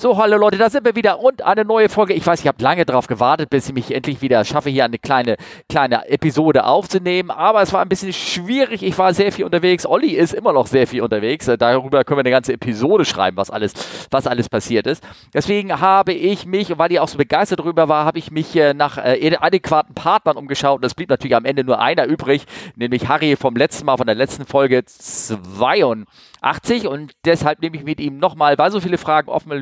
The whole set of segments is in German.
So, hallo Leute, da sind wir wieder und eine neue Folge. Ich weiß, ich habe lange darauf gewartet, bis ich mich endlich wieder schaffe, hier eine kleine, kleine Episode aufzunehmen. Aber es war ein bisschen schwierig. Ich war sehr viel unterwegs. Olli ist immer noch sehr viel unterwegs. Darüber können wir eine ganze Episode schreiben, was alles, was alles passiert ist. Deswegen habe ich mich, weil ihr auch so begeistert darüber war, habe ich mich äh, nach äh, adäquaten Partnern umgeschaut. Und es blieb natürlich am Ende nur einer übrig, nämlich Harry vom letzten Mal, von der letzten Folge 82. 80 und deshalb nehme ich mit ihm nochmal, weil so viele Fragen offen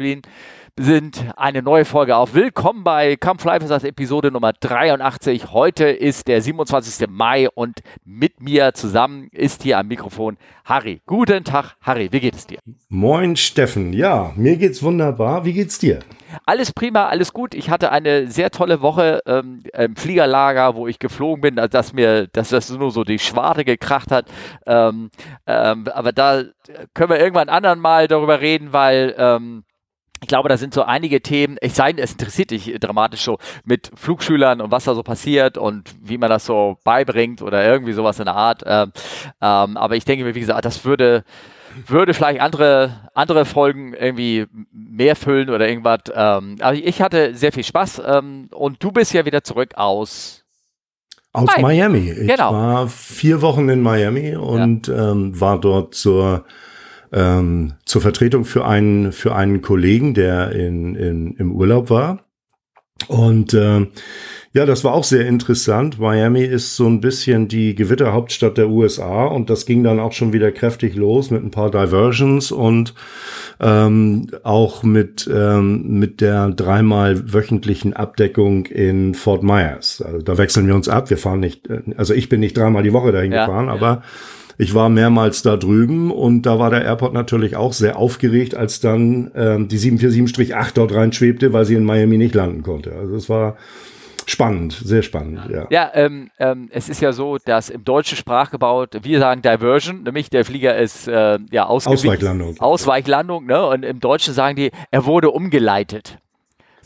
sind, eine neue Folge auf. Willkommen bei Come Fly Fest Episode Nummer 83. Heute ist der 27. Mai und mit mir zusammen ist hier am Mikrofon Harry. Guten Tag, Harry, wie geht es dir? Moin, Steffen. Ja, mir geht's wunderbar. Wie geht's dir? Alles prima, alles gut. Ich hatte eine sehr tolle Woche ähm, im Fliegerlager, wo ich geflogen bin, dass mir, dass das nur so die Schwarte gekracht hat. Ähm, ähm, aber da können wir irgendwann anderen Mal darüber reden, weil ähm, ich glaube, da sind so einige Themen, ich sei, es interessiert dich dramatisch so mit Flugschülern und was da so passiert und wie man das so beibringt oder irgendwie sowas in der Art. Ähm, ähm, aber ich denke mir, wie gesagt, das würde, würde vielleicht andere, andere Folgen irgendwie mehr füllen oder irgendwas. Ähm, aber ich hatte sehr viel Spaß ähm, und du bist ja wieder zurück aus aus Miami. Miami. Ich genau. war vier Wochen in Miami und ja. ähm, war dort zur ähm, zur Vertretung für einen für einen Kollegen, der in, in im Urlaub war. Und äh, ja, das war auch sehr interessant. Miami ist so ein bisschen die Gewitterhauptstadt der USA und das ging dann auch schon wieder kräftig los mit ein paar Diversions und ähm, auch mit, ähm, mit der dreimal wöchentlichen Abdeckung in Fort Myers. Also da wechseln wir uns ab. Wir fahren nicht, äh, also ich bin nicht dreimal die Woche dahin ja, gefahren, ja. Ich war mehrmals da drüben und da war der Airport natürlich auch sehr aufgeregt, als dann ähm, die 747-8 dort reinschwebte, weil sie in Miami nicht landen konnte. Also es war Spannend, sehr spannend, ja. Ja, ähm, ähm, es ist ja so, dass im deutschen Sprachgebrauch, wir sagen Diversion, nämlich der Flieger ist äh, ja Ausweichlandung. Ausweichlandung, ne? Und im Deutschen sagen die, er wurde umgeleitet.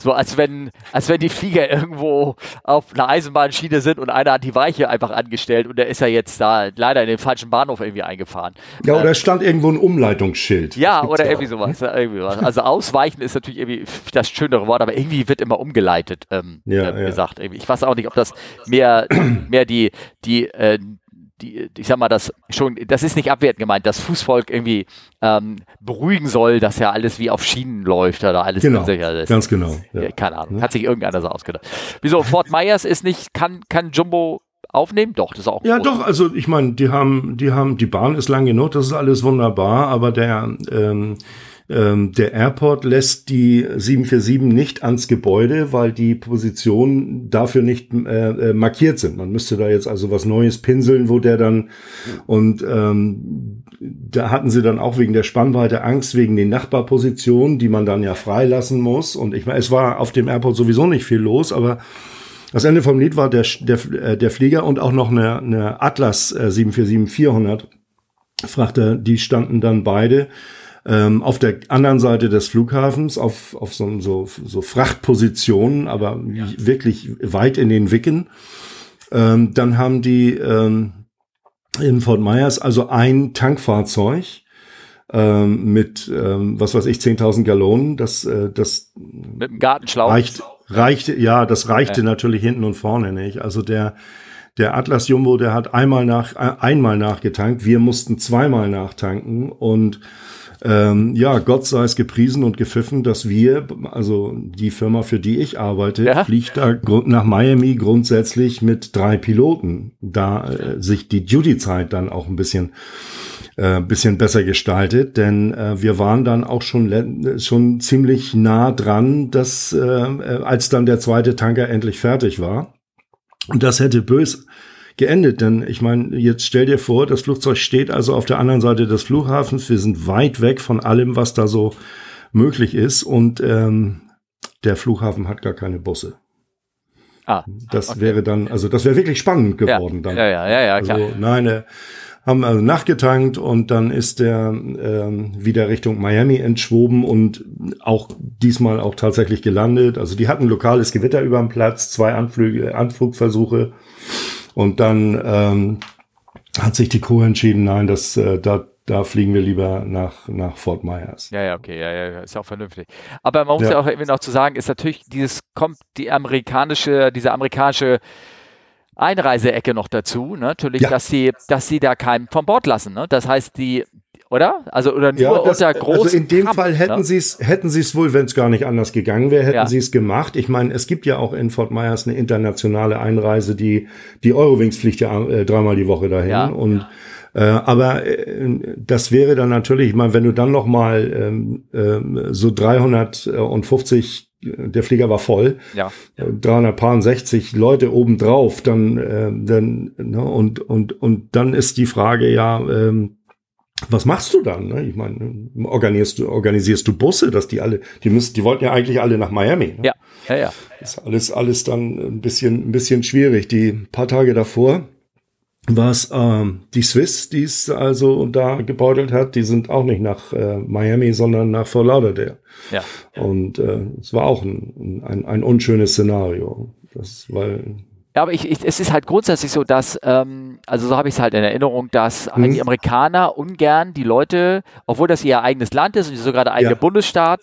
So als wenn, als wenn die Flieger irgendwo auf einer Eisenbahnschiene sind und einer hat die Weiche einfach angestellt und der ist ja jetzt da leider in den falschen Bahnhof irgendwie eingefahren. Ja, oder äh, stand irgendwo ein Umleitungsschild. Ja, oder irgendwie sowas, irgendwie was. Also ausweichen ist natürlich irgendwie das schönere Wort, aber irgendwie wird immer umgeleitet ähm, ja, äh, gesagt. Irgendwie. Ich weiß auch nicht, ob das mehr, mehr die, die, äh, die, ich sag mal, das schon, das ist nicht abwertend gemeint, das Fußvolk irgendwie ähm, beruhigen soll, dass ja alles wie auf Schienen läuft oder alles genau, ist. Ganz genau. Ja. Keine Ahnung, hat sich irgendeiner so ausgedacht. Wieso, Fort Myers ist nicht, kann, kann Jumbo aufnehmen? Doch, das ist auch. Ja, groß. doch, also ich meine, die haben, die haben, die Bahn ist lang genug, das ist alles wunderbar, aber der, ähm, ähm, der Airport lässt die 747 nicht ans Gebäude, weil die Positionen dafür nicht äh, äh, markiert sind. Man müsste da jetzt also was Neues pinseln, wo der dann und ähm, da hatten sie dann auch wegen der Spannweite Angst wegen den Nachbarpositionen, die man dann ja freilassen muss. Und ich meine, es war auf dem Airport sowieso nicht viel los, aber das Ende vom Lied war der, der, äh, der Flieger und auch noch eine, eine Atlas äh, 747-400 Frachter, die standen dann beide ähm, auf der anderen Seite des Flughafens auf, auf so, so, so Frachtpositionen, aber ja. wirklich weit in den Wicken. Ähm, dann haben die ähm, in Fort Myers also ein Tankfahrzeug ähm, mit, ähm, was weiß ich, 10.000 Gallonen. Das, äh, das mit dem Gartenschlauch. Reicht, reichte, ja, das reichte ja. natürlich hinten und vorne nicht. Also der, der Atlas Jumbo, der hat einmal nach, einmal nachgetankt. Wir mussten zweimal nachtanken und ähm, ja, Gott sei es gepriesen und gepfiffen, dass wir, also die Firma, für die ich arbeite, ja. fliegt da nach Miami grundsätzlich mit drei Piloten, da äh, sich die Duty-Zeit dann auch ein bisschen äh, bisschen besser gestaltet, denn äh, wir waren dann auch schon schon ziemlich nah dran, dass äh, äh, als dann der zweite Tanker endlich fertig war und das hätte bös geendet. Denn ich meine, jetzt stell dir vor, das Flugzeug steht also auf der anderen Seite des Flughafens. Wir sind weit weg von allem, was da so möglich ist. Und ähm, der Flughafen hat gar keine Busse. Ah, das okay. wäre dann, also das wäre wirklich spannend geworden ja, dann. Ja, ja, ja, ja, klar. Also, nein, äh, haben also nachgetankt und dann ist der ähm, wieder Richtung Miami entschwoben und auch diesmal auch tatsächlich gelandet. Also die hatten lokales Gewitter über dem Platz, zwei Anflüge, Anflugversuche und dann ähm, hat sich die Crew entschieden, nein, das, äh, da, da fliegen wir lieber nach, nach Fort Myers. Ja, ja, okay, ja, ja, ist ja auch vernünftig. Aber man muss ja, ja auch irgendwie noch zu sagen, ist natürlich dieses, kommt die amerikanische, diese amerikanische Einreiseecke noch dazu, ne? natürlich, ja. dass sie, dass sie da keinen von Bord lassen. Ne? Das heißt, die, oder? Also oder nur ja, das, unter großen. Also in dem Kampf, Fall hätten ne? sie es, hätten sie es wohl, wenn es gar nicht anders gegangen wäre, hätten ja. sie es gemacht. Ich meine, es gibt ja auch in Fort Myers eine internationale Einreise, die die Eurowings fliegt ja äh, dreimal die Woche dahin ja. und äh, aber äh, das wäre dann natürlich, ich meine, wenn du dann noch mal ähm, äh, so 350 der Flieger war voll, ja. 360 Leute obendrauf, dann, äh, dann ne, und und und dann ist die Frage ja, ähm, was machst du dann? Ne? Ich meine, organisierst du, organisierst du Busse, dass die alle, die müssen, die wollten ja eigentlich alle nach Miami. Ne? Ja, ja, ja. Ist alles, alles dann ein bisschen, ein bisschen schwierig. Die paar Tage davor war es ähm, die Swiss, die es also da gebeutelt hat. Die sind auch nicht nach äh, Miami, sondern nach Fort Lauderdale. Ja. Und äh, es war auch ein, ein, ein unschönes Szenario. Das, weil ja, aber ich, ich, es ist halt grundsätzlich so, dass, ähm, also so habe ich es halt in Erinnerung, dass mhm. die Amerikaner ungern die Leute, obwohl das ihr eigenes Land ist und sogar der eigene ja. Bundesstaat,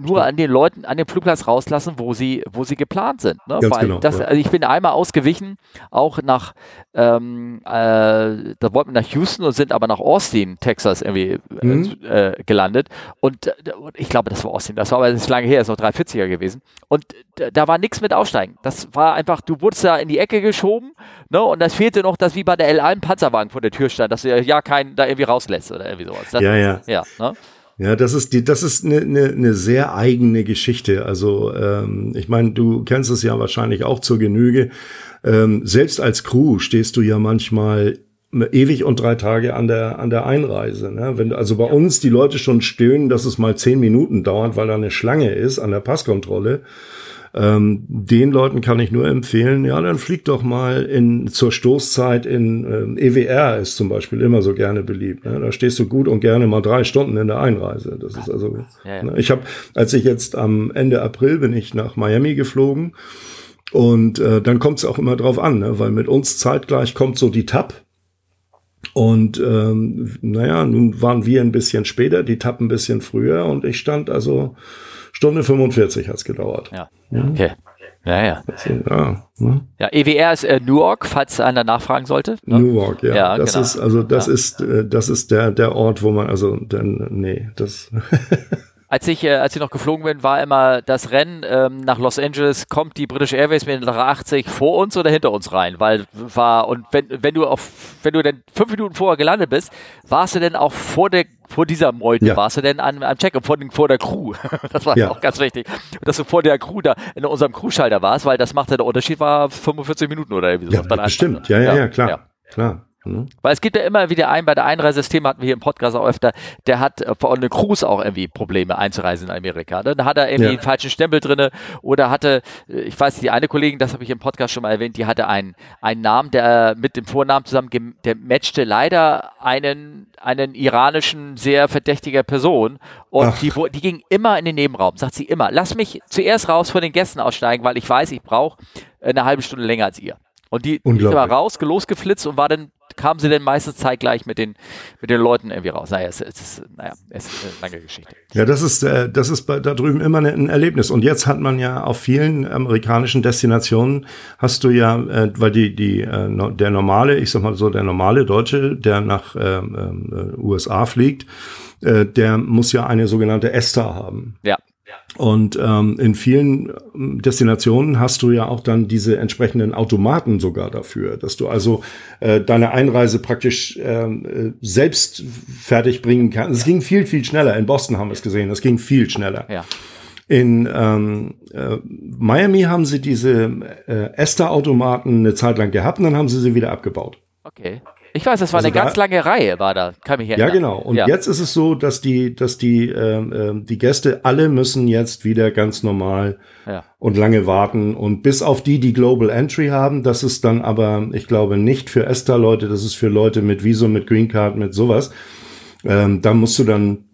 nur an den Leuten an dem Flugplatz rauslassen, wo sie, wo sie geplant sind. Ne? Weil genau, das, ja. also ich bin einmal ausgewichen, auch nach, ähm, äh, da wollten wir nach Houston und sind aber nach Austin, Texas irgendwie äh, mhm. äh, gelandet. Und äh, ich glaube, das war Austin, das war aber nicht lange her, das ist noch 340er gewesen. Und da war nichts mit Aussteigen. Das war einfach, du wurdest da in die Ecke geschoben ne? und das fehlte noch, dass wie bei der L1 Panzerwagen vor der Tür stand, dass du ja keinen da irgendwie rauslässt oder irgendwie sowas. Das, ja, ja. Ja, ne? Ja, das ist die, das ist eine, eine, eine sehr eigene Geschichte. Also ähm, ich meine, du kennst es ja wahrscheinlich auch zur Genüge. Ähm, selbst als Crew stehst du ja manchmal ewig und drei Tage an der an der Einreise. Ne? Wenn also bei uns die Leute schon stöhnen, dass es mal zehn Minuten dauert, weil da eine Schlange ist an der Passkontrolle. Ähm, den Leuten kann ich nur empfehlen, ja, dann flieg doch mal in zur Stoßzeit in ähm, EWR ist zum Beispiel immer so gerne beliebt. Ne? Da stehst du gut und gerne mal drei Stunden in der Einreise. Das ist also. Ja, ja. Ne? Ich habe, als ich jetzt am Ende April bin ich nach Miami geflogen und äh, dann kommt es auch immer drauf an, ne? weil mit uns zeitgleich kommt so die TAP. Und ähm, naja, nun waren wir ein bisschen später, die TAP ein bisschen früher und ich stand also Stunde 45 hat's gedauert. Ja. Okay. Ja, ja. Ja, ne? ja EWR ist äh, Newark, falls einer nachfragen sollte. Ne? Newark, ja. ja das genau. ist, also das ja. ist, äh, das ist der, der Ort, wo man, also, denn, nee, das. als ich, äh, als ich noch geflogen bin, war immer das Rennen ähm, nach Los Angeles, kommt die British Airways mit der 80 vor uns oder hinter uns rein, weil war, und wenn, wenn du auf, wenn du dann fünf Minuten vorher gelandet bist, warst du denn auch vor der, vor dieser Meute, ja. warst du denn am, am Check-up vor, vor der Crew. das war ja. auch ganz wichtig. Dass du vor der Crew da in unserem Crewschalter warst, weil das machte der Unterschied war 45 Minuten oder irgendwie so. Ja, bestimmt. Ja, ja, ja, klar. Klar. Mhm. Weil es gibt ja immer wieder einen, bei der Einreisesystem hatten wir hier im Podcast auch öfter, der hat äh, vor allem Cruise auch irgendwie Probleme einzureisen in Amerika. Ne? Da hat er irgendwie ja. einen falschen Stempel drinne oder hatte, äh, ich weiß, die eine Kollegin, das habe ich im Podcast schon mal erwähnt, die hatte einen, einen Namen, der mit dem Vornamen zusammen, der matchte leider einen, einen iranischen, sehr verdächtiger Person und die, die ging immer in den Nebenraum, sagt sie immer, lass mich zuerst raus von den Gästen aussteigen, weil ich weiß, ich brauche eine halbe Stunde länger als ihr. Und die, die ist aber raus, losgeflitzt und war dann kamen sie denn meistens zeitgleich mit den, mit den Leuten irgendwie raus. Naja, es, es ist, naja, es ist eine lange Geschichte. Ja, das ist, äh, das ist bei, da drüben immer ein Erlebnis. Und jetzt hat man ja auf vielen amerikanischen Destinationen hast du ja, äh, weil die, die, äh, der normale, ich sag mal so, der normale Deutsche, der nach äh, äh, USA fliegt, äh, der muss ja eine sogenannte ESTA haben. Ja. Und ähm, in vielen ähm, Destinationen hast du ja auch dann diese entsprechenden Automaten sogar dafür, dass du also äh, deine Einreise praktisch ähm, äh, selbst fertig bringen kannst. Es ging viel, viel schneller. In Boston haben wir es gesehen, es ging viel schneller. Ja. In ähm, äh, Miami haben sie diese äh, Ester-Automaten eine Zeit lang gehabt und dann haben sie sie wieder abgebaut. Okay. Ich weiß, das war also eine ganz lange Reihe, war da, kann mich erinnern. Ja, genau. Und ja. jetzt ist es so, dass die, dass die, ähm, ähm, die Gäste alle müssen jetzt wieder ganz normal ja. und lange warten. Und bis auf die, die Global Entry haben, das ist dann aber, ich glaube, nicht für ESTA-Leute, das ist für Leute mit Visum, mit Green Card, mit sowas. Ähm, da musst du dann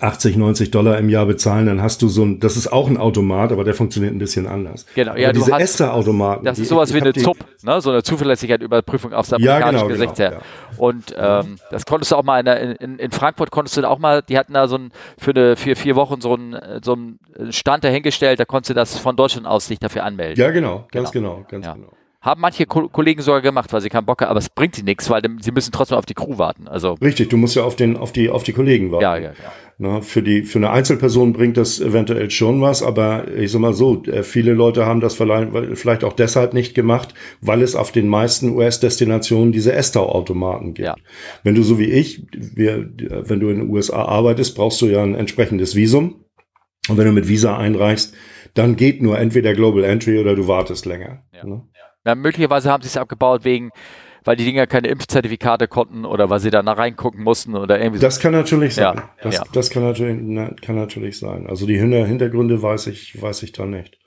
80, 90 Dollar im Jahr bezahlen, dann hast du so ein, das ist auch ein Automat, aber der funktioniert ein bisschen anders. Genau, ja, aber du diese hast, Ester-Automaten. Das ist sowas wie eine ZUP, ne? so eine Zuverlässigkeitsüberprüfung aufs amerikanische Ja, genau, Gesicht genau, her. Und ähm, das konntest du auch mal in, der- in, in Frankfurt konntest du auch mal, die hatten da so ein für eine für vier Wochen so einen so einen Stand dahingestellt, da konntest du das von Deutschland aus dich dafür anmelden. Ja, genau, ganz genau, ganz Ja. genau. Haben manche Ko Kollegen sogar gemacht, weil sie keinen Bock haben, aber es bringt sie nichts, weil sie müssen trotzdem auf die Crew warten. Also Richtig, du musst ja auf den, auf die, auf die Kollegen warten. ja, ja, ja. Na, für die, für eine Einzelperson bringt das eventuell schon was, aber ich sag mal so, äh, viele Leute haben das vielleicht vielleicht auch deshalb nicht gemacht, weil es auf den meisten US-Destinationen diese Estau-Automaten gibt. Ja. Wenn du so wie ich, wir, wenn du in den USA arbeitest, brauchst du ja ein entsprechendes Visum. Und wenn du mit Visa einreichst, dann geht nur entweder Global Entry oder du wartest länger. Ja. Ne? Ja, möglicherweise haben sie es abgebaut wegen, weil die Dinger keine Impfzertifikate konnten oder weil sie da nach reingucken mussten oder irgendwie so. Das kann natürlich sein. Ja, Das, ja. das kann natürlich, na, kann natürlich sein. Also die Hinter Hintergründe weiß ich, weiß ich da nicht.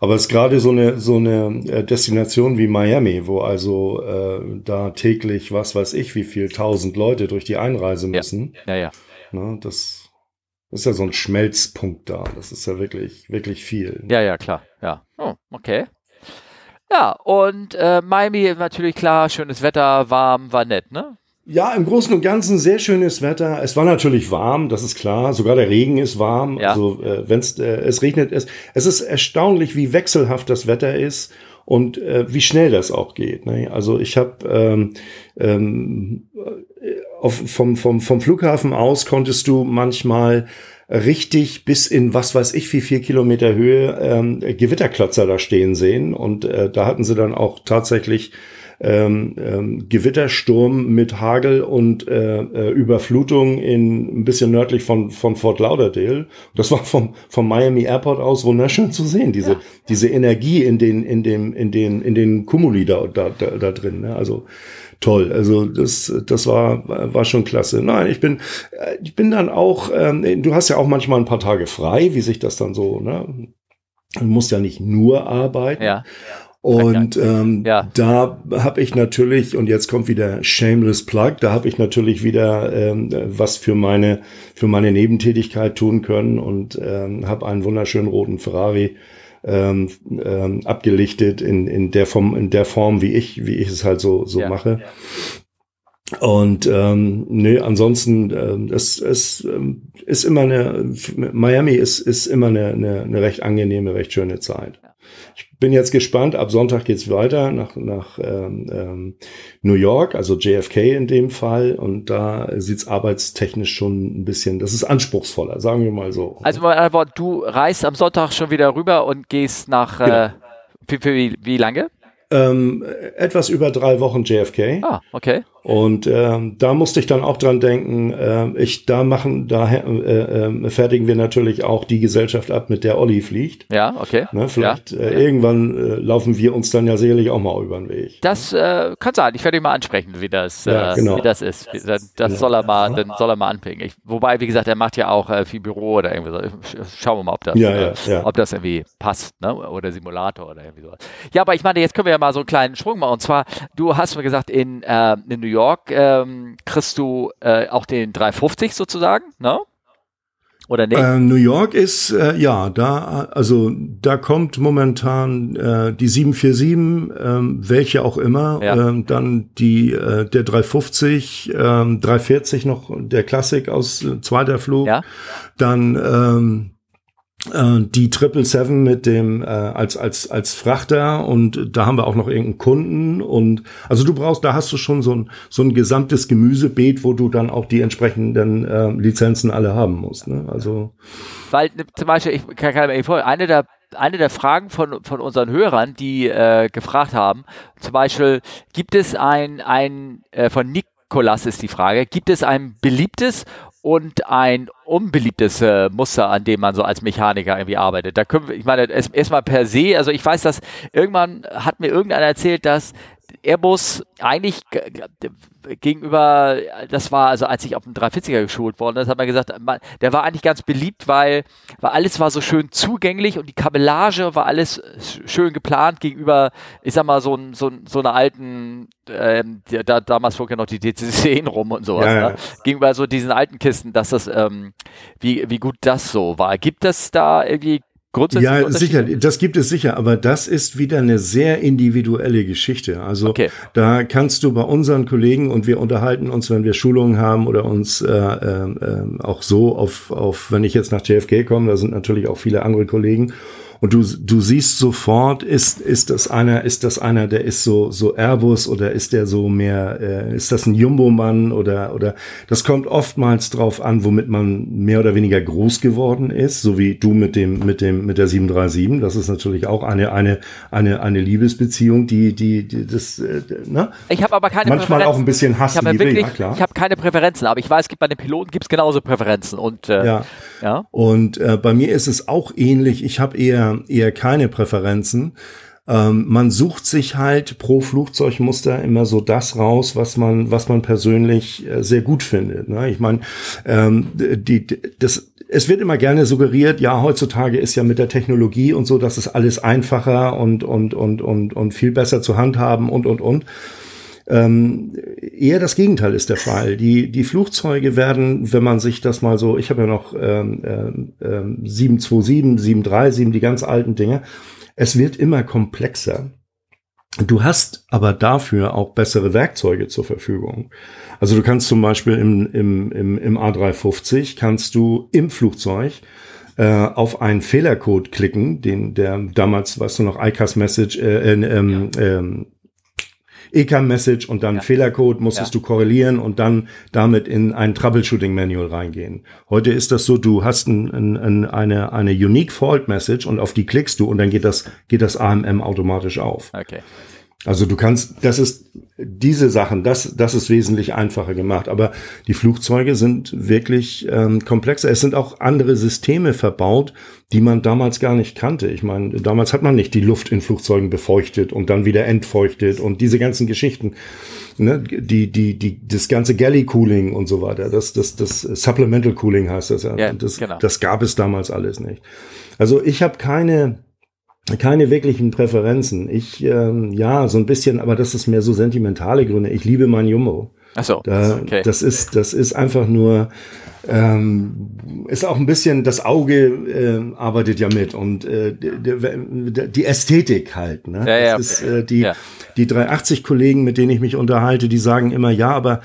Aber es ist gerade so eine, so eine äh, Destination wie Miami, wo also äh, da täglich, was weiß ich, wie viel tausend Leute durch die Einreise Ja. müssen. Ja, ja. Ne, das ist ja so ein Schmelzpunkt da. Das ist ja wirklich, wirklich viel. Ja, ja, klar. Ja. Oh, okay. Ja, und äh, Miami natürlich klar, schönes Wetter, warm, war nett, ne? Ja, im Großen und Ganzen sehr schönes Wetter. Es war natürlich warm, das ist klar. Sogar der Regen ist warm. Ja. Also äh, wenn äh, es regnet, es, es ist erstaunlich, wie wechselhaft das Wetter ist und äh, wie schnell das auch geht. Ne? Also ich habe ähm, ähm, auf, vom, vom, vom Flughafen aus konntest du manchmal richtig bis in was weiß ich wie vier Kilometer Höhe ähm, Gewitterklotzer da stehen sehen und äh, da hatten sie dann auch tatsächlich ähm, ähm, Gewittersturm mit Hagel und äh, äh, Überflutung in ein bisschen nördlich von, von Fort Lauderdale. Das war vom, vom Miami Airport aus wunderschön zu sehen, diese, diese Energie in den, in dem, in den, in den Kumuli da, da, da, da drin. Ne? Also toll. Also das, das war, war schon klasse. Nein, ich bin, äh, ich bin dann auch, ähm, du hast ja auch manchmal ein paar Tage frei, wie sich das dann so, ne? Du musst ja nicht nur arbeiten. Ja. Und ähm, Ja. da habe ich natürlich, und jetzt kommt wieder Shameless Plug, da habe ich natürlich wieder ähm, was für meine, für meine Nebentätigkeit tun können und ähm, habe einen wunderschönen roten Ferrari ähm, ähm, abgelichtet in, in, der Form, in der Form, wie ich, wie ich es halt so, so Ja. mache. Und ähm, nee, ansonsten ähm, es, es ähm, ist immer eine Miami ist ist immer eine, eine, eine recht angenehme, recht schöne Zeit. Ich bin jetzt gespannt. Ab Sonntag geht's weiter nach nach ähm, ähm, New York, also JFK in dem Fall, und da sieht's arbeitstechnisch schon ein bisschen. Das ist anspruchsvoller, sagen wir mal so. Also mal ein Wort, du reist am Sonntag schon wieder rüber und gehst nach Genau. äh, wie, wie, wie lange? ähm, etwas über drei Wochen JFK. Ah, okay. Und ähm, da musste ich dann auch dran denken, äh, ich da machen, da äh, äh, fertigen wir natürlich auch die Gesellschaft ab, mit der Olli fliegt. Ja, okay. Ne, vielleicht ja. äh, irgendwann äh, laufen wir uns dann ja sicherlich auch mal über den Weg. Das äh, kann sein. Ich werde ihn mal ansprechen, wie das, Ja, äh, genau. wie das ist. Wie- Das, das soll er mal, dann soll er mal anbringen. Ich, wobei, wie gesagt, er macht ja auch äh, viel Büro oder irgendwie so. Sch- Schauen wir mal, ob das, Ja, äh, ja, ob das irgendwie passt, ne? Oder Simulator oder irgendwie so. Ja, aber ich meine, jetzt können wir ja mal so einen kleinen Sprung machen. Und zwar, du hast mir gesagt, in, äh, in New York ähm, kriegst du äh, auch den 350 sozusagen, ne? Oder nicht? Äh, New York ist, äh, ja, da, also da kommt momentan äh, die 747, ähm, welche auch immer, Ja. ähm, dann die, äh, der 350, ähm, 340 noch, der Klassik aus äh, zweiter Flug, Ja. dann ähm, äh, die 777 mit dem äh, als als als Frachter und da haben wir auch noch irgendeinen Kunden und also du brauchst da hast du schon so ein so ein gesamtes Gemüsebeet, wo du dann auch die entsprechenden äh, Lizenzen alle haben musst. Ne? Also Weil ne, zum Beispiel, ich kann, kann mir eben vor, eine der, eine der Fragen von, von unseren Hörern, die äh, gefragt haben, zum Beispiel, gibt es ein, ein äh, von Nikolas ist die Frage, gibt es ein beliebtes und ein unbeliebtes äh, Muster, an dem man so als Mechaniker irgendwie arbeitet. Da können wir, ich meine, erst- erstmal per se, also ich weiß, dass irgendwann hat mir irgendeiner erzählt, dass Airbus eigentlich gegenüber, das war also als ich auf dem 340er geschult worden ist, hat man gesagt, der war eigentlich ganz beliebt, weil, weil alles war so schön zugänglich und die Kabellage war alles schön geplant gegenüber, ich sag mal, so, so, so einer alten, ähm, da, damals flog ja noch die DC-10 rum und sowas, ja, ja. Ne? gegenüber so diesen alten Kisten, dass das, ähm, wie, wie gut das so war. Gibt es da irgendwie Grundsätzlich ja, sicher, das gibt es sicher, aber das ist wieder eine sehr individuelle Geschichte. Also okay. da kannst du bei unseren Kollegen und wir unterhalten uns, wenn wir Schulungen haben oder uns äh, äh, auch so auf, auf, wenn ich jetzt nach JFK komme, da sind natürlich auch viele andere Kollegen und du, du siehst sofort, ist, ist das einer, ist das einer, der ist so, so Airbus oder ist der so mehr, äh, ist das ein Jumbo-Mann oder, oder, das kommt oftmals drauf an, womit man mehr oder weniger groß geworden ist, so wie du mit dem, mit dem, mit der 737. Das ist natürlich auch eine, eine, eine, eine Liebesbeziehung, die, die, die das, äh, ne? Ich habe aber keine Manchmal auch ein bisschen Hass, ich habe wirklich, ja, klar. Ich habe keine Präferenzen, aber ich weiß, gibt bei den Piloten gibt's genauso Präferenzen und, äh, ja. ja. Und äh, bei mir ist es auch ähnlich. Ich habe eher eher, keine Präferenzen. Ähm, man sucht sich halt pro Flugzeugmuster immer so das raus, was man, was man persönlich äh, sehr gut findet. Ne? Ich meine, ähm, die, das, es wird immer gerne suggeriert, ja, heutzutage ist ja mit der Technologie und so, das ist alles einfacher und, und, und, und, und viel besser zu handhaben und, und, und. Ähm, eher das Gegenteil ist der Fall. Die, die Flugzeuge werden, wenn man sich das mal so, ich habe ja noch ähm, ähm, 727, 737, die ganz alten Dinge, es wird immer komplexer. Du hast aber dafür auch bessere Werkzeuge zur Verfügung. Also du kannst zum Beispiel im, im, im, im A350 kannst du im Flugzeug äh, auf einen Fehlercode klicken, den der damals, weißt du noch, ICAS Message, äh, äh, ähm, ähm, ECAM-Message und dann ja. Fehlercode musstest ja. du korrelieren und dann damit in ein Troubleshooting-Manual reingehen. Heute ist das so, du hast ein, ein, eine, eine Unique Fault Message und auf die klickst du und dann geht das, geht das AMM automatisch auf. Okay. Also du kannst, das ist diese Sachen, das, das ist wesentlich einfacher gemacht. Aber die Flugzeuge sind wirklich ähm, komplexer. Es sind auch andere Systeme verbaut, die man damals gar nicht kannte. Ich meine, damals hat man nicht die Luft in Flugzeugen befeuchtet und dann wieder entfeuchtet und diese ganzen Geschichten. Ne, die, die, die, das ganze Galley Cooling und so weiter. Das, das, das Supplemental Cooling heißt das ja. ja das, genau. das gab es damals alles nicht. Also ich habe keine keine wirklichen Präferenzen. Ich, ähm, ja, so ein bisschen, aber das ist mehr so sentimentale Gründe. Ich liebe mein Jumbo. Ach so, da, okay. Das ist, das ist einfach nur, ähm, ist auch ein bisschen, das Auge äh, arbeitet ja mit und äh, die, die Ästhetik halt. Ne? Ja, ja, das ist, äh, die, ja. die 380-Kollegen, mit denen ich mich unterhalte, die sagen immer, ja, aber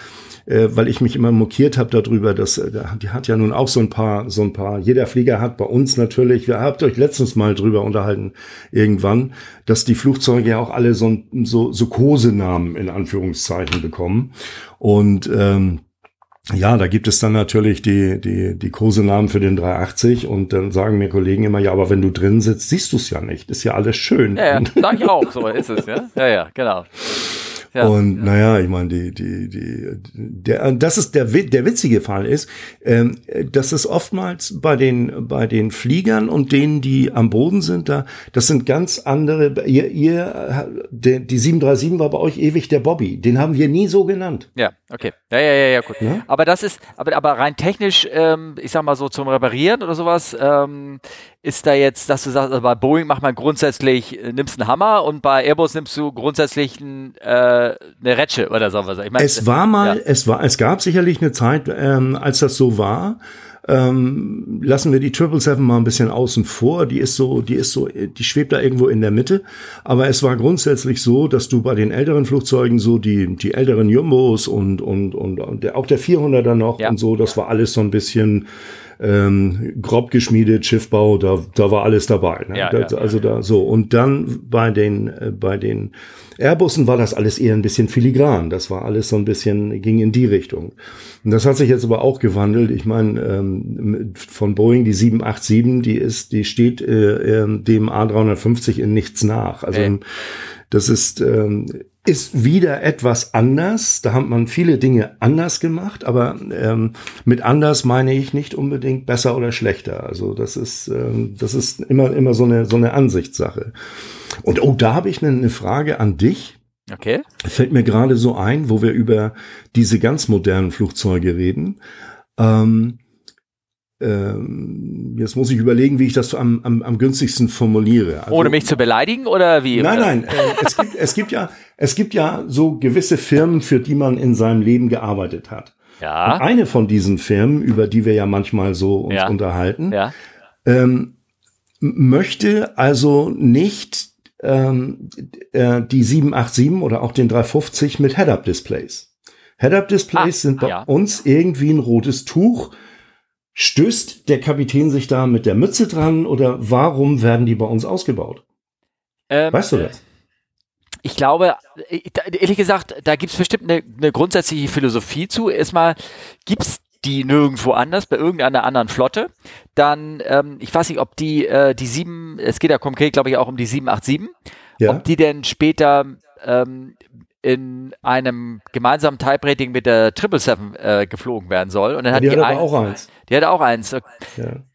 äh, weil ich mich immer mokiert habe darüber, dass äh, die hat ja nun auch so ein paar, so ein paar, jeder Flieger hat bei uns natürlich, wir habt euch letztens mal drüber unterhalten, irgendwann, dass die Flugzeuge ja auch alle so, so, so Kosenamen in Anführungszeichen bekommen. Und ähm, ja, da gibt es dann natürlich die, die, die Kosenamen für den 380 und dann sagen mir Kollegen immer, ja, aber wenn du drin sitzt, siehst du es ja nicht. Ist ja alles schön. Ja, ja sag ich auch, so ist es, ja. Ja, ja, genau. Ja, und ja. naja, ich meine, die, die, die, der, das ist der, der witzige Fall ist, ähm, dass es oftmals bei den, bei den Fliegern und denen, die am Boden sind, da, das sind ganz andere, ihr, ihr, der, die 737 war bei euch ewig der Bobby. Den haben wir nie so genannt. Ja, okay. Ja, ja, ja, ja, gut. Ja? Aber das ist, aber, aber rein technisch, ähm, ich sag mal so zum Reparieren oder sowas, ähm, ist da jetzt, dass du sagst, also bei Boeing macht man grundsätzlich, äh, nimmst einen Hammer und bei Airbus nimmst du grundsätzlich ein, äh, eine Retsche oder so was. Ich mein, es war mal, ja. es war, es gab sicherlich eine Zeit, ähm, als das so war. Ähm, lassen wir die 777 mal ein bisschen außen vor. Die ist so, die ist so, die schwebt da irgendwo in der Mitte. Aber es war grundsätzlich so, dass du bei den älteren Flugzeugen so die, die älteren Jumbos und, und, und, und der, auch der 400er noch ja. und so, das war alles so ein bisschen, ähm, grob geschmiedet, Schiffbau, da, da war alles dabei. Ne? Ja, da, ja, also da so. Und dann bei den, äh, bei den Airbussen war das alles eher ein bisschen filigran. Das war alles so ein bisschen, ging in die Richtung. Und das hat sich jetzt aber auch gewandelt. Ich meine, ähm, von Boeing die 787, die ist, die steht äh, äh, dem A350 in nichts nach. Also okay. das ist ähm, ist wieder etwas anders. Da hat man viele Dinge anders gemacht, aber ähm, mit anders meine ich nicht unbedingt besser oder schlechter. Also das ist, ähm, das ist immer, immer so eine, so eine Ansichtssache. Und oh, da habe ich eine, eine Frage an dich. Okay. Fällt mir gerade so ein, wo wir über diese ganz modernen Flugzeuge reden. Ähm, ähm, jetzt muss ich überlegen, wie ich das am, am, am günstigsten formuliere. Also, Ohne mich zu beleidigen oder wie? Nein, nein. Äh, es, gibt, es, gibt ja, es gibt ja so gewisse Firmen, für die man in seinem Leben gearbeitet hat. Ja. Und eine von diesen Firmen, über die wir ja manchmal so uns ja. unterhalten, ja. ähm, möchte also nicht ähm, äh, die 787 oder auch den 350 mit Head-Up-Displays. Head-Up-Displays ah, sind bei ja. uns irgendwie ein rotes Tuch. Stößt der Kapitän sich da mit der Mütze dran oder warum werden die bei uns ausgebaut? Ähm, weißt du das? Ich glaube, äh, ehrlich gesagt, da gibt es bestimmt eine, eine, grundsätzliche Philosophie zu. Erstmal gibt es die nirgendwo anders, bei irgendeiner anderen Flotte. Dann, ähm, ich weiß nicht, ob die, äh, die sieben, es geht ja konkret, glaube ich, auch um die 787, ja. ob die denn später ähm, in einem gemeinsamen Type-Rating mit der 777 äh, geflogen werden soll. Und dann hat die, die, hat ein, auch eins. Die hatte auch eins. Ja.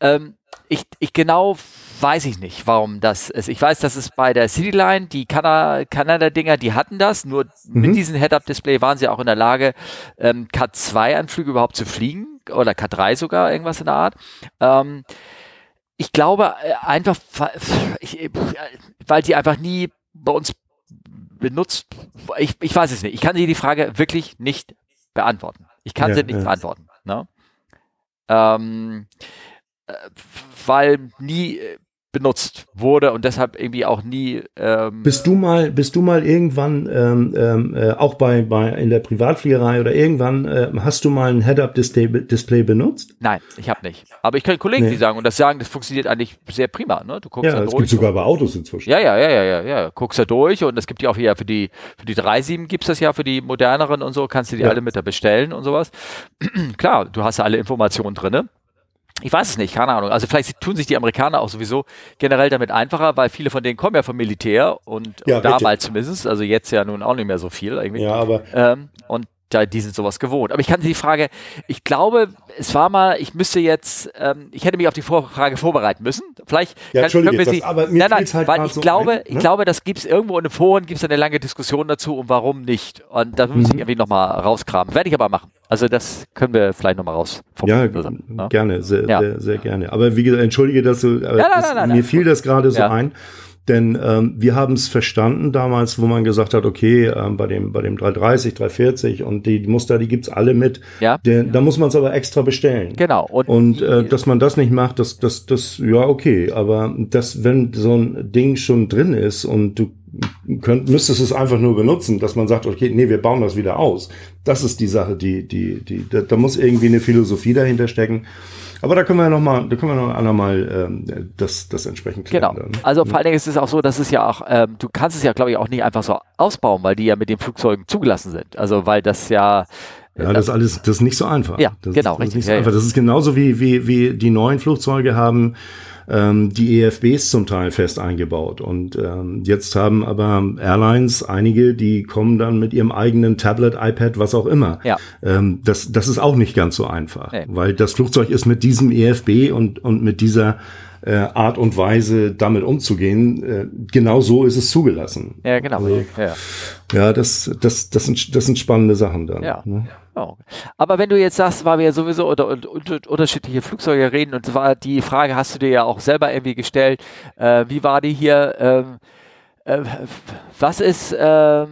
Ähm, ich, ich genau weiß ich nicht, warum das ist. Ich weiß, dass es bei der Cityline, die Kanada-Dinger, die hatten das, nur mhm. mit diesem Head-Up-Display waren sie auch in der Lage, ähm, K2-Anflüge überhaupt zu fliegen oder K3 sogar, irgendwas in der Art. Ähm, ich glaube äh, einfach, weil die einfach nie bei uns benutzt, ich, ich weiß es nicht. Ich kann sie die Frage wirklich nicht beantworten. Ich kann ja, sie nicht ja. beantworten. Ne? Ähm, äh, weil nie äh, benutzt wurde und deshalb irgendwie auch nie. Ähm bist du mal, bist du mal irgendwann ähm, ähm, äh, auch bei, bei in der Privatfliegerei oder irgendwann äh, hast du mal ein Head-Up-Display Display benutzt? Nein, ich habe nicht. Aber ich kenne Kollegen, nee. die sagen und das sagen, das funktioniert eigentlich sehr prima. Ne? Du guckst ja, da durch. Es gibt sogar bei Autos inzwischen. Ja, ja, ja, ja, ja, ja. Guckst da durch und es gibt ja auch hier für die für die 3.7 gibt's das ja für die moderneren und so kannst du die ja. alle mit da bestellen und sowas. Klar, du hast ja alle Informationen drinne. Ich weiß es nicht, keine Ahnung. Also vielleicht tun sich die Amerikaner auch sowieso generell damit einfacher, weil viele von denen kommen ja vom Militär und, ja, und damals zumindest, also jetzt ja nun auch nicht mehr so viel irgendwie. Ja, aber ähm, und ja, die sind sowas gewohnt. Aber ich kann die Frage, ich glaube, es war mal, ich müsste jetzt, ähm, ich hätte mich auf die Frage vorbereiten müssen. Vielleicht ja, kann, können wir sie. Das, aber mir nein, nein, halt weil ich so glaube, ein, ne? ich glaube, das gibt es irgendwo in den Foren, gibt es eine lange Diskussion dazu und warum nicht. Und da muss mhm. ich irgendwie nochmal rauskramen. Werde ich aber machen. Also das können wir vielleicht nochmal raus. Ja, zusammen, ne? gerne, sehr, ja. sehr, sehr gerne. Aber wie gesagt, entschuldige, dass du, ja, nein, nein, mir fiel das gerade so ein. Denn ähm, wir haben es verstanden damals, wo man gesagt hat, okay, ähm, bei dem bei dem 330, 340 und die, die Muster, die gibt's alle mit. Ja. Der, da muss man es aber extra bestellen. Genau. Und, und äh, dass man das nicht macht, das das das ja okay. Aber das, wenn so ein Ding schon drin ist und du könnt, müsstest es einfach nur benutzen, dass man sagt, okay, nee, wir bauen das wieder aus. Das ist die Sache, die die die da, da muss irgendwie eine Philosophie dahinter stecken. Aber da können wir noch mal, da können wir noch einmal ähm, das, das entsprechend klären. Genau. Dann. Also vor allen Dingen ist es auch so, dass es ja auch, ähm, du kannst es ja, glaube ich, auch nicht einfach so ausbauen, weil die ja mit den Flugzeugen zugelassen sind. Also weil das ja ja, das ist alles, das ist nicht so einfach. Ja, das genau, ist, das richtig. Ist nicht so ja, einfach. Das ist genauso wie, wie, wie die neuen Flugzeuge haben ähm, die EFBs zum Teil fest eingebaut. Und ähm, jetzt haben aber Airlines einige, die kommen dann mit ihrem eigenen Tablet, iPad, was auch immer. Ja. Ähm, das, das ist auch nicht ganz so einfach, nee. weil das Flugzeug ist mit diesem EFB und, und mit dieser äh, Art und Weise damit umzugehen, äh, genau so ist es zugelassen. Ja, genau. Also, ja, ja das, das, das, sind, das sind spannende Sachen dann. Ja. Ne? Oh. Aber wenn du jetzt sagst, weil wir ja sowieso unter, unter, unter, unterschiedliche Flugzeuge reden und zwar die Frage hast du dir ja auch selber irgendwie gestellt, äh, wie war die hier? Ähm, äh, was ist äh,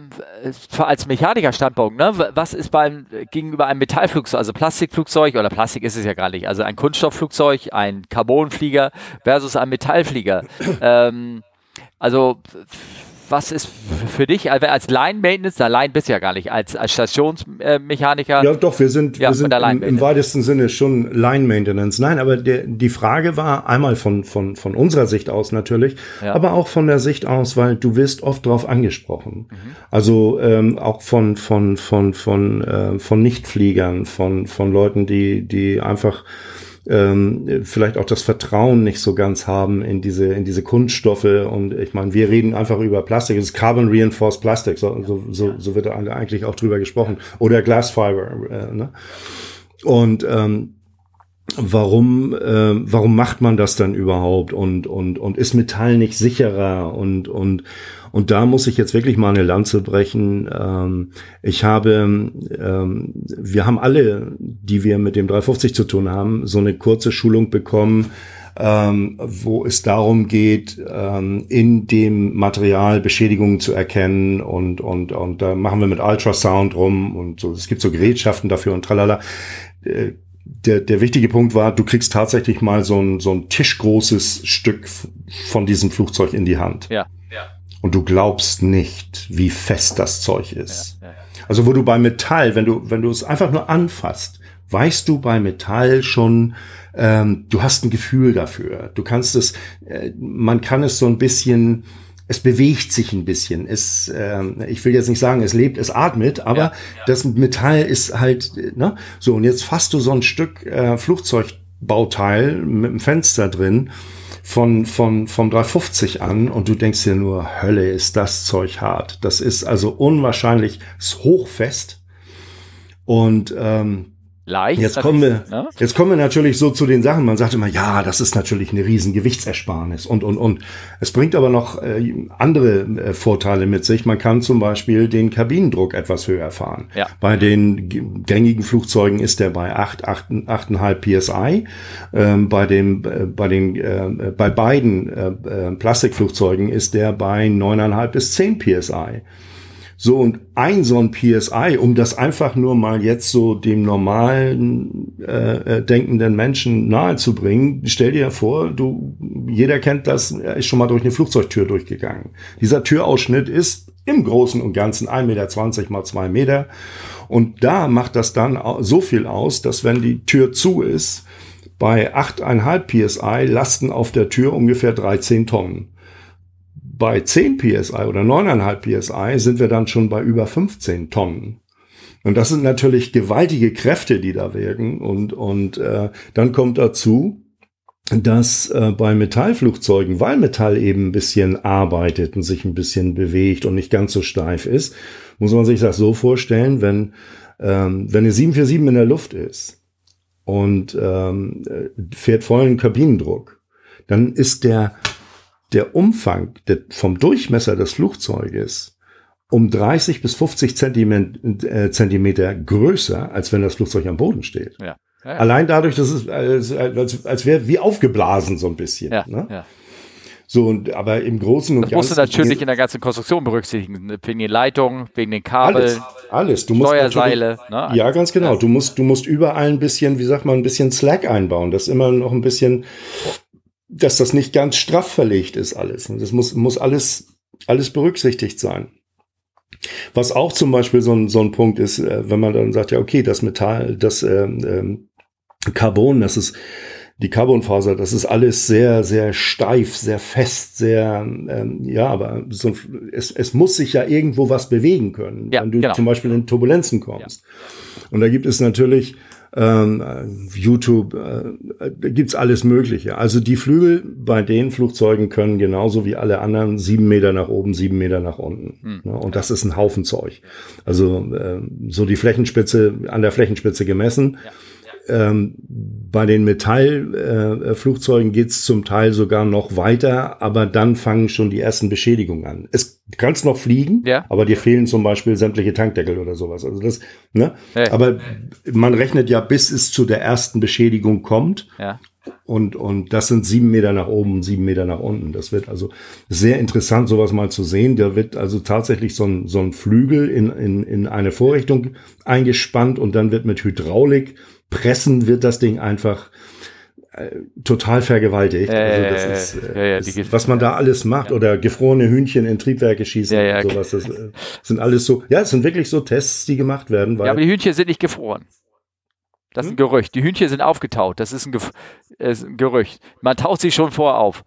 als Mechanikerstandpunkt, ne? Was ist beim gegenüber einem Metallflugzeug, also Plastikflugzeug oder Plastik ist es ja gar nicht, also ein Kunststoffflugzeug, ein Carbonflieger versus ein Metallflieger. ähm, also was ist für dich also als Line-Maintenance, Line bist du ja gar nicht, als, als Stationsmechaniker? Ja, doch, wir sind, ja, wir sind im, im, weitesten Sinne schon Line-Maintenance. Nein, aber der, die Frage war einmal von, von, von unserer Sicht aus natürlich, ja. aber auch von der Sicht aus, weil du wirst oft darauf angesprochen. Mhm. Also ähm, auch von, von, von, von, äh, von Nichtfliegern, von, von Leuten, die, die einfach ähm, vielleicht auch das Vertrauen nicht so ganz haben in diese, in diese Kunststoffe. Und ich meine, wir reden einfach über Plastik. Es ist Carbon Reinforced Plastic. So, so, so, so wird eigentlich auch drüber gesprochen. Oder Glass Fiber. Äh, ne? Und ähm, warum, äh, warum macht man das dann überhaupt und, und, und ist Metall nicht sicherer und, und, und da muss ich jetzt wirklich mal eine Lanze brechen. Ähm, ich habe, ähm, wir haben alle, die wir mit dem 350 zu tun haben, so eine kurze Schulung bekommen, ähm, wo es darum geht, ähm, in dem Material Beschädigungen zu erkennen und, und, und da machen wir mit Ultrasound rum und so. Es gibt so Gerätschaften dafür und tralala. Äh, der, der wichtige Punkt war, du kriegst tatsächlich mal so ein, so ein tischgroßes Stück von diesem Flugzeug in die Hand. Ja. Und du glaubst nicht, wie fest das Zeug ist. Ja, ja, ja. Also wo du bei Metall, wenn du, wenn du es einfach nur anfasst, weißt du bei Metall schon, ähm, du hast ein Gefühl dafür. Du kannst es, äh, man kann es so ein bisschen, es bewegt sich ein bisschen. Es, äh, ich will jetzt nicht sagen, es lebt, es atmet, aber ja, ja. das Metall ist halt, ne? So, und jetzt fasst du so ein Stück äh, Flugzeugbauteil mit einem Fenster drin von, von, vom 350 an und du denkst dir nur, Hölle, ist das Zeug hart. Das ist also unwahrscheinlich, hochfest. Und ähm, leicht. Jetzt kommen wir, ne? jetzt kommen wir natürlich so zu den Sachen. Man sagt immer, ja, das ist natürlich eine riesen Gewichtsersparnis und, und, und. Es bringt aber noch äh, andere äh, Vorteile mit sich. Man kann zum Beispiel den Kabinendruck etwas höher fahren. Ja. Bei den gängigen Flugzeugen ist der bei 8, 8, 8,5 PSI. Ähm, bei dem, äh, bei den, äh, bei beiden äh, äh, Plastikflugzeugen ist der bei 9,5 bis 10 PSI. So, und ein so ein PSI, um das einfach nur mal jetzt so dem normalen äh, äh, denkenden Menschen nahezubringen, stell dir vor, du, jeder kennt das, er ist schon mal durch eine Flugzeugtür durchgegangen. Dieser Türausschnitt ist im Großen und Ganzen 1,20 Meter mal 2 Meter. Und da macht das dann so viel aus, dass wenn die Tür zu ist, bei 8,5 PSI lasten auf der Tür ungefähr 13 Tonnen bei 10 PSI oder 9,5 PSI sind wir dann schon bei über 15 Tonnen. Und das sind natürlich gewaltige Kräfte, die da wirken. Und, und äh, dann kommt dazu, dass äh, bei Metallflugzeugen, weil Metall eben ein bisschen arbeitet und sich ein bisschen bewegt und nicht ganz so steif ist, muss man sich das so vorstellen, wenn, ähm, wenn eine 747 in der Luft ist und ähm, fährt vollen Kabinendruck, dann ist der der Umfang der, vom Durchmesser des Flugzeuges um 30 bis 50 Zentimeter, äh, Zentimeter größer, als wenn das Flugzeug am Boden steht. Ja. Ja, ja. Allein dadurch, dass es als, als, als wäre wie aufgeblasen so ein bisschen. Ja, ne? ja. So, und, aber im Großen und Ganzen. Das musst du natürlich in der ganzen Konstruktion berücksichtigen. Wegen den Leitungen, wegen den Kabeln. Alles, alles. Du musst Steuerseile. Ne? Ja, ganz genau. Du musst, du musst überall ein bisschen, wie sagt man, ein bisschen Slack einbauen. Das immer noch ein bisschen dass das nicht ganz straff verlegt ist alles. Das muss, muss alles, alles berücksichtigt sein. Was auch zum Beispiel so ein, so ein Punkt ist, äh, wenn man dann sagt, ja, okay, das Metall, das ähm, ähm, Carbon, das ist die Carbonfaser, das ist alles sehr, sehr steif, sehr fest, sehr, ähm, ja, aber so, es, es muss sich ja irgendwo was bewegen können, ja, wenn du genau. zum Beispiel in Turbulenzen kommst. Ja. Und da gibt es natürlich YouTube, äh, gibt's alles Mögliche. Also die Flügel bei den Flugzeugen können genauso wie alle anderen sieben Meter nach oben, sieben Meter nach unten. Hm. Ne? Und das ist ein Haufen Zeug. Also äh, so die Flächenspitze, an der Flächenspitze gemessen. Ja ähm, bei den Metallflugzeugen äh, geht's zum Teil sogar noch weiter, aber dann fangen schon die ersten Beschädigungen an. Es kannst noch fliegen, ja. aber dir fehlen zum Beispiel sämtliche Tankdeckel oder sowas. Also das, ne? Hey. Aber man rechnet ja, bis es zu der ersten Beschädigung kommt. Ja. Und, und das sind sieben Meter nach oben, sieben Meter nach unten. Das wird also sehr interessant, sowas mal zu sehen. Da wird also tatsächlich so ein, so ein Flügel in, in, in eine Vorrichtung eingespannt und dann wird mit Hydraulik pressen wird das Ding einfach äh, total vergewaltigt. Äh, also das ist, äh, ja, ja, was man da alles macht ja. oder gefrorene Hühnchen in Triebwerke schießen ja, und sowas. Das äh, sind alles so, ja, es sind wirklich so Tests, die gemacht werden. Weil ja, aber die Hühnchen sind nicht gefroren. Das ist ein hm? Gerücht. Die Hühnchen sind aufgetaut. Das ist ein, Ge ist ein Gerücht. Man taucht sie schon vor auf.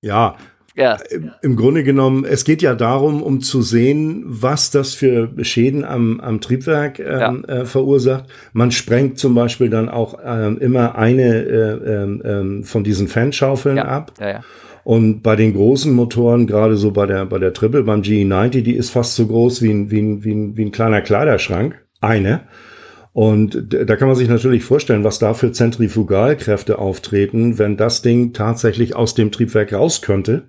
Ja, ja. Im Grunde genommen, es geht ja darum, um zu sehen, was das für Schäden am, am Triebwerk ähm, ja. äh, verursacht. Man sprengt zum Beispiel dann auch ähm, immer eine äh, ähm von diesen Fanschaufeln ja. ab. Ja, Und bei den großen Motoren, gerade so bei der, bei der Triple, beim GE90, die ist fast so groß wie ein, wie ein, wie ein, wie ein kleiner Kleiderschrank. Eine. Und da kann man sich natürlich vorstellen, was da für Zentrifugalkräfte auftreten, wenn das Ding tatsächlich aus dem Triebwerk raus könnte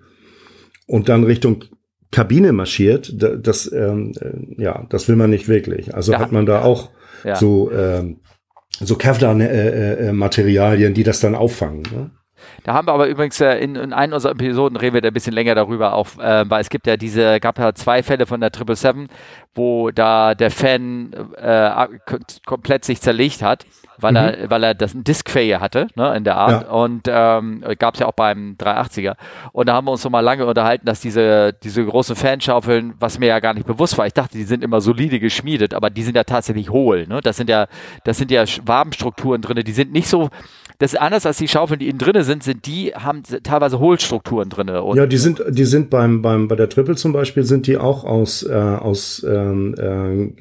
und dann Richtung Kabine marschiert. Das, ähm, äh, ja, das will man nicht wirklich. Also ja. hat man da auch ja. so, ähm, so Kevlar-Materialien, die das dann auffangen. Ne? Da haben wir aber übrigens äh, in, in einer unserer Episoden reden wir da ein bisschen länger darüber, auch, äh, weil es gibt ja diese, gab ja zwei Fälle von der 777, wo da der Fan äh, komplett sich zerlegt hat, weil mhm. er, weil er das ein Disk-Failure hatte, ne, in der Art. Ja. Und ähm, gab es ja auch beim 380er. Und da haben wir uns noch mal lange unterhalten, dass diese, diese großen Fanschaufeln, was mir ja gar nicht bewusst war, ich dachte, die sind immer solide geschmiedet, aber die sind ja tatsächlich hohl. Ne? Das sind ja, das sind ja Wabenstrukturen drin, die sind nicht so das ist anders als die Schaufeln, die innen drin sind, sind die, haben teilweise Hohlstrukturen drin. Ja, die sind, die sind beim, beim, bei der Triple zum Beispiel sind die auch aus, äh, aus ähm,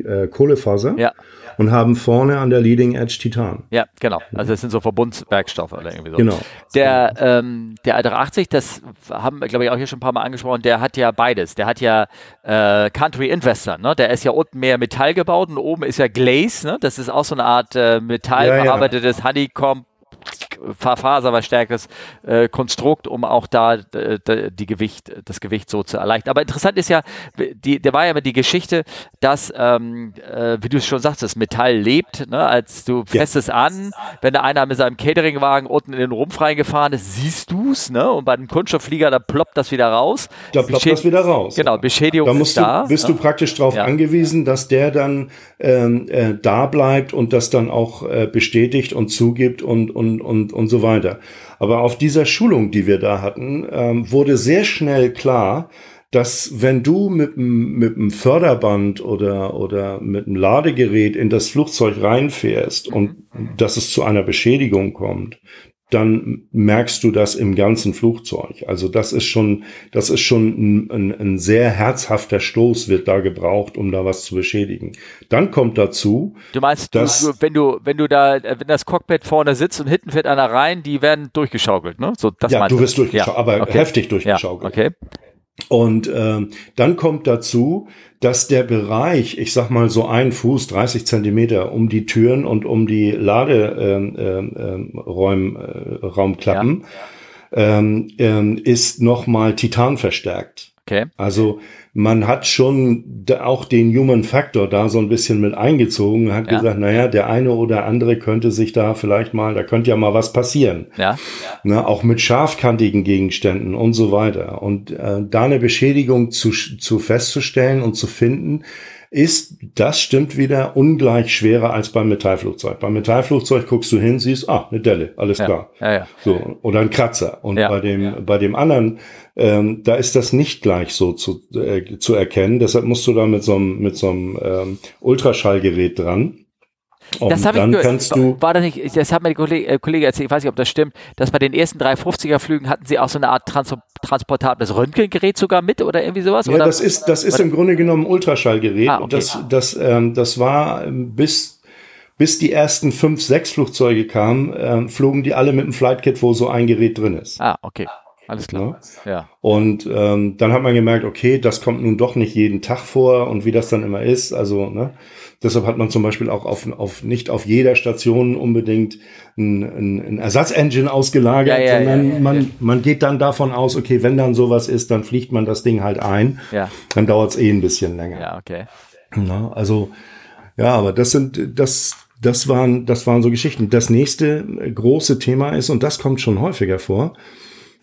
äh, Kohlefaser. Ja und haben vorne an der Leading Edge Titan. Ja, genau. Also das sind so Verbundwerkstoffe oder irgendwie so. Genau. Der, ähm, der Alter 80, das haben wir, glaube ich, auch hier schon ein paar Mal angesprochen, der hat ja beides. Der hat ja äh, Country Investor, ne? Der ist ja unten mehr Metall gebaut und oben ist ja Glaze, ne? Das ist auch so eine Art äh, metallverarbeitetes ja, ja. Honeycomb faserverstärktes äh, Konstrukt, um auch da äh, die Gewicht, das Gewicht so zu erleichtern. Aber interessant ist ja, die, der war ja immer die Geschichte, dass, ähm, äh, wie du es schon sagst, das Metall lebt, ne? als du fährst es an, wenn da einer mit seinem Cateringwagen unten in den Rumpf reingefahren ist, siehst du es, ne? und bei dem Kunststoffflieger, da ploppt das wieder raus. Da ploppt das wieder raus. Genau, Beschädigung da musst ist da. Du, bist ne? du praktisch darauf ja. angewiesen, dass der dann ähm, äh, da bleibt und das dann auch äh, bestätigt und zugibt und, und, und, und so weiter. Aber auf dieser Schulung, die wir da hatten, ähm, wurde sehr schnell klar, dass wenn du mit einem mit dem Förderband oder, oder mit einem Ladegerät in das Flugzeug reinfährst und dass es zu einer Beschädigung kommt, dann merkst du das im ganzen Flugzeug. Also das ist schon, das ist schon ein, ein, ein, sehr herzhafter Stoß wird da gebraucht, um da was zu beschädigen. Dann kommt dazu, du meinst, dass du, wenn du, wenn du da, wenn das Cockpit vorne sitzt und hinten fährt einer rein, die werden durchgeschaukelt, ne? So, das ja, du wirst durchgeschaukelt, ja. aber okay. heftig durchgeschaukelt. Ja, okay. Und äh, dann kommt dazu, dass der Bereich, ich sag mal so ein Fuß, 30 Zentimeter um die Türen und um die Laderaumklappen, äh, äh, Raumklappen, ja. ähm, ähm, ist nochmal Titan verstärkt. Okay. Also man hat schon auch den Human Factor da so ein bisschen mit eingezogen, hat ja. gesagt, naja, der eine oder andere könnte sich da vielleicht mal, da könnte ja mal was passieren. Ja. Ne, auch mit scharfkantigen Gegenständen und so weiter. Und äh, da eine Beschädigung zu, zu festzustellen und zu finden, ist, das stimmt wieder, ungleich schwerer als beim Metallflugzeug. Beim Metallflugzeug guckst du hin, siehst, ah, eine Delle, alles ja, klar. Ja, ja. So, oder ein Kratzer. Und bei dem, bei dem anderen, ähm, da ist das nicht gleich so zu, äh, zu erkennen. Deshalb musst du da mit so einem, mit so einem ähm, Ultraschallgerät dran. Und das habe ich gehört. War das nicht, das hat mir der Kollege, äh, Kollege, erzählt, ich weiß nicht, ob das stimmt, dass bei den ersten 350er Flügen hatten sie auch so eine Art Trans transportables Röntgengerät sogar mit oder irgendwie sowas? Ja, oder? das ist, das ist im Grunde genommen ein Ultraschallgerät. Ah, okay. Das, das, ähm, das war ähm, bis, bis die ersten fünf, sechs Flugzeuge kamen, äh, flogen die alle mit einem Flightkit, wo so ein Gerät drin ist. Ah, okay. Alles klar. Ja. ja. Und ähm, dann hat man gemerkt, okay, das kommt nun doch nicht jeden Tag vor und wie das dann immer ist. Also, ne? Deshalb hat man zum Beispiel auch auf, auf nicht auf jeder Station unbedingt ein, ein, ein Ersatzengine ausgelagert, ja, ja, sondern ja, man, man geht dann davon aus, okay, wenn dann sowas ist, dann fliegt man das Ding halt ein. Ja. Dann dauert es eh ein bisschen länger. Ja, okay. Na, also, ja, aber das sind, das, das waren, das waren so Geschichten. Das nächste große Thema ist, und das kommt schon häufiger vor,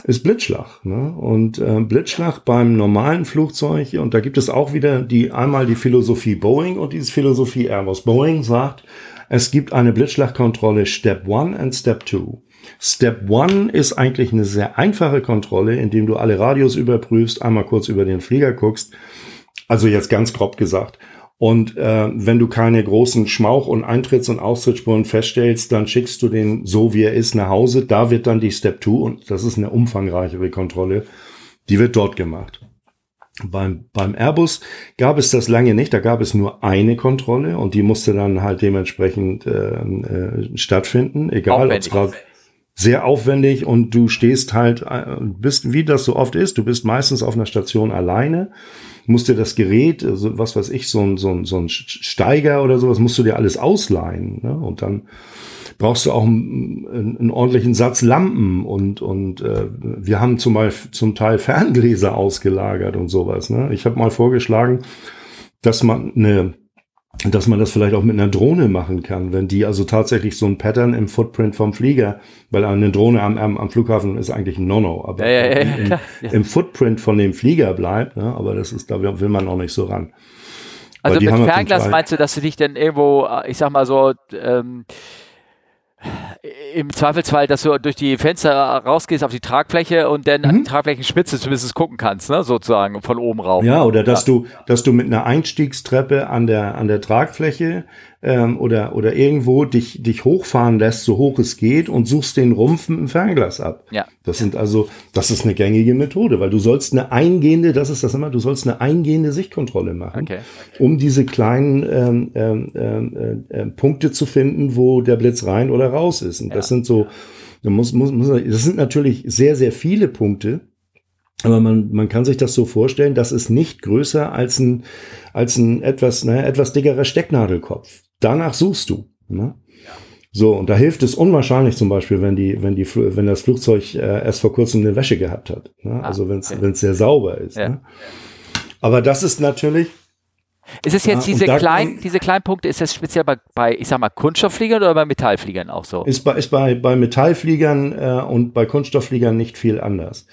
ist Blitzschlag. Ne? Und äh, Blitzschlag beim normalen Flugzeug, und da gibt es auch wieder die einmal die Philosophie Boeing und diese Philosophie Airbus. Boeing sagt, es gibt eine Blitzschlagkontrolle Step 1 und Step 2. Step 1 ist eigentlich eine sehr einfache Kontrolle, indem du alle Radios überprüfst, einmal kurz über den Flieger guckst. Also jetzt ganz grob gesagt. Und äh, wenn du keine großen Schmauch- und Eintritts- und Austrittsspuren feststellst, dann schickst du den so, wie er ist, nach Hause. Da wird dann die Step 2, und das ist eine umfangreichere Kontrolle, die wird dort gemacht. Beim, beim Airbus gab es das lange nicht, da gab es nur eine Kontrolle und die musste dann halt dementsprechend äh, äh, stattfinden, egal ob es sehr aufwendig und du stehst halt, äh, bist, wie das so oft ist, du bist meistens auf einer Station alleine, musst dir das Gerät, also was weiß ich, so ein, so ein, so ein Steiger oder sowas, musst du dir alles ausleihen. Ne? Und dann brauchst du auch einen, einen ordentlichen Satz Lampen und, und äh, wir haben zum, Beispiel, zum Teil Ferngläser ausgelagert und sowas. Ne? Ich habe mal vorgeschlagen, dass man eine dass man das vielleicht auch mit einer Drohne machen kann, wenn die also tatsächlich so ein Pattern im Footprint vom Flieger, weil eine Drohne am, am, am Flughafen ist eigentlich ein No-No, aber ja, ja, ja, im, im, Footprint von dem Flieger bleibt, ne? aber das ist, da will man auch nicht so ran. Also mit Fernglas meinst du, dass du dich dann irgendwo, ich sag mal so, ähm, im Zweifelsfall, dass du durch die Fenster rausgehst auf die Tragfläche und dann mhm. an die Tragflächenspitze zumindest gucken kannst, ne? sozusagen von oben rauf. Ja, oder dass ja. du, dass du mit einer Einstiegstreppe an der an der Tragfläche ähm, oder, oder irgendwo dich, dich hochfahren lässt, so hoch es geht, und suchst den Rumpf mit dem Fernglas ab. Ja. Das sind also, das ist eine gängige Methode, weil du sollst eine eingehende, das ist das immer, du sollst eine eingehende Sichtkontrolle machen, okay. um diese kleinen ähm, ähm, ähm äh, äh, Punkte zu finden, wo der Blitz rein oder raus ist. Und ja. das sind so, muss, muss, muss, das sind natürlich sehr, sehr viele Punkte. Aber man, man kann sich das so vorstellen, das ist nicht größer als ein, als ein etwas, naja, etwas dickerer Stecknadelkopf danach suchst du. Ne? So, und da hilft es unwahrscheinlich zum Beispiel, wenn die, wenn die, wenn das Flugzeug äh, erst vor kurzem eine Wäsche gehabt hat. Ne? Ah, also wenn es okay. sehr sauber ist. Ja. Ne? Aber das ist natürlich. Ist es jetzt ja, diese kleinen, diese kleinen Punkte, ist das speziell bei, bei, ich sag mal, Kunststofffliegern oder bei Metallfliegern auch so? Ist bei, ist bei, bei Metallfliegern äh, und bei Kunststofffliegern nicht viel anders.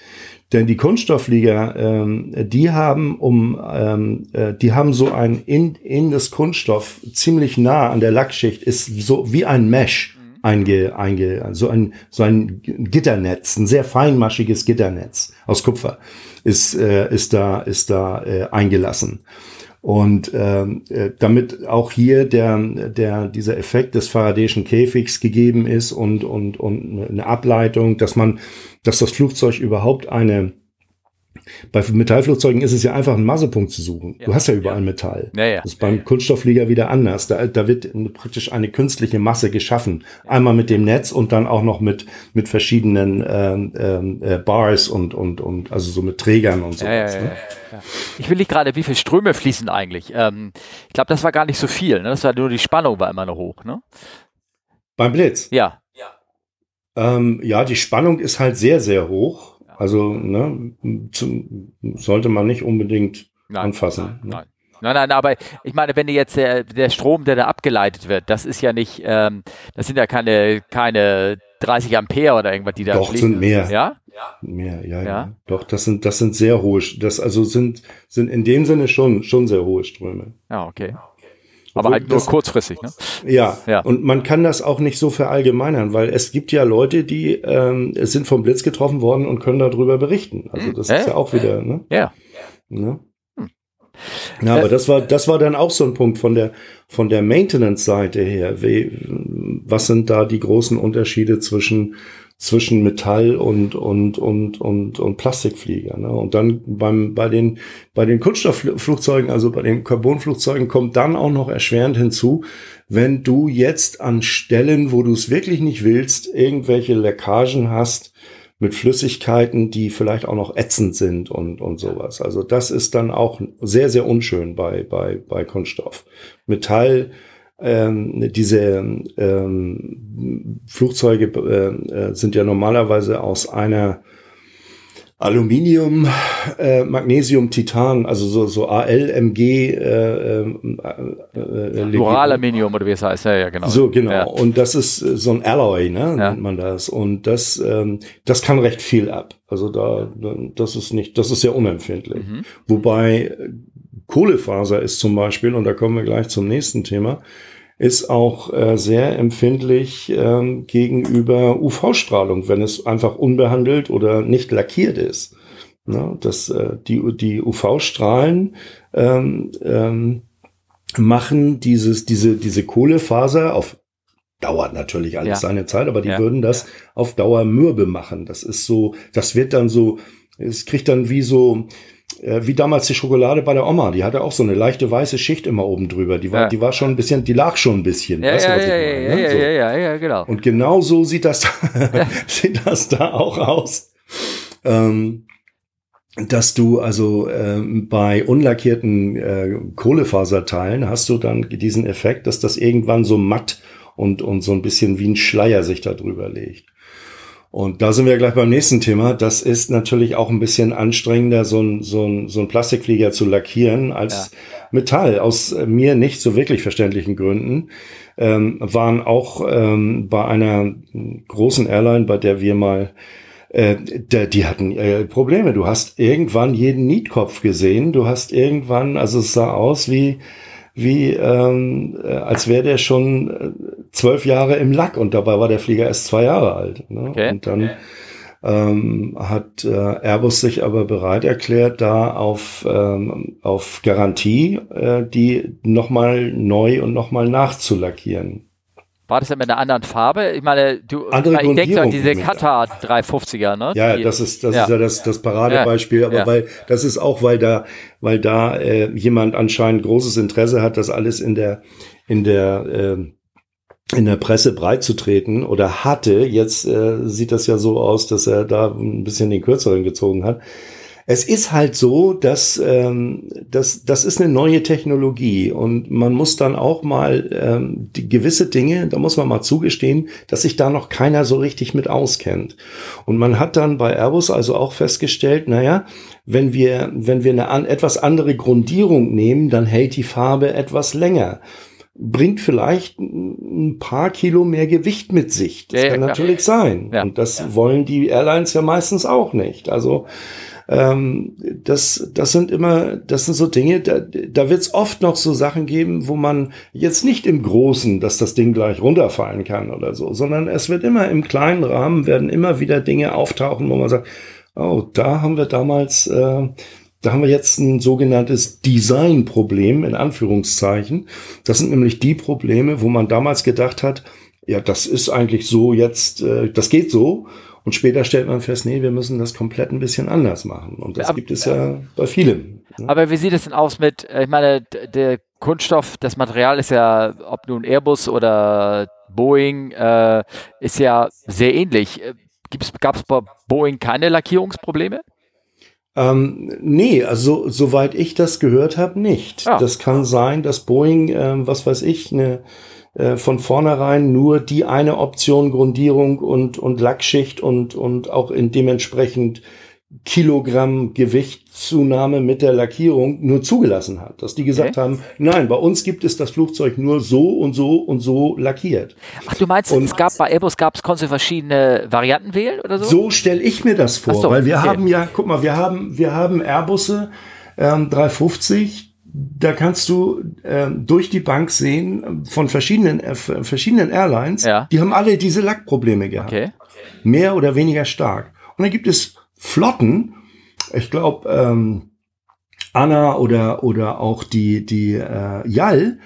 Denn die Kunststoffflieger, ähm, die haben um, ähm, äh, die haben so ein in, in das Kunststoff ziemlich nah an der Lackschicht ist so wie ein Mesh mhm. einge, einge, so ein so ein Gitternetz, ein sehr feinmaschiges Gitternetz aus Kupfer ist äh, ist da ist da äh, eingelassen. Und ähm, äh, damit auch hier der, der, dieser Effekt des Faradayschen Käfigs gegeben ist und, und, und eine Ableitung, dass man, dass das Flugzeug überhaupt eine bei Metallflugzeugen ist es ja einfach, einen Massepunkt zu suchen. Ja. Du hast ja überall Metall. Ja, ja. Das ist beim Kunststoffflieger wieder anders. Da, da wird praktisch eine künstliche Masse geschaffen. Einmal mit dem Netz und dann auch noch mit, mit verschiedenen ähm, ähm, äh, Bars und, und, und also so mit Trägern und so. Ne? Ich will nicht gerade, wie viel Ströme fließen eigentlich? Ähm, ich glaube, das war gar nicht so viel. Ne? Das war nur die Spannung war immer noch hoch. Ne? Beim Blitz? Ja. Ähm, ja, die Spannung ist halt sehr, sehr hoch. Also ne, zu, sollte man nicht unbedingt nein, anfassen. Nein, ne? nein. Nein, nein, aber ich meine, wenn jetzt der, der Strom, der da abgeleitet wird, das ist ja nicht, ähm, das sind ja keine, keine 30 Ampere oder irgendwas, die da Doch, fliegen. sind mehr. Ja? Mehr, ja, ja, ja. Doch, das sind, das sind sehr hohe, das also sind, sind in dem Sinne schon, schon sehr hohe Ströme. Ja, okay. Aber halt nur kurzfristig, ne? Ja, ja, und man kann das auch nicht so verallgemeinern, weil es gibt ja Leute, die ähm, sind vom Blitz getroffen worden und können darüber berichten. Also das äh? ist ja auch wieder, ne? Ja. Ne? Hm. Ja, aber das war, das war dann auch so ein Punkt von der, von der Maintenance-Seite her. Wie, was sind da die großen Unterschiede zwischen zwischen Metall und und und und und Plastikflieger. Ne? Und dann beim bei den bei den Kunststoffflugzeugen, also bei den Carbonflugzeugen, kommt dann auch noch erschwerend hinzu, wenn du jetzt an Stellen, wo du es wirklich nicht willst, irgendwelche Leckagen hast mit Flüssigkeiten, die vielleicht auch noch ätzend sind und und sowas. Also das ist dann auch sehr sehr unschön bei bei bei Kunststoff. Metall ähm, diese ähm, Flugzeuge äh, äh, sind ja normalerweise aus einer Aluminium, äh, Magnesium, Titan, also so, so ALMG. Äh, äh, äh, Duralaluminium oder wie es heißt, ja, ja genau. So, genau. Ja. Und das ist äh, so ein Alloy, ne, ja. nennt man das. Und das, ähm, das kann recht viel ab. Also da, das ist nicht, das ist sehr unempfindlich. Mhm. Wobei Kohlefaser ist zum Beispiel, und da kommen wir gleich zum nächsten Thema, ist auch äh, sehr empfindlich ähm, gegenüber UV-Strahlung, wenn es einfach unbehandelt oder nicht lackiert ist. Ne? Das, äh, die die UV-Strahlen ähm, ähm, machen dieses, diese, diese Kohlefaser auf dauert natürlich alles ja. seine Zeit, aber die ja. würden das auf Dauer mürbe machen. Das ist so, das wird dann so es kriegt dann wie so, äh, wie damals die Schokolade bei der Oma, die hatte auch so eine leichte weiße Schicht immer oben drüber. Die war, ja. die war schon ein bisschen, die lag schon ein bisschen. Ja, weißt ja, du, was ja, ich meine, ja, ne? ja, so. ja, ja, ja, genau. Und genau so sieht das, sieht das da auch aus. Ähm, dass du also ähm, bei unlackierten äh, Kohlefaserteilen hast du dann diesen Effekt, dass das irgendwann so matt und, und so ein bisschen wie ein Schleier sich da drüber legt. Und da sind wir gleich beim nächsten Thema. Das ist natürlich auch ein bisschen anstrengender, so ein, so ein, so ein Plastikflieger zu lackieren als ja. Metall. Aus mir nicht so wirklich verständlichen Gründen ähm, waren auch ähm, bei einer großen Airline, bei der wir mal äh, der, die hatten äh, Probleme. Du hast irgendwann jeden Nietkopf gesehen. Du hast irgendwann, also es sah aus wie wie ähm, äh, als wäre der schon äh, zwölf Jahre im Lack und dabei war der Flieger erst zwei Jahre alt. Ne? Okay. Und dann ähm, hat äh, Airbus sich aber bereit erklärt, da auf, ähm, auf Garantie äh, die nochmal neu und nochmal nachzulackieren. War das denn mit einer anderen Farbe? Ich meine, du, Andere ich denke an diese Qatar 350er, ne? Ja, die, das ist das ja. ist ja das, das Paradebeispiel, aber ja. weil das ist auch, weil da, weil da äh, jemand anscheinend großes Interesse hat, das alles in der in der äh, in der Presse breit zu treten oder hatte. Jetzt äh, sieht das ja so aus, dass er da ein bisschen den kürzeren gezogen hat es ist halt so, dass ähm, das, das ist eine neue Technologie und man muss dann auch mal ähm, die gewisse Dinge, da muss man mal zugestehen, dass sich da noch keiner so richtig mit auskennt. Und man hat dann bei Airbus also auch festgestellt, naja, wenn wir, wenn wir eine an, etwas andere Grundierung nehmen, dann hält die Farbe etwas länger bringt vielleicht ein paar Kilo mehr Gewicht mit sich. Das ja, kann ja, natürlich sein. Ja, und das wollen die Airlines ja meistens auch nicht. Also ähm, das, das sind immer, das sind so Dinge, da, da wird es oft noch so Sachen geben, wo man jetzt nicht im Großen, dass das Ding gleich runterfallen kann oder so, sondern es wird immer im kleinen Rahmen, werden immer wieder Dinge auftauchen, wo man sagt, oh, da haben wir damals, äh, da haben wir jetzt ein sogenanntes Designproblem in Anführungszeichen. Das sind nämlich die Probleme, wo man damals gedacht hat, ja, das ist eigentlich so jetzt, äh, das geht so. Und später stellt man fest, nee, wir müssen das komplett ein bisschen anders machen. Und das aber, gibt es ja bei vielen. Ne? Aber wie sieht es denn aus mit, äh, ich meine, der Kunststoff, das Material ist ja, ob nun Airbus oder Boeing, äh, ist ja sehr ähnlich. Äh, Gab es bei Boeing keine Lackierungsprobleme? Ähm, nee, also soweit ich das gehört habe, nicht. Ah. Das kann sein, dass Boeing, ähm, was weiß ich, eine äh, von vornherein nur die eine Option Grundierung und, und Lackschicht und, und auch in dementsprechend Kilogramm Gewichtszunahme mit der Lackierung nur zugelassen hat. Dass die gesagt okay. haben, nein, bei uns gibt es das Flugzeug nur so und so und so lackiert. Ach, du meinst, und es gab bei Airbus gab es konntest du verschiedene Varianten wählen oder so? So stelle ich mir das vor, so, weil wir okay. haben ja, guck mal, wir haben, wir haben Airbusse ähm, 350, da kannst du äh, durch die Bank sehen von verschiedenen äh, verschiedenen Airlines, ja. die haben alle diese Lackprobleme gehabt. Okay. Mehr oder weniger stark. Und dann gibt es Flotten, ich glaube ähm, Anna oder oder auch die die äh, Yal,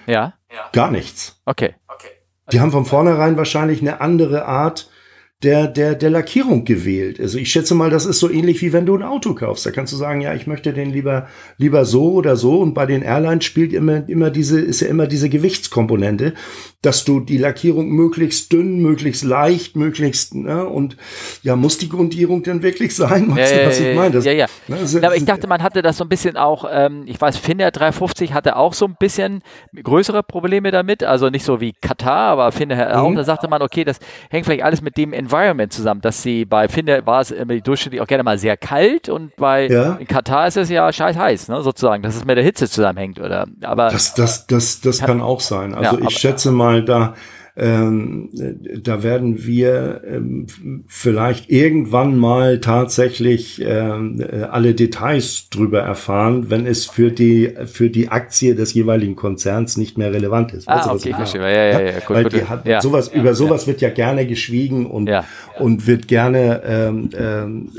ja. gar nichts. Okay. Die haben von vornherein wahrscheinlich eine andere Art der, der, der Lackierung gewählt. Also ich schätze mal, das ist so ähnlich wie wenn du ein Auto kaufst. Da kannst du sagen, ja, ich möchte den lieber, lieber so oder so. Und bei den Airlines spielt immer, immer diese, ist ja immer diese Gewichtskomponente, dass du die Lackierung möglichst dünn, möglichst leicht, möglichst, ne, und ja, muss die Grundierung denn wirklich sein? Weißt ja, du, was ja, ich meine? Das, ja, ja. Ne, das, aber ich dachte, man hatte das so ein bisschen auch, ähm, ich weiß, Finnair 350 hatte auch so ein bisschen größere Probleme damit. Also nicht so wie Katar, aber Finnair mhm. auch. Da sagte man, okay, das hängt vielleicht alles mit dem Environment zusammen, dass sie bei Finde war es immer durchschnittlich auch gerne mal sehr kalt und bei ja. Katar ist es ja scheiß heiß, ne, sozusagen, dass es mit der Hitze zusammenhängt oder aber das das das das kann, kann auch sein. Also ich schätze mal da ähm, da werden wir ähm, vielleicht irgendwann mal tatsächlich ähm, äh, alle Details drüber erfahren, wenn es für die für die Aktie des jeweiligen Konzerns nicht mehr relevant ist. Ah, weißt okay, verstehe. Ja, ja, ja, gut, Weil die hat, ja. sowas ja, über sowas wird ja gerne geschwiegen und und wird gerne ähm, ähm,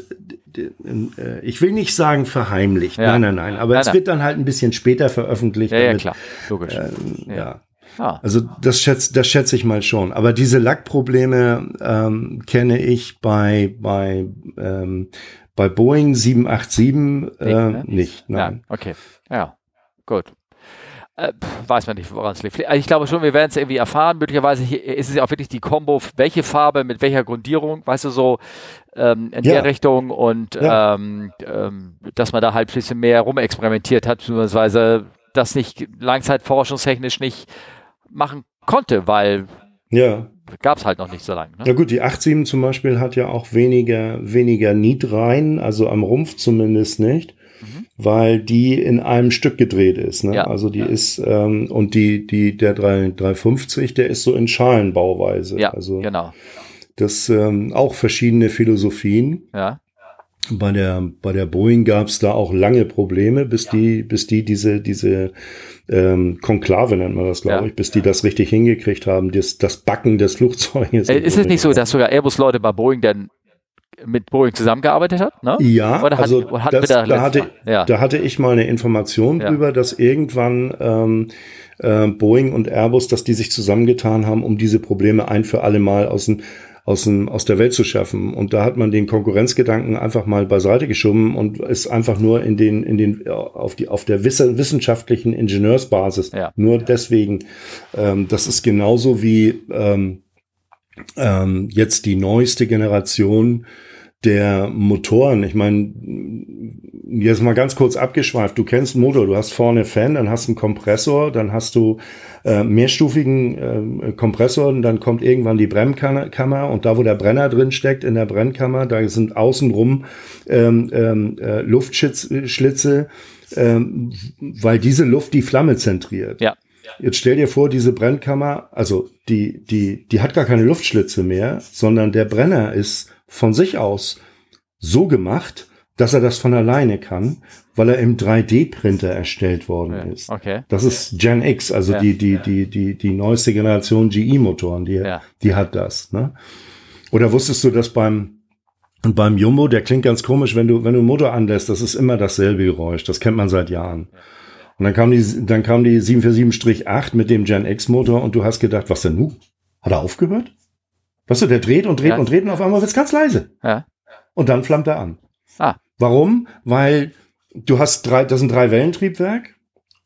äh, ich will nicht sagen verheimlicht, ja. nein, nein, nein, aber nein, es nein. wird dann halt ein bisschen später veröffentlicht. Ja, damit, ja klar, logisch. Ähm, ja. Ah. Also das schätze das schätze ich mal schon. Aber diese Lackprobleme ähm, kenne ich bei bei ähm, Bei Boeing 787 äh, ne? nicht. Nein. Ja, okay. Ja, gut. Äh, weiß man nicht, woran es liegt. Also ich glaube schon, wir werden es irgendwie erfahren. Möglicherweise ist es ja auch wirklich die Kombo, welche Farbe mit welcher Grundierung, weißt du, so ähm, in ja. der Richtung und ja. ähm, ähm, dass man da halt ein bisschen mehr rumexperimentiert hat, beziehungsweise das nicht langzeitforschungstechnisch nicht machen konnte, weil ja. gab es halt noch nicht so lange. Ne? Ja gut, die 87 zum Beispiel hat ja auch weniger, weniger Nietreihen, also am Rumpf zumindest nicht mhm. weil die in einem Stück gedreht ist. Ne? Ja. Also die ja. ist, ähm, und die, die, der 3, 350, der ist so in Schalenbauweise. Ja, also genau. Das ähm, auch verschiedene Philosophien. Ja. Bei der, bei der Boeing gab es da auch lange Probleme, bis die, bis die diese, diese ähm, Konklave nennt man das, glaube ja. ich, bis die das richtig hingekriegt haben, das, das Backen des Flugzeuges. Äh, ist es nicht so, dass sogar Airbus-Leute bei Boeing dann mit Boeing zusammengearbeitet hat? Ne? Ja, hat, also das, da, hatte, ja. da hatte ich mal eine Information ja. drüber, dass irgendwann ähm, äh, Boeing und Airbus, dass die sich zusammengetan haben, um diese Probleme ein für alle Mal aus dem aus, dem, aus der Welt zu schaffen. Und da hat man den Konkurrenzgedanken einfach mal beiseite geschoben und ist einfach nur in den, in den, auf die, auf der wissenschaftlichen Ingenieursbasis. Ja. Nur deswegen, ähm, das ist genauso wie ähm, ähm, jetzt die neueste Generation der Motoren. Ich meine, jetzt mal ganz kurz abgeschweift. Du kennst einen Motor, du hast vorne Fan, dann hast du einen Kompressor, dann hast du äh, mehrstufigen äh, Kompressor und dann kommt irgendwann die Brennkammer und da, wo der Brenner drin steckt, in der Brennkammer, da sind außenrum ähm, ähm, äh, Luftschlitze, ähm, weil diese Luft die Flamme zentriert. Ja. Jetzt stell dir vor, diese Brennkammer, also die, die, die hat gar keine Luftschlitze mehr, sondern der Brenner ist von sich aus so gemacht, dass er das von alleine kann, weil er im 3D-Printer erstellt worden ja, ist. Okay. Das ist Gen X, also ja, die, die, die, die, die neueste Generation GE-Motoren, die, ja. die hat das. Ne? Oder wusstest du, dass beim, beim Jumbo, der klingt ganz komisch, wenn du, wenn du einen Motor anlässt, das ist immer dasselbe Geräusch. Das kennt man seit Jahren. Und dann kam die, dann kam die 747-8 mit dem Gen X Motor und du hast gedacht, was denn nu? Hat er aufgehört? Weißt du, der dreht und dreht ja. und dreht und auf einmal wird's ganz leise. Ja. Und dann flammt er an. Ah. Warum? Weil du hast drei, das sind drei Wellentriebwerk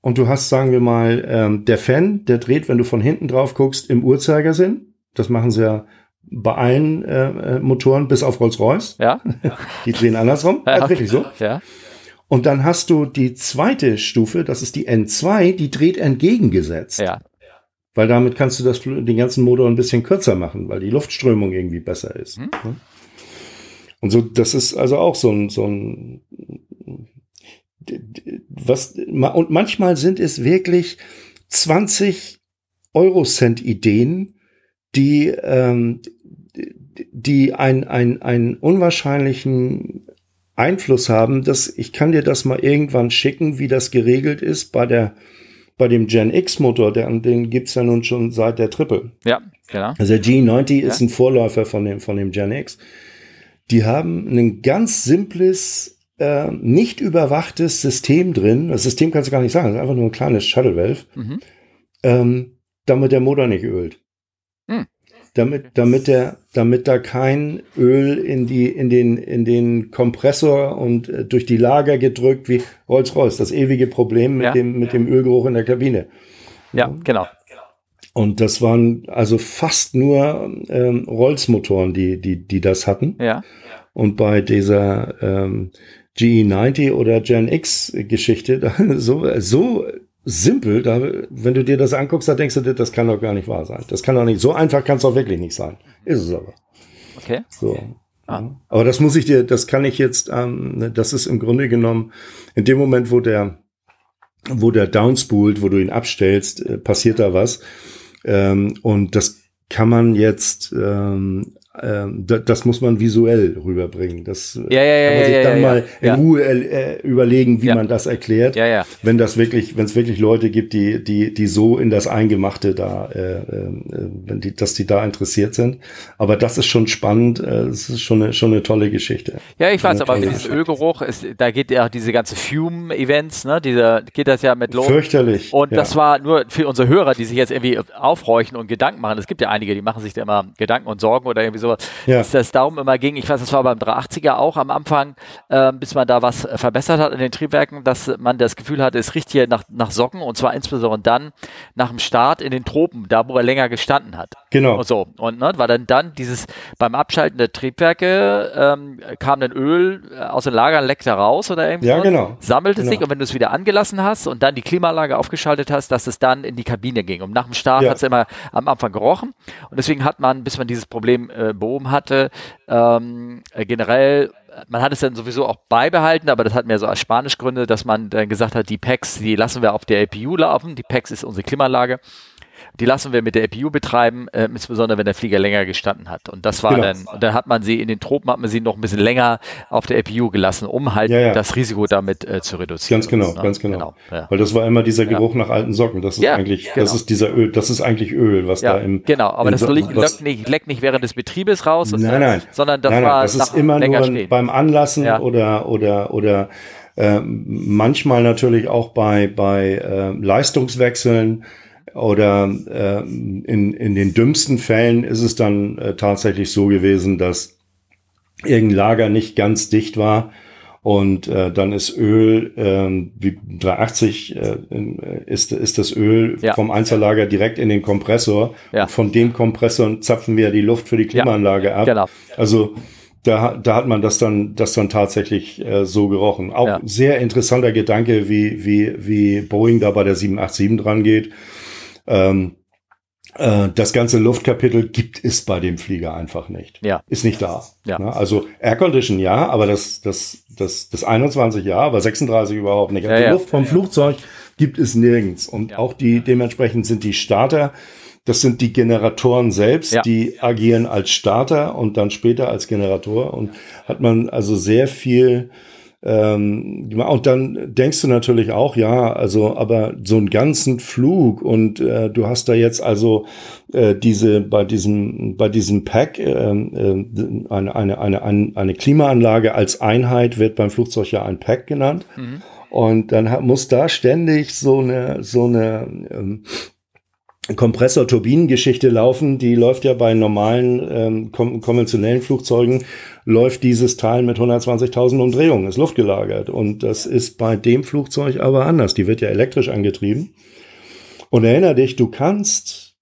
und du hast, sagen wir mal, ähm, der Fan, der dreht, wenn du von hinten drauf guckst, im Uhrzeigersinn. Das machen sie ja bei allen äh, äh Motoren, bis auf Rolls-Royce. Ja. Die drehen andersrum. Ja. Also wirklich so. Ja. Und dann hast du die zweite Stufe, das ist die N2, die dreht entgegengesetzt. Ja. Weil damit kannst du das, den ganzen Motor ein bisschen kürzer machen, weil die Luftströmung irgendwie besser ist. Hm. Und so, das ist also auch so ein, so ein, was, und manchmal sind es wirklich 20 Eurocent Ideen, die, ähm, die ein, ein, einen unwahrscheinlichen Einfluss haben. dass ich kann dir das mal irgendwann schicken, wie das geregelt ist bei der bei dem Gen X Motor, der, den gibt's ja nun schon seit der Triple. Ja, genau. Also der G90 ja. ist ein Vorläufer von dem, von dem Gen X. Die haben ein ganz simples, äh, nicht überwachtes System drin. Das System kannst du gar nicht sagen, das ist einfach nur ein kleines Shuttle Valve, mhm. ähm, damit der Motor nicht ölt damit, damit der, damit da kein Öl in die, in den, in den Kompressor und äh, durch die Lager gedrückt wie Rolls-Royce. Das ewige Problem mit ja. dem, mit dem Ölgeruch in der Kabine. Ja, genau. Und das waren also fast nur ähm, Rolls-Motoren, die, die, die das hatten. Ja. Und bei dieser ähm, GE90 oder Gen X Geschichte, so, so simpel. Da, wenn du dir das anguckst, da denkst du dir, das kann doch gar nicht wahr sein. Das kann doch nicht, so einfach kann es doch wirklich nicht sein. Ist es aber. Okay. So. Ah. Aber das muss ich dir, das kann ich jetzt, ähm, das ist im Grunde genommen, in dem Moment, wo der, wo der downspult, wo du ihn abstellst, äh, passiert da was. Ähm, und das kann man jetzt ähm, das muss man visuell rüberbringen. Das ja, ja, ja, kann man sich ja, dann mal in Ruhe äh, überlegen, wie man das erklärt. Wenn das wirklich, wenn es wirklich Leute gibt, die, die, die so in das Eingemachte da, äh, äh, wenn die, dass die da interessiert sind. Aber das ist schon spannend. Äh, es ist schon eine, schon eine tolle Geschichte. Ja, ich weiß, aber dieses Ölgeruch ist, da geht ja auch diese ganze Fume-Events, ne? Dieser geht das ja mit los. Fürchterlich. Und das war nur für unsere Hörer, die sich jetzt irgendwie aufhorchen und Gedanken machen. Es gibt ja einige, die machen sich da immer Gedanken und Sorgen oder irgendwie so Also, ja. dass das darum immer ging, ich weiß, das war beim 380er auch am Anfang, äh, bis man da was verbessert hat in den Triebwerken, dass man das Gefühl hatte, es riecht hier nach, nach Socken und zwar insbesondere dann nach dem Start in den Tropen, da wo er länger gestanden hat. Genau. Und so. Und ne, war dann dann dieses beim Abschalten der Triebwerke ähm, kam dann Öl äh, aus den Lagern, leckte raus oder irgendwie. Ja, genau. Sammelte genau. sich und wenn du es wieder angelassen hast und dann die Klimaanlage aufgeschaltet hast, dass es dann in die Kabine ging. Und nach dem Start ja. hat es immer am Anfang gerochen. Und deswegen hat man, bis man dieses Problem äh, behoben hatte, ähm, äh, generell man hat es dann sowieso auch beibehalten, aber das hat mehr so als Spanischgründe, dass man dann gesagt hat, die Packs, die lassen wir auf der APU laufen. Die Packs ist unsere Klimaanlage. Die lassen wir mit der APU betreiben, äh, insbesondere wenn der Flieger länger gestanden hat. Und das war genau. dann, und dann hat man sie in den Tropen, hat man sie noch ein bisschen länger auf der APU gelassen, um halt ja, ja. das Risiko damit äh, zu reduzieren. Ganz genau, ne? ganz genau. genau. Weil das war immer dieser Geruch nach alten Socken. Das ist eigentlich, genau. das ist dieser Öl, das ist eigentlich Öl, was da im. Genau, aber das so leckt nicht, leckt nicht während des Betriebes raus, nein, äh, nein. sondern das nein, war. Das ist immer nur stehen. beim Anlassen oder, oder, oder, äh, manchmal natürlich auch bei, bei äh, Leistungswechseln oder äh, in, in den dümmsten Fällen ist es dann äh, tatsächlich so gewesen, dass irgendein Lager nicht ganz dicht war und äh, dann ist Öl, äh, wie 380 äh, ist, ist das Öl ja. vom Einzellager direkt in den Kompressor. Ja. Von dem Kompressor zapfen wir die Luft für die Klimaanlage ja. ab. Genau. Also da, da hat man das dann, das dann tatsächlich äh, so gerochen. Auch sehr interessanter Gedanke, wie, wie, wie Boeing da bei der 787 dran geht. Ähm, äh, das ganze Luftkapitel gibt es bei dem Flieger einfach nicht. Ja. Ist nicht da. Ja. Ne? Also Aircondition ja, aber das, das, das, das 21 ja, aber 36 überhaupt nicht. Ja, die ja. Luft vom Flugzeug gibt es nirgends. Und auch die, dementsprechend sind die Starter, das sind die Generatoren selbst, ja. die agieren als Starter und dann später als Generator und hat man also sehr viel ähm, und dann denkst du natürlich auch, ja, also, aber so einen ganzen Flug und äh, du hast da jetzt also äh, diese bei diesem bei diesem Pack äh, äh, eine, eine eine eine Klimaanlage als Einheit wird beim Flugzeug ja ein Pack genannt. Mhm. Und dann hat, muss da ständig so eine so eine ähm, Kompressor-Turbinengeschichte laufen, die läuft ja bei normalen ähm, kon konventionellen Flugzeugen, läuft dieses Teil mit 120.000 Umdrehungen, ist luftgelagert. Und das ist bei dem Flugzeug aber anders. Die wird ja elektrisch angetrieben. Und erinnere dich, du kannst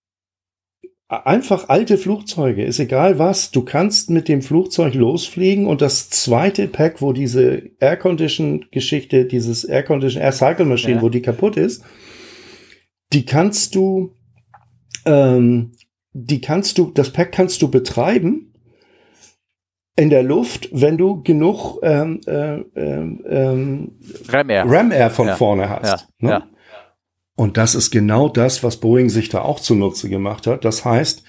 einfach alte Flugzeuge, ist egal was, du kannst mit dem Flugzeug losfliegen und das zweite Pack, wo diese Air-Condition-Geschichte, dieses Air-Condition, Air-Cycle-Maschine, ja. wo die kaputt ist, die kannst du ähm, die kannst du, das Pack kannst du betreiben in der Luft, wenn du genug ähm, äh, ähm, Ram Air, Ram -Air von ja. vorne hast. Ja. Ne? Ja. Und das ist genau das, was Boeing sich da auch zunutze gemacht hat. Das heißt,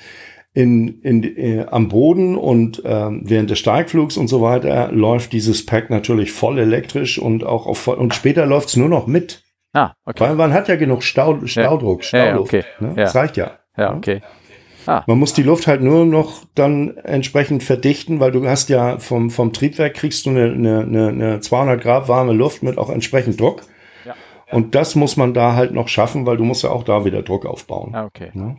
in, in, äh, am Boden und äh, während des Steigflugs und so weiter läuft dieses Pack natürlich voll elektrisch und auch auf und später läuft es nur noch mit. Ah, okay. Weil man hat ja genug Stau, Staudruck, ja. Stauluft. Ja, okay. ne? Das reicht ja. Ja, okay. Ah. Man muss die Luft halt nur noch dann entsprechend verdichten, weil du hast ja vom, vom Triebwerk kriegst du eine, eine, eine 200 Grad warme Luft mit auch entsprechend Druck. Ja. Und das muss man da halt noch schaffen, weil du musst ja auch da wieder Druck aufbauen. Ah, okay. Ja?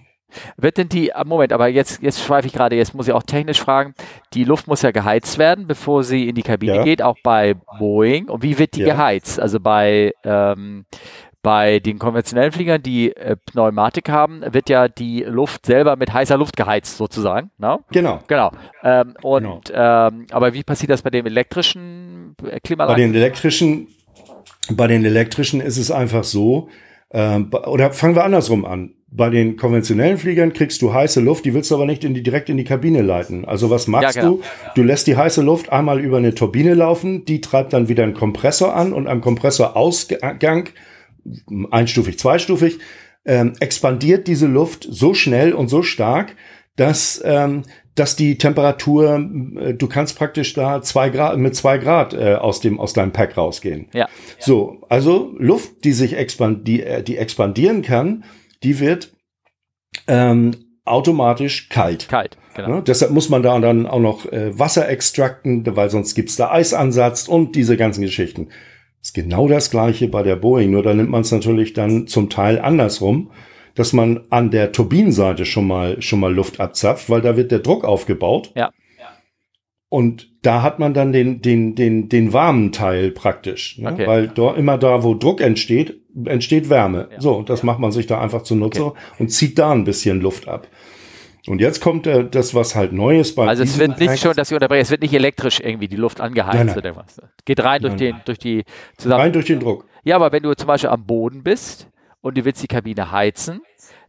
Wird denn die, ah, Moment, aber jetzt, jetzt schweife ich gerade, jetzt muss ich auch technisch fragen, die Luft muss ja geheizt werden, bevor sie in die Kabine ja. geht, auch bei Boeing. Und wie wird die ja. geheizt? Also bei, ähm, bei den konventionellen Fliegern, die äh, Pneumatik haben, wird ja die Luft selber mit heißer Luft geheizt, sozusagen. No? Ne? Genau. Genau. Ähm, und, genau. Ähm, aber wie passiert das bei dem elektrischen äh, Klimaanlagen? Bei den elektrischen, bei den elektrischen ist es einfach so, äh, oder fangen wir andersrum an. Bei den konventionellen Fliegern kriegst du heiße Luft, die willst du aber nicht in die, direkt in die Kabine leiten. Also was machst ja, genau. du? Du lässt die heiße Luft einmal über eine Turbine laufen, die treibt dann wieder einen Kompressor an und am Kompressorausgang einstufig, zweistufig, ähm, expandiert diese Luft so schnell und so stark, dass, ähm, dass die Temperatur, äh, du kannst praktisch da zwei Grad, mit zwei Grad äh, aus dem, aus deinem Pack rausgehen. Ja. So, also Luft, die sich expand, die, äh, die expandieren kann, die wird ähm, automatisch kalt. Kalt, genau. Ja, deshalb muss man da dann auch noch äh, Wasser extrakten, weil sonst gibt's da Eisansatz und diese ganzen Geschichten. Ist genau das gleiche bei der Boeing, nur da nimmt man es natürlich dann zum Teil andersrum. dass man an der Turbinenseite schon mal, schon mal Luft abzapft, weil da wird der Druck aufgebaut. Ja. Und da hat man dann den, den, den, den warmen Teil praktisch. Ne? Okay. Weil dort immer da, wo Druck entsteht, entsteht Wärme. Ja. So, und das macht man sich da einfach zunutze und zieht da ein bisschen Luft ab. Und jetzt kommt äh, das, was halt neu ist bei Also es wird nicht schon, dass ich unterbreche, es wird nicht elektrisch irgendwie die Luft angeheizt Nein, nein. oder was. Geht rein durch Nein, den, nein. durch die zusammen. rein durch den Druck. Ja, aber wenn du zum Beispiel am Boden bist und du willst die Kabine heizen,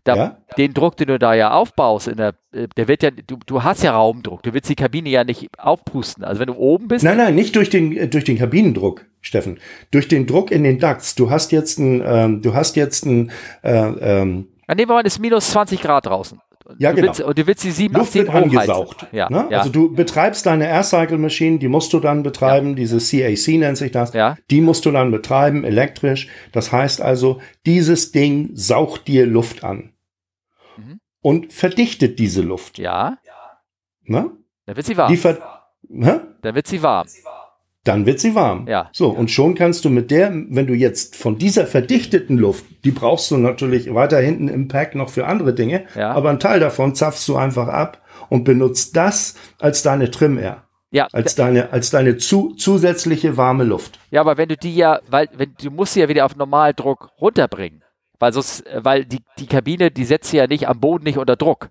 da, Ja. den Druck, den du da ja aufbaust, in der, äh, der wird ja, du, du hast ja Raumdruck, du willst die Kabine ja nicht aufpusten. Also wenn du oben bist, Nein, nein, nicht durch den, äh, durch den Kabinendruck, Steffen. Durch den Druck in den Ducts. Du hast jetzt ein, ähm, du hast jetzt ein, äh, ähm, dann nehmen wir mal, es ist minus 20 Grad draußen. Ja, du genau. Willst, du willst die 7, Luft 8, 7 wird angesaugt. Ja, ne? ja. Also du betreibst deine Air Cycle Maschine, die musst du dann betreiben, diese CAC nennt sich das. Ja. Die musst du dann betreiben, elektrisch. Das heißt also, dieses Ding saugt dir Luft an. Mhm. Und verdichtet diese Luft. ja, Ne? dann wird sie warm. Die ver ne? Dann wird sie warm. Dann wird sie warm. Ja. So, und schon kannst du mit der, wenn du jetzt von dieser verdichteten Luft, die brauchst du natürlich weiter hinten im Pack noch für andere Dinge, Ja. aber einen Teil davon zapfst du einfach ab und benutzt das als deine Trim Air, Ja, als deine, als deine zu, zusätzliche warme Luft. Ja, aber wenn du die ja, weil wenn du musst sie ja wieder auf Normaldruck runterbringen, weil sonst, äh, weil die, die Kabine, die setzt sie ja nicht am Boden nicht unter Druck.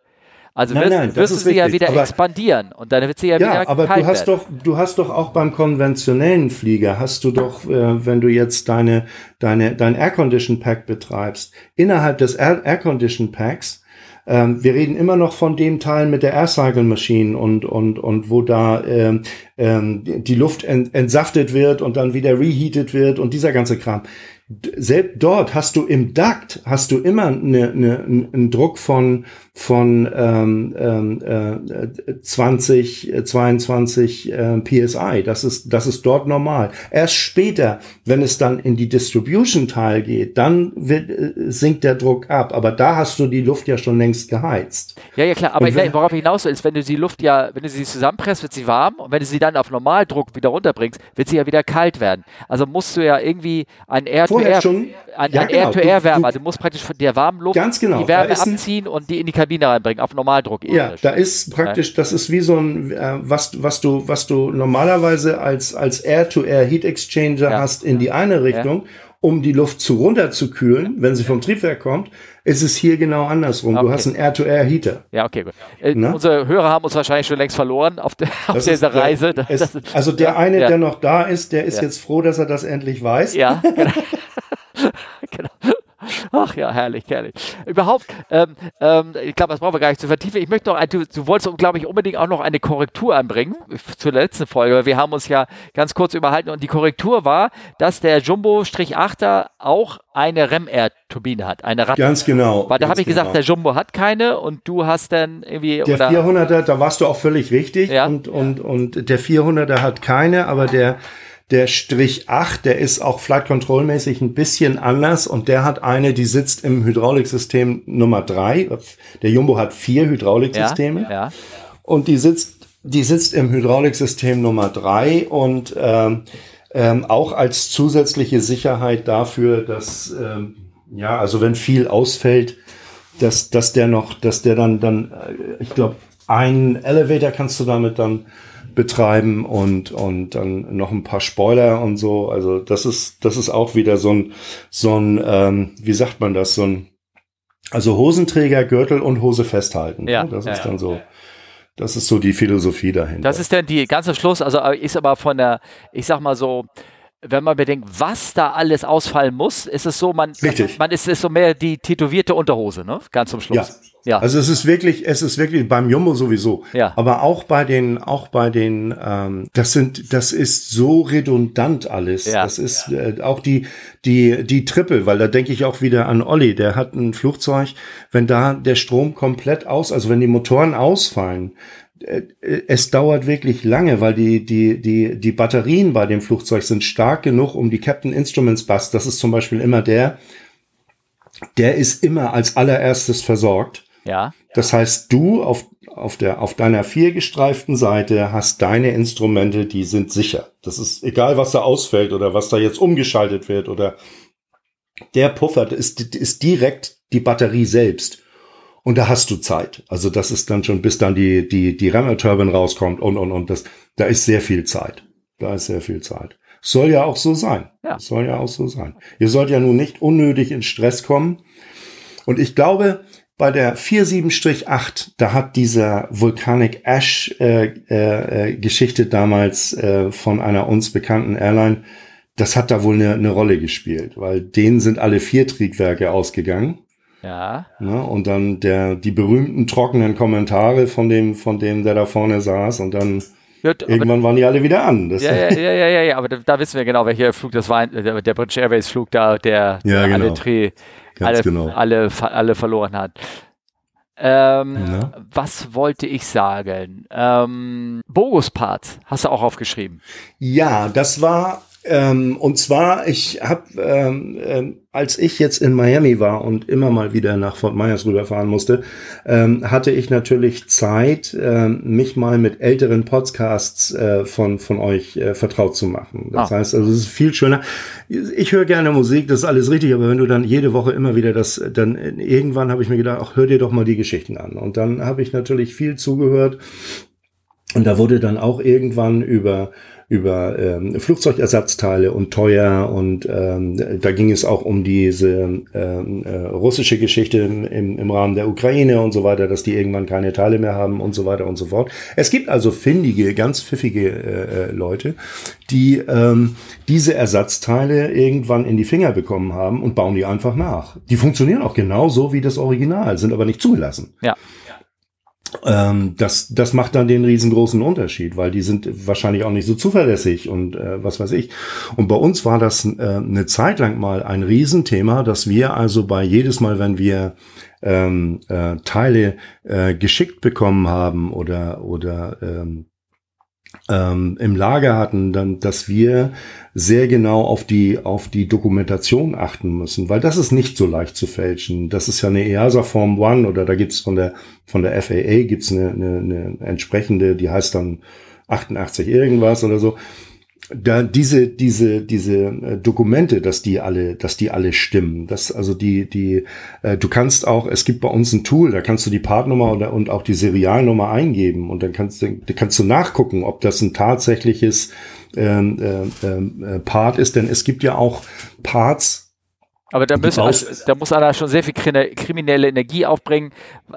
Also Nein, wirst, nein, wirst du sie ja richtig, wieder aber- expandieren und dann wird sie ja, Ja, wieder aber kalt du hast werden. doch, du hast doch auch beim konventionellen Flieger, hast du doch, äh, wenn du jetzt deine, deine, dein Air Condition Pack betreibst, innerhalb des Air, Air Condition Packs, ähm, wir reden immer noch von dem Teil mit der Air Cycle Machine und, und, und wo da ähm, ähm, die Luft ent, entsaftet wird und dann wieder reheated wird und dieser ganze Kram. D- Selbst dort hast du im Duct hast du immer eine, eine, einen Druck von von ähm, ähm, äh, 20, äh, 22 äh, psi. Das ist das ist dort normal. Erst später, wenn es dann in die Distribution Teil geht, dann wird, äh, sinkt der Druck ab. Aber da hast du die Luft ja schon längst geheizt. Ja, ja, klar, aber Und ich, wenn- worauf ich hinaus will, ist, wenn du die Luft ja, wenn du sie zusammenpresst, wird sie warm und wenn du sie dann auf Normaldruck wieder runterbringst, wird sie ja wieder kalt werden. Also musst du ja irgendwie ein Vorher Air-to-Air, schon- ein, Ja, ein genau. Air-to-Air-Wärmer, Du- du, musst praktisch von der warmen Luft Ganz genau. die Wärme ein- abziehen und die in die Kabine reinbringen, auf Normaldruck. Ja, da ist praktisch, das ist wie so ein, äh, was, was du, was du normalerweise als, als Air-to-Air Heat Exchanger Ja. hast in die eine Richtung, um die Luft zu runterzukühlen, wenn sie vom Triebwerk kommt, ist es hier genau andersrum. Du Okay. hast einen Air-to-Air Heater. Ja, okay, gut. Äh? Unsere Hörer haben uns wahrscheinlich schon längst verloren auf, der, auf dieser der- Reise. Es, das ist- also der eine, ja. der noch da ist, der ist Ja. jetzt froh, dass er das endlich weiß. Ja, genau. genau. Ach ja, herrlich, herrlich. Überhaupt, ähm, ähm, ich glaube, das brauchen wir gar nicht zu vertiefen. Ich möchte noch, ein- du, du wolltest, glaube ich, unbedingt auch noch eine Korrektur anbringen zur letzten Folge, weil wir haben uns ja ganz kurz überhalten und die Korrektur war, dass der Jumbo-8er auch eine REM-Air-Turbine hat, eine Rad. Ganz genau. weil da habe ich gesagt, genau. der Jumbo hat keine und du hast dann irgendwie Der oder 400er, da warst du auch völlig richtig. Ja. Und, und, und der 400er hat keine, aber der, der Strich 8, der ist auch Flight Control mäßig ein bisschen anders und der hat eine, die sitzt im Hydrauliksystem Nummer 3. Der Jumbo hat vier ja, Hydrauliksysteme ja, und die sitzt, die sitzt im Hydrauliksystem Nummer 3 und ähm, ähm, auch als zusätzliche Sicherheit dafür, dass ähm, ja, also wenn viel ausfällt, dass, dass der noch, dass der dann, dann, äh, ich glaube, ein Elevator kannst du damit dann betreiben und, und dann noch ein paar Spoiler und so. Also das ist, das ist auch wieder so ein, so ein, ähm, wie sagt man das, so ein, also Hosenträger, Gürtel und Hose festhalten. Ja, Das ja, ist dann so, das ist so die Philosophie dahinter. Das ist dann die ganze Schluss, also äh, ist aber von der, ich sag mal so, wenn man bedenkt, was da alles ausfallen muss, ist es so, man, Richtig. man ist, ist so mehr die tätowierte Unterhose, ne? Ganz zum Schluss. Ja. Also es ist wirklich, es ist wirklich beim Jumbo sowieso. Ja. Aber auch bei den, auch bei den, ähm, das sind, das ist so redundant alles. Ja. Das ist äh, auch die, die, die Triple, weil da denke ich auch wieder an Olli. Der hat ein Flugzeug, wenn da der Strom komplett aus, also wenn die Motoren ausfallen, es dauert wirklich lange, weil die, die, die, die Batterien bei dem Flugzeug sind stark genug, um die Captain Instruments Bus, das ist zum Beispiel immer der, der ist immer als allererstes versorgt. ja. Das heißt, du auf, auf, der, auf deiner viergestreiften Seite hast deine Instrumente, die sind sicher. Das ist egal, was da ausfällt oder was da jetzt umgeschaltet wird oder der Puffer ist, ist direkt die Batterie selbst. Und da hast du Zeit. Also das ist dann schon, bis dann die, die, die Rammer-Turbine rauskommt und, und, und das, da ist sehr viel Zeit. Da ist sehr viel Zeit. Soll ja auch so sein. Ja. Soll ja auch so sein. Ihr sollt ja nun nicht unnötig in Stress kommen. Und ich glaube, bei der 47-8, da hat dieser Volcanic Ash äh, äh, Geschichte damals äh, von einer uns bekannten Airline, das hat da wohl eine, eine Rolle gespielt, weil denen sind alle vier Triebwerke ausgegangen. Ja. Ne? Und dann der, die berühmten trockenen Kommentare von dem, von dem, der da vorne saß und dann ja, irgendwann waren die alle wieder an. Ja, ja, ja, ja, ja, ja, aber da, da, wissen wir genau, welcher Flug das war, der, der British Airways Flug da, der ja, genau. alle, Dreh, alle, genau. alle, alle verloren hat. Ähm, ja. Was wollte ich sagen? Ähm, Bogus Part hast du auch aufgeschrieben. Ja, das war ähm, und zwar, ich habe, ähm, äh, als ich jetzt in Miami war und immer mal wieder nach Fort Myers rüberfahren musste, ähm, hatte ich natürlich Zeit, äh, mich mal mit älteren Podcasts äh, von, von euch äh, vertraut zu machen. Das ah. heißt, also es ist viel schöner. Ich höre gerne Musik, das ist alles richtig, aber wenn du dann jede Woche immer wieder das, dann irgendwann habe ich mir gedacht, ach, hör dir doch mal die Geschichten an. Und dann habe ich natürlich viel zugehört. Und da wurde dann auch irgendwann über über ähm, Flugzeugersatzteile und teuer und ähm, da ging es auch um diese ähm, äh, russische Geschichte im, im Rahmen der Ukraine und so weiter, dass die irgendwann keine Teile mehr haben und so weiter und so fort. Es gibt also findige, ganz pfiffige äh, äh Leute, die ähm, diese Ersatzteile irgendwann in die Finger bekommen haben und bauen die einfach nach. Die funktionieren auch genauso wie das Original, sind aber nicht zugelassen. Ja. Ähm, das, das macht dann den riesengroßen Unterschied, weil die sind wahrscheinlich auch nicht so zuverlässig und äh, was weiß ich. Und bei uns war das äh, eine Zeit lang mal ein Riesenthema, dass wir also bei jedes Mal, wenn wir ähm, äh, Teile äh, geschickt bekommen haben oder oder ähm, ähm, im Lager hatten, dann, dass wir sehr genau auf die, auf die Dokumentation achten müssen, weil das ist nicht so leicht zu fälschen. Das ist ja eine EASA Form One oder da gibt's von der, von der FAA gibt's eine, eine, eine entsprechende, die heißt dann 88 irgendwas oder so da diese diese diese äh, Dokumente, dass die alle, dass die alle stimmen. Das also die die äh, du kannst auch, es gibt bei uns ein Tool, da kannst du die Partnummer oder und auch die Serialnummer eingeben und dann kannst du kannst du nachgucken, ob das ein tatsächliches ähm, äh, äh, Part ist, denn es gibt ja auch Parts aber da, müssen, also, da muss einer schon sehr viel kriminelle Energie aufbringen,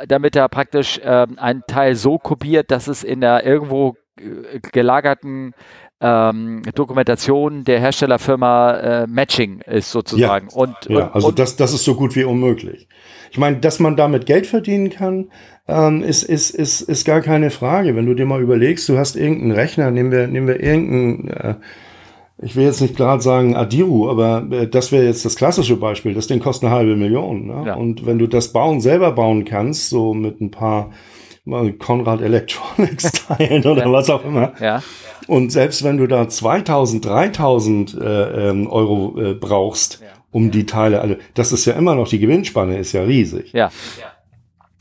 damit er praktisch ähm, einen Teil so kopiert, dass es in der irgendwo äh, gelagerten ähm, Dokumentation der Herstellerfirma äh, Matching ist sozusagen. Ja, und, ja und, also und das, das ist so gut wie unmöglich. Ich meine, dass man damit Geld verdienen kann, ähm, ist, ist, ist, ist gar keine Frage. Wenn du dir mal überlegst, du hast irgendeinen Rechner, nehmen wir, nehmen wir irgendeinen, äh, ich will jetzt nicht gerade sagen Adiru, aber äh, das wäre jetzt das klassische Beispiel. Das Ding kostet eine halbe Million. Ne? Ja. Und wenn du das bauen, selber bauen kannst, so mit ein paar Conrad Electronics Teilen oder ja. was auch immer. Ja. Und selbst wenn du da 2000, 3000 äh, ähm, Euro äh, brauchst, ja. um die Teile alle, das ist ja immer noch, die Gewinnspanne ist ja riesig. Ja.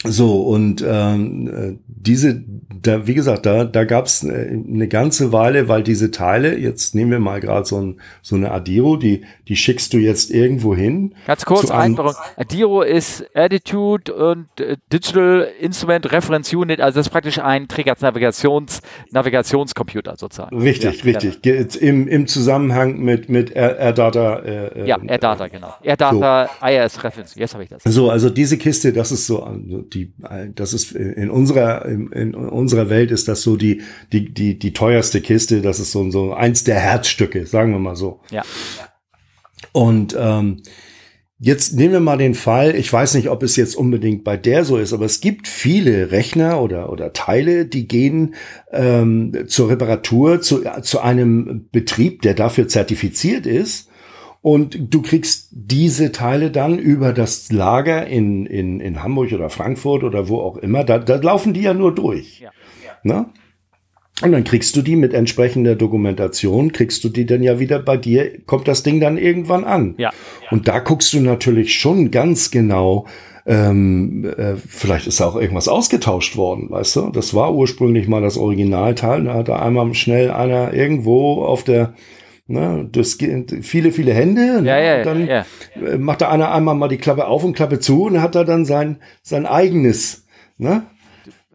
So, und ähm, äh, diese, da, wie gesagt, da, da gab es eine, eine ganze Weile, weil diese Teile, jetzt nehmen wir mal gerade so, ein, so eine Adiro, die, die schickst du jetzt irgendwo hin. Ganz kurz, Einbarung. Adiro ist Attitude und äh, Digital Instrument Reference Unit, also das ist praktisch ein Navigations, Navigationscomputer sozusagen. Richtig, ja, richtig. Ja. Im, Im Zusammenhang mit, mit AirData. Äh, ja, AirData, äh, genau. AirData so. IRS Reference, jetzt habe ich das. So, also diese Kiste, das ist so die, das ist in unserer, in, in unserer Welt ist das so die, die, die, die teuerste Kiste. Das ist so, so eins der Herzstücke, sagen wir mal so. Ja. Und ähm, Jetzt nehmen wir mal den Fall, ich weiß nicht, ob es jetzt unbedingt bei der so ist, aber es gibt viele Rechner oder, oder Teile, die gehen ähm, zur Reparatur zu, zu einem Betrieb, der dafür zertifiziert ist und du kriegst diese Teile dann über das Lager in, in, in Hamburg oder Frankfurt oder wo auch immer. Da, da laufen die ja nur durch. Ja. Ja. Ne? Und dann kriegst du die mit entsprechender Dokumentation, kriegst du die dann ja wieder bei dir, kommt das Ding dann irgendwann an. Ja. Und da guckst du natürlich schon ganz genau, ähm, äh, vielleicht ist da auch irgendwas ausgetauscht worden, weißt du? Das war ursprünglich mal das Originalteil. Da hat da einmal schnell einer irgendwo auf der Ne, das viele, viele Hände. Ne? Ja, ja, dann ja. Äh, macht da einer einmal mal die Klappe auf und Klappe zu und hat da dann sein, sein eigenes, ne?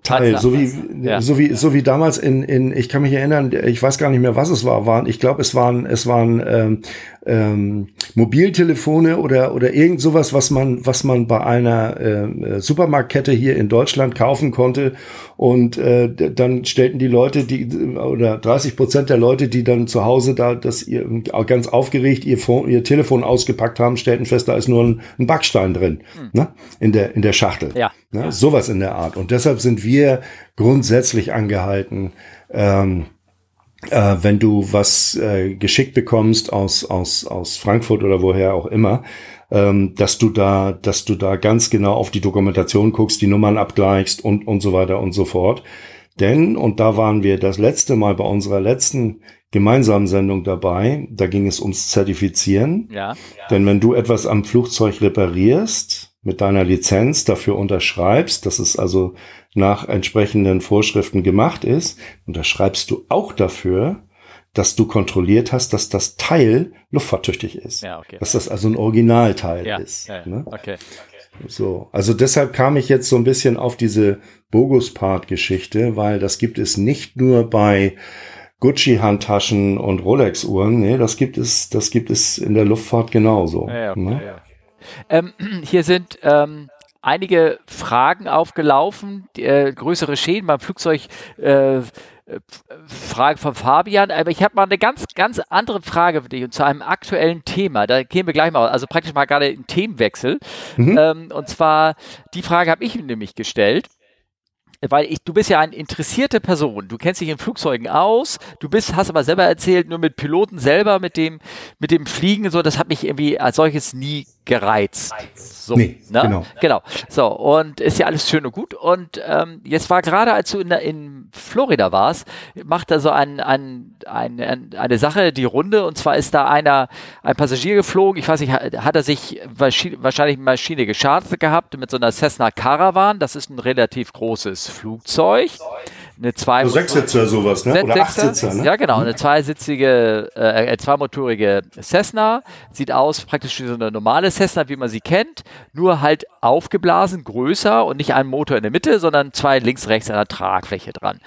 Teil, so wie, ja. so wie, so wie damals in, in, ich kann mich erinnern, ich weiß gar nicht mehr, was es war, waren, ich glaube, es waren, es waren ähm, ähm, Mobiltelefone oder oder irgend sowas, was man was man bei einer äh, Supermarktkette hier in Deutschland kaufen konnte und äh, dann stellten die Leute die oder 30 Prozent der Leute, die dann zu Hause da das ihr ganz aufgeregt ihr, Phone, ihr Telefon ausgepackt haben, stellten fest, da ist nur ein, ein Backstein drin hm. ne? in der in der Schachtel. Ja. Ne? ja. Sowas in der Art und deshalb sind wir grundsätzlich angehalten. Ähm, äh, wenn du was äh, geschickt bekommst aus, aus, aus Frankfurt oder woher auch immer, ähm, dass du da, dass du da ganz genau auf die Dokumentation guckst, die Nummern abgleichst und, und so weiter und so fort. Denn, und da waren wir das letzte Mal bei unserer letzten gemeinsamen Sendung dabei, da ging es ums Zertifizieren. Ja. ja. Denn wenn du etwas am Flugzeug reparierst, mit deiner Lizenz dafür unterschreibst, dass es also nach entsprechenden Vorschriften gemacht ist, unterschreibst du auch dafür, dass du kontrolliert hast, dass das Teil luftfahrttüchtig ist. Ja, okay. Dass das also ein Originalteil ja, ist. Ja, ne? okay. So, also deshalb kam ich jetzt so ein bisschen auf diese Bogus-Part-Geschichte, weil das gibt es nicht nur bei Gucci-Handtaschen und Rolex-Uhren, nee, das gibt es, das gibt es in der Luftfahrt genauso. Ja, okay, ne? ja. Ähm, hier sind ähm, einige Fragen aufgelaufen, die, äh, größere Schäden beim Flugzeug. Äh, Frage von Fabian, aber ich habe mal eine ganz, ganz andere Frage für dich und zu einem aktuellen Thema. Da gehen wir gleich mal, also praktisch mal gerade einen Themenwechsel. Mhm. Ähm, und zwar, die Frage habe ich nämlich gestellt weil ich, du bist ja eine interessierte Person. Du kennst dich in Flugzeugen aus. Du bist, hast aber selber erzählt, nur mit Piloten selber, mit dem, mit dem Fliegen so, das hat mich irgendwie als solches nie gereizt. So, nee, ne? genau. Genau. So, und ist ja alles schön und gut. Und ähm, jetzt war gerade, als du in, in Florida warst, macht da so ein, ein, ein, ein, eine Sache die Runde. Und zwar ist da einer, ein Passagier geflogen. Ich weiß nicht, hat, hat er sich wahrscheinlich Maschine geschadet gehabt mit so einer Cessna Caravan. Das ist ein relativ großes Flugzeug eine zwei so Sechssitzer sowas, ne? Oder Achtsitzer, ne? Ja, genau, eine zweisitzige, äh, äh, zweimotorige Cessna. Sieht aus praktisch wie so eine normale Cessna, wie man sie kennt, nur halt aufgeblasen, größer und nicht ein Motor in der Mitte, sondern zwei links, rechts an der Tragfläche dran.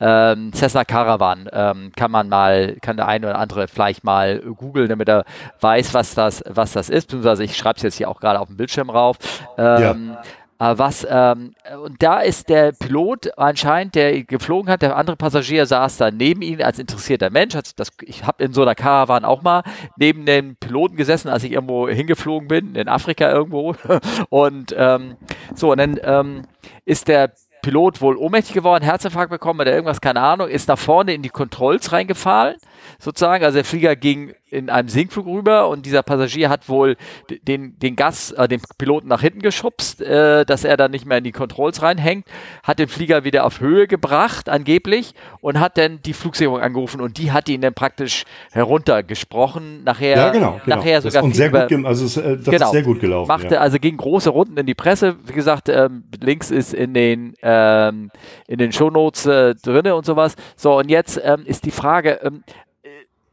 Ähm, Cessna Caravan ähm, kann man mal, kann der eine oder andere vielleicht mal googeln, damit er weiß, was das, was das ist. Beziehungsweise ich schreibe es jetzt hier auch gerade auf dem Bildschirm rauf. Ähm, ja. Äh, was, ähm, und da ist der Pilot anscheinend, der geflogen hat, der andere Passagier saß da neben ihm als interessierter Mensch. Das, ich habe in so einer Caravan auch mal neben dem Piloten gesessen, als ich irgendwo hingeflogen bin, in Afrika irgendwo. Und ähm, so, und dann ähm, ist der Pilot wohl ohnmächtig geworden, Herzinfarkt bekommen oder irgendwas, keine Ahnung, ist nach vorne in die Controls reingefallen, sozusagen. Also der Flieger ging in einem Sinkflug rüber und dieser Passagier hat wohl den, den Gas, äh, den Piloten nach hinten geschubst, äh, dass er dann nicht mehr in die Controls reinhängt, hat den Flieger wieder auf Höhe gebracht, angeblich, und hat dann die Flugsicherung angerufen und die hat ihn dann praktisch heruntergesprochen. Nachher, ja, genau, genau. nachher sogar und sehr gut, also äh, das genau, ist sehr gut gelaufen. Machte, ja. also ging große Runden in die Presse. Wie gesagt, ähm, links ist in den, ähm, in den Shownotes äh, drinne und sowas. So, und jetzt ähm, ist die Frage, ähm, äh,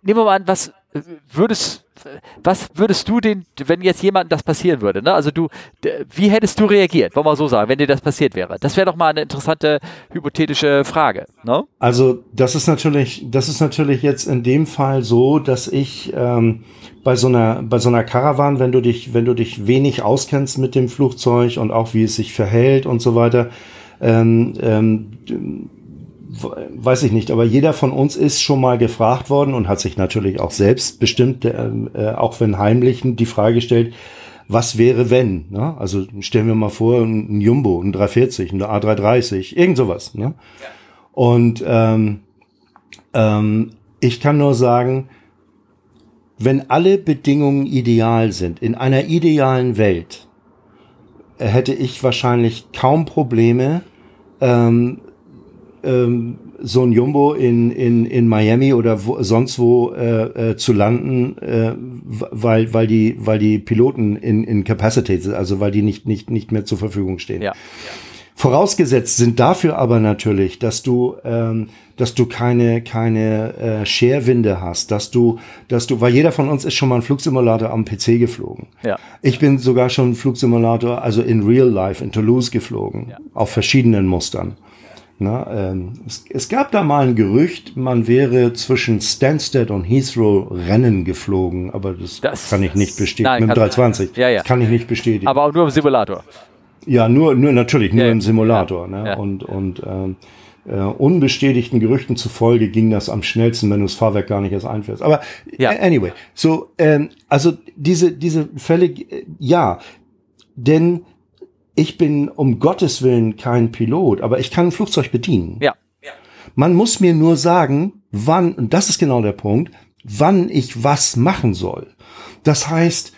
nehmen wir mal an, was würdest, was würdest du den, wenn jetzt jemandem das passieren würde, ne? Also du, wie hättest du reagiert, wollen wir so sagen, wenn dir das passiert wäre? Das wäre doch mal eine interessante hypothetische Frage, ne? Also das ist natürlich, das ist natürlich jetzt in dem Fall so, dass ich ähm, bei so einer, bei so einer Caravan, wenn du dich, wenn du dich wenig auskennst mit dem Flugzeug und auch wie es sich verhält und so weiter, ähm, ähm, weiß ich nicht, aber jeder von uns ist schon mal gefragt worden und hat sich natürlich auch selbst bestimmt, äh, äh, auch wenn heimlich, die Frage gestellt, was wäre wenn? Ne? Also stellen wir mal vor, ein Jumbo, ein 340, ein A330, irgend sowas. Ne? Ja. Und ähm, ähm, ich kann nur sagen, wenn alle Bedingungen ideal sind, in einer idealen Welt, hätte ich wahrscheinlich kaum Probleme, ähm, ähm, so ein Jumbo in, in, in Miami oder wo, sonst wo äh, äh, zu landen, äh, weil, weil, die, weil die Piloten in, in Capacity sind, also weil die nicht, nicht, nicht mehr zur Verfügung stehen. Ja. Vorausgesetzt sind dafür aber natürlich, dass du, ähm, dass du keine keine äh, Scherwinde hast, dass du, dass du, weil jeder von uns ist schon mal einen Flugsimulator am PC geflogen. Ja. Ich bin sogar schon einen Flugsimulator, also in Real Life in Toulouse geflogen, Ja. auf verschiedenen Mustern. Na, ähm, es, es gab da mal ein Gerücht, man wäre zwischen Stansted und Heathrow Rennen geflogen, aber das, Das- kann ich nicht bestätigen. Nein, Mit dem kann- 320 Ja, ja. kann ich nicht bestätigen. Aber auch nur im Simulator. Ja, nur, nur natürlich, nur Ja, im Simulator. Ja, Ne? ja. Und, und ähm, äh, unbestätigten Gerüchten zufolge ging das am schnellsten, wenn du das Fahrwerk gar nicht erst einfährst. Aber Ja. anyway, so, ähm, also diese, diese Fälle, äh, ja, denn ich bin um Gottes Willen kein Pilot, aber ich kann ein Flugzeug bedienen. Ja. Man muss mir nur sagen, wann, und das ist genau der Punkt, wann ich was machen soll. Das heißt,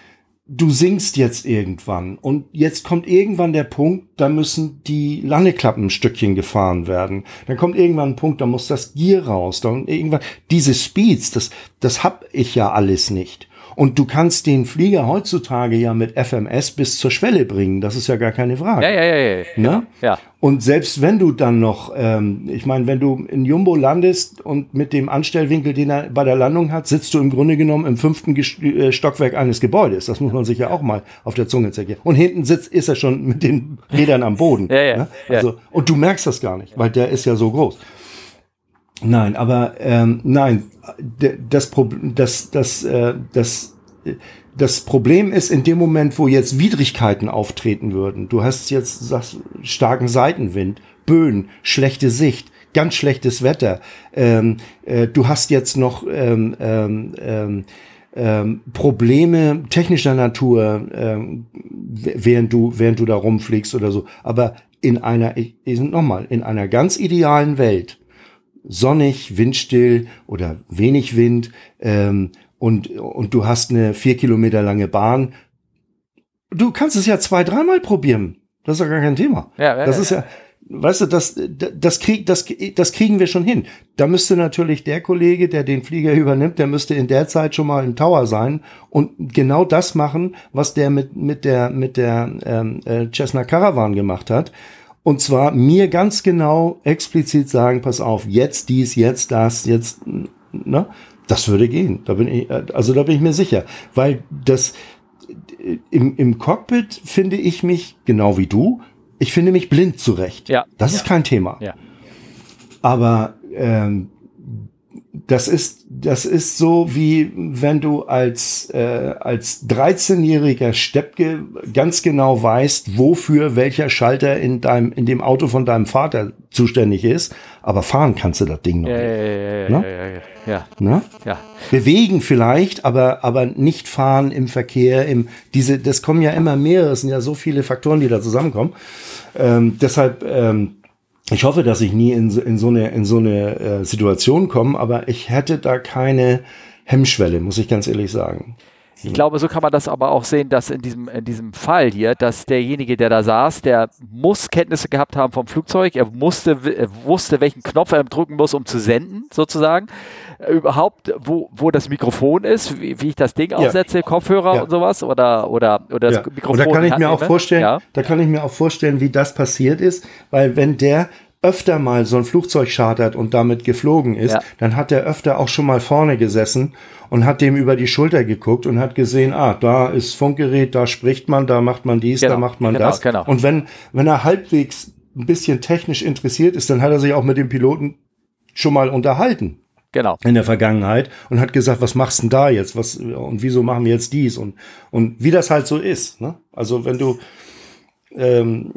du singst jetzt irgendwann und jetzt kommt irgendwann der Punkt, da müssen die Landeklappen ein Stückchen gefahren werden. Dann kommt irgendwann ein Punkt, da muss das Gear raus. Dann irgendwann diese Speeds, das das hab ich ja alles nicht. Und du kannst den Flieger heutzutage ja mit FMS bis zur Schwelle bringen. Das ist ja gar keine Frage. Ja, ja, ja, ja. Ne? Ja. Und selbst wenn du dann noch, ähm, ich meine, wenn du in Jumbo landest und mit dem Anstellwinkel, den er bei der Landung hat, sitzt du im Grunde genommen im fünften Ges- äh, Stockwerk eines Gebäudes. Das muss man sich ja auch mal auf der Zunge zergehen. Und hinten sitzt, ist er schon mit den Rädern am Boden. Ja, ja, ne? ja. Also, Und du merkst das gar nicht, weil der ist ja so groß. Nein, aber ähm, nein, das Problem, das, das, äh, das, das Problem ist in dem Moment, wo jetzt Widrigkeiten auftreten würden. Du hast jetzt sagst, starken Seitenwind, Böen, schlechte Sicht, ganz schlechtes Wetter. Ähm, äh, du hast jetzt noch ähm, ähm, ähm, ähm, Probleme technischer Natur, ähm, während du während du da rumfliegst oder so. Aber in einer, ich, ich nochmal, in einer ganz idealen Welt sonnig, windstill oder wenig Wind ähm, und, und du hast eine vier Kilometer lange Bahn. Du kannst es ja zwei, dreimal probieren. Das ist ja gar kein Thema. Ja, ja, das ja. ist ja, weißt du, das, das, krieg, das, das kriegen wir schon hin. Da müsste natürlich der Kollege, der den Flieger übernimmt, der müsste in der Zeit schon mal im Tower sein und genau das machen, was der mit, mit der, mit der ähm, äh, Cessna Caravan gemacht hat. Und zwar mir ganz genau explizit sagen, pass auf, jetzt dies, jetzt das, jetzt, ne? Das würde gehen. Da bin ich, also da bin ich mir sicher. Weil das, im, im Cockpit finde ich mich, genau wie du, ich finde mich blind zurecht. Ja. Das ist kein Thema. Ja. Aber ähm, das ist das ist so wie wenn du als äh, als 13-jähriger Steppke ganz genau weißt, wofür welcher Schalter in deinem in dem Auto von deinem Vater zuständig ist, aber fahren kannst du das Ding noch Ja, nicht. ja, ja, ja, Ne? ja, ja, ja, Ne? ja. Bewegen vielleicht, aber aber nicht fahren im Verkehr, im diese das kommen ja immer mehrere, es sind ja so viele Faktoren, die da zusammenkommen. Ähm, deshalb ähm, ich hoffe, dass ich nie in so, in so eine, in so eine äh, Situation komme, aber ich hätte da keine Hemmschwelle, muss ich ganz ehrlich sagen. Ich glaube, so kann man das aber auch sehen, dass in diesem, in diesem Fall hier, dass derjenige, der da saß, der muss Kenntnisse gehabt haben vom Flugzeug, er musste, er wusste, welchen Knopf er drücken muss, um zu senden, sozusagen. Überhaupt, wo, wo das Mikrofon ist, wie, wie ich das Ding aufsetze, Kopfhörer Ja. und sowas, oder, oder, oder das Ja. Mikrofon. Und da kann ich mir auch vorstellen, Ja. da kann ich mir auch vorstellen, wie das passiert ist, weil wenn der öfter mal so ein Flugzeug chartert und damit geflogen ist, dann hat er öfter auch schon mal vorne gesessen und hat dem über die Schulter geguckt und hat gesehen, ah, da ist Funkgerät, da spricht man, da macht man dies, da Genau, macht man genau, das. genau. Und wenn, wenn er halbwegs ein bisschen technisch interessiert ist, dann hat er sich auch mit dem Piloten schon mal unterhalten Genau. in der Vergangenheit und hat gesagt, was machst denn da jetzt? Was und wieso machen wir jetzt dies und und wie das halt so ist. Ne? Also wenn du ähm,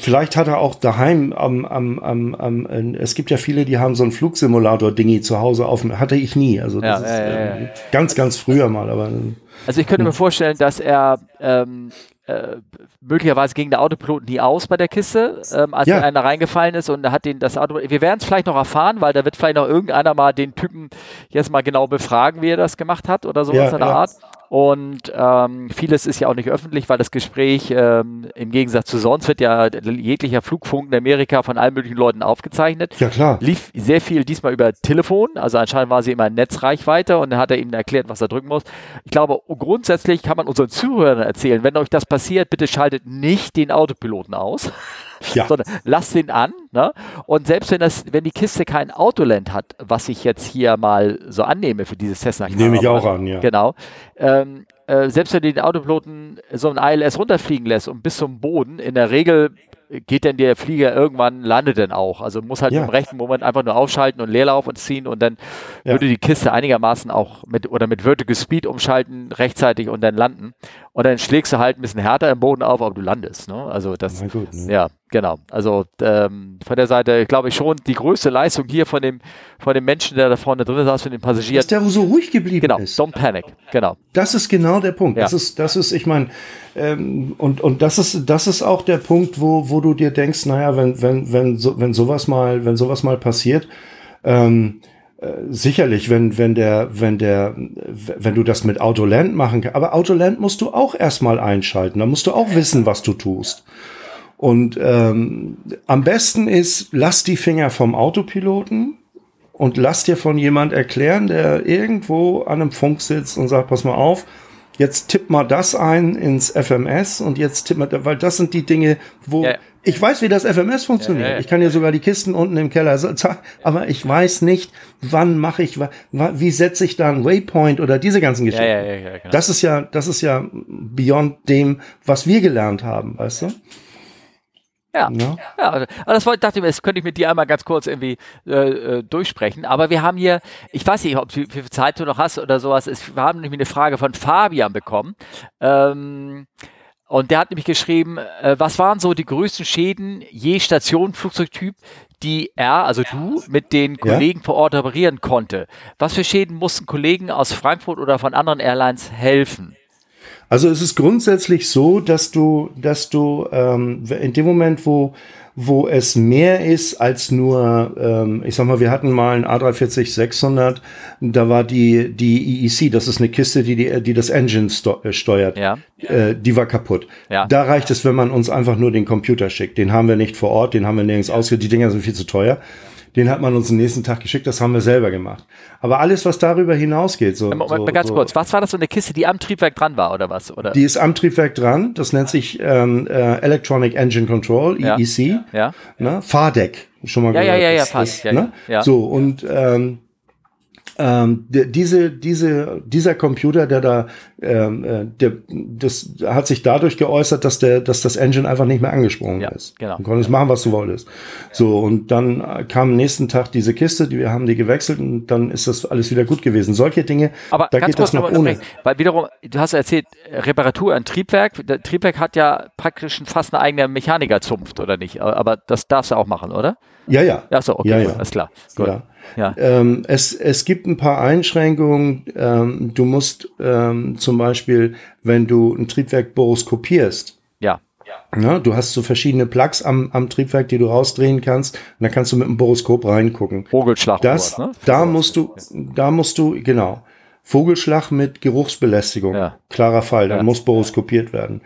vielleicht hat er auch daheim am, am, am, am äh, es gibt ja viele, die haben so einen Flugsimulator-Dingi zu Hause auf dem, hatte ich nie. Also das Ja, ist ja, ähm, ganz, ganz früher mal, aber äh, Also ich könnte mir vorstellen, dass er ähm, äh, möglicherweise ging der Autopilot nie aus bei der Kiste, ähm, als Ja. einer reingefallen ist und hat den das Auto. Wir werden es vielleicht noch erfahren, weil da wird vielleicht noch irgendeiner mal den Typen jetzt mal genau befragen, wie er das gemacht hat oder sowas Ja, in der ja. Art. Und ähm, vieles ist ja auch nicht öffentlich, weil das Gespräch ähm, im Gegensatz zu sonst wird ja jeglicher Flugfunk in Amerika von allen möglichen Leuten aufgezeichnet ja klar. lief sehr viel diesmal über Telefon, also anscheinend war sie immer in Netzreichweite und dann hat er ihm erklärt, was er drücken muss. Ich glaube, grundsätzlich kann man unseren Zuhörern erzählen, wenn euch das passiert, bitte schaltet nicht den Autopiloten aus. Ja. sondern lass den an. Ne? Und selbst wenn das, wenn die Kiste kein Autoland hat, was ich jetzt hier mal so annehme für dieses Cessna. Nehme ich auch an, ja. Genau. Ähm, äh, selbst wenn du den Autopiloten so ein ILS runterfliegen lässt und bis zum Boden, in der Regel geht denn der Flieger irgendwann, landet denn auch. Also muss halt ja. im rechten Moment einfach nur aufschalten und Leerlauf und ziehen und dann ja. würde die Kiste einigermaßen auch mit oder mit Vertical Speed umschalten rechtzeitig und dann landen. Und dann schlägst du halt ein bisschen härter im Boden auf, aber du landest. Ne? Also das, gut, ne? ja, genau. Also ähm, von der Seite glaube ich schon die größte Leistung hier von dem, von dem Menschen, der da vorne drin saß, von den Passagieren. Dass der so ruhig geblieben genau, ist. Don't panic, genau. Das ist genau der Punkt. Ja. Das ist, das ist, ich meine, ähm, und, und das ist, das ist auch der Punkt, wo, wo du dir denkst, naja, wenn, wenn, wenn, so, wenn sowas mal, wenn sowas mal passiert, ähm, äh, sicherlich, wenn, wenn der, wenn der, wenn du das mit Autoland machen kannst, aber Autoland musst du auch erstmal einschalten, da musst du auch wissen, was du tust. Und ähm, am besten ist, lass die Finger vom Autopiloten und lass dir von jemand erklären, der irgendwo an einem Funk sitzt und sagt, pass mal auf, jetzt tipp mal das ein ins FMS und jetzt tipp mal, weil das sind die Dinge, wo ja. Ich weiß, wie das FMS funktioniert. Ja, ja, ich kann ja sogar die Kisten unten im Keller, aber ich weiß nicht, wann mache ich, wie setze ich da einen Waypoint oder diese ganzen Geschichten. Genau. Das ist ja, das ist ja beyond dem, was wir gelernt haben, weißt du? Ja, ja. ja also, das wollte, dachte ich mir, das könnte ich mit dir einmal ganz kurz irgendwie äh, äh durchsprechen. Aber wir haben hier, ich weiß nicht, ob du, wie viel Zeit du noch hast oder sowas. Es, wir haben nämlich eine Frage von Fabian bekommen. Ähm, und der hat nämlich geschrieben, äh, was waren so die größten Schäden je Stationenflugzeugtyp, die er, also du, mit den Kollegen ja? vor Ort reparieren konnte? Was für Schäden mussten Kollegen aus Frankfurt oder von anderen Airlines helfen? Also es ist grundsätzlich so, dass du, dass du ähm, in dem Moment, wo wo es mehr ist als nur, ähm, ich sag mal, wir hatten mal ein A340-600, da war die, die EEC, das ist eine Kiste, die, die, die das Engine äh, steuert, ja. äh, die war kaputt. Ja. Da reicht es, wenn man uns einfach nur den Computer schickt. Den haben wir nicht vor Ort, den haben wir nirgends ausge, die Dinger sind viel zu teuer. Den hat man uns am nächsten Tag geschickt, das haben wir selber gemacht. Aber alles, was darüber hinausgeht, so. Moment, so, ganz so, kurz, was war das so eine Kiste, die am Triebwerk dran war oder was? Oder? Die ist am Triebwerk dran, das nennt sich ähm, äh, Electronic Engine Control, EEC. Ja. ja. Ne? Fahrdeck, schon mal ja, gehört. Ja, ja, ja, ja, das, ja, ne? ja. So, und ähm, ähm, diese, diese, dieser Computer, der da, ähm, äh, der, das hat sich dadurch geäußert, dass der, dass das Engine einfach nicht mehr angesprungen ja, ist. Genau. Du konntest machen, was du wolltest. So, und dann kam am nächsten Tag diese Kiste, die wir haben die gewechselt und dann ist das alles wieder gut gewesen. Solche Dinge, aber da geht das noch ohne. Weil wiederum, du hast erzählt, Reparatur an Triebwerk. Der Triebwerk hat ja praktisch fast eine eigene Mechanikerzunft, oder nicht? Aber das darfst du auch machen, oder? Ja, ja. Achso, okay, ja, ja. alles klar. Gut. Ja. Ja. Ähm, es, es gibt ein paar Einschränkungen. Ähm, du musst ähm, zum Beispiel, wenn du ein Triebwerk boroskopierst, ja. Ja, du hast so verschiedene Plugs am, am Triebwerk, die du rausdrehen kannst. Und dann kannst du mit dem Boroskop reingucken. Vogelschlag. Das, ne? Da musst du, da musst du, genau. Vogelschlag mit Geruchsbelästigung. Ja. Klarer Fall. Dann ja. muss boroskopiert werden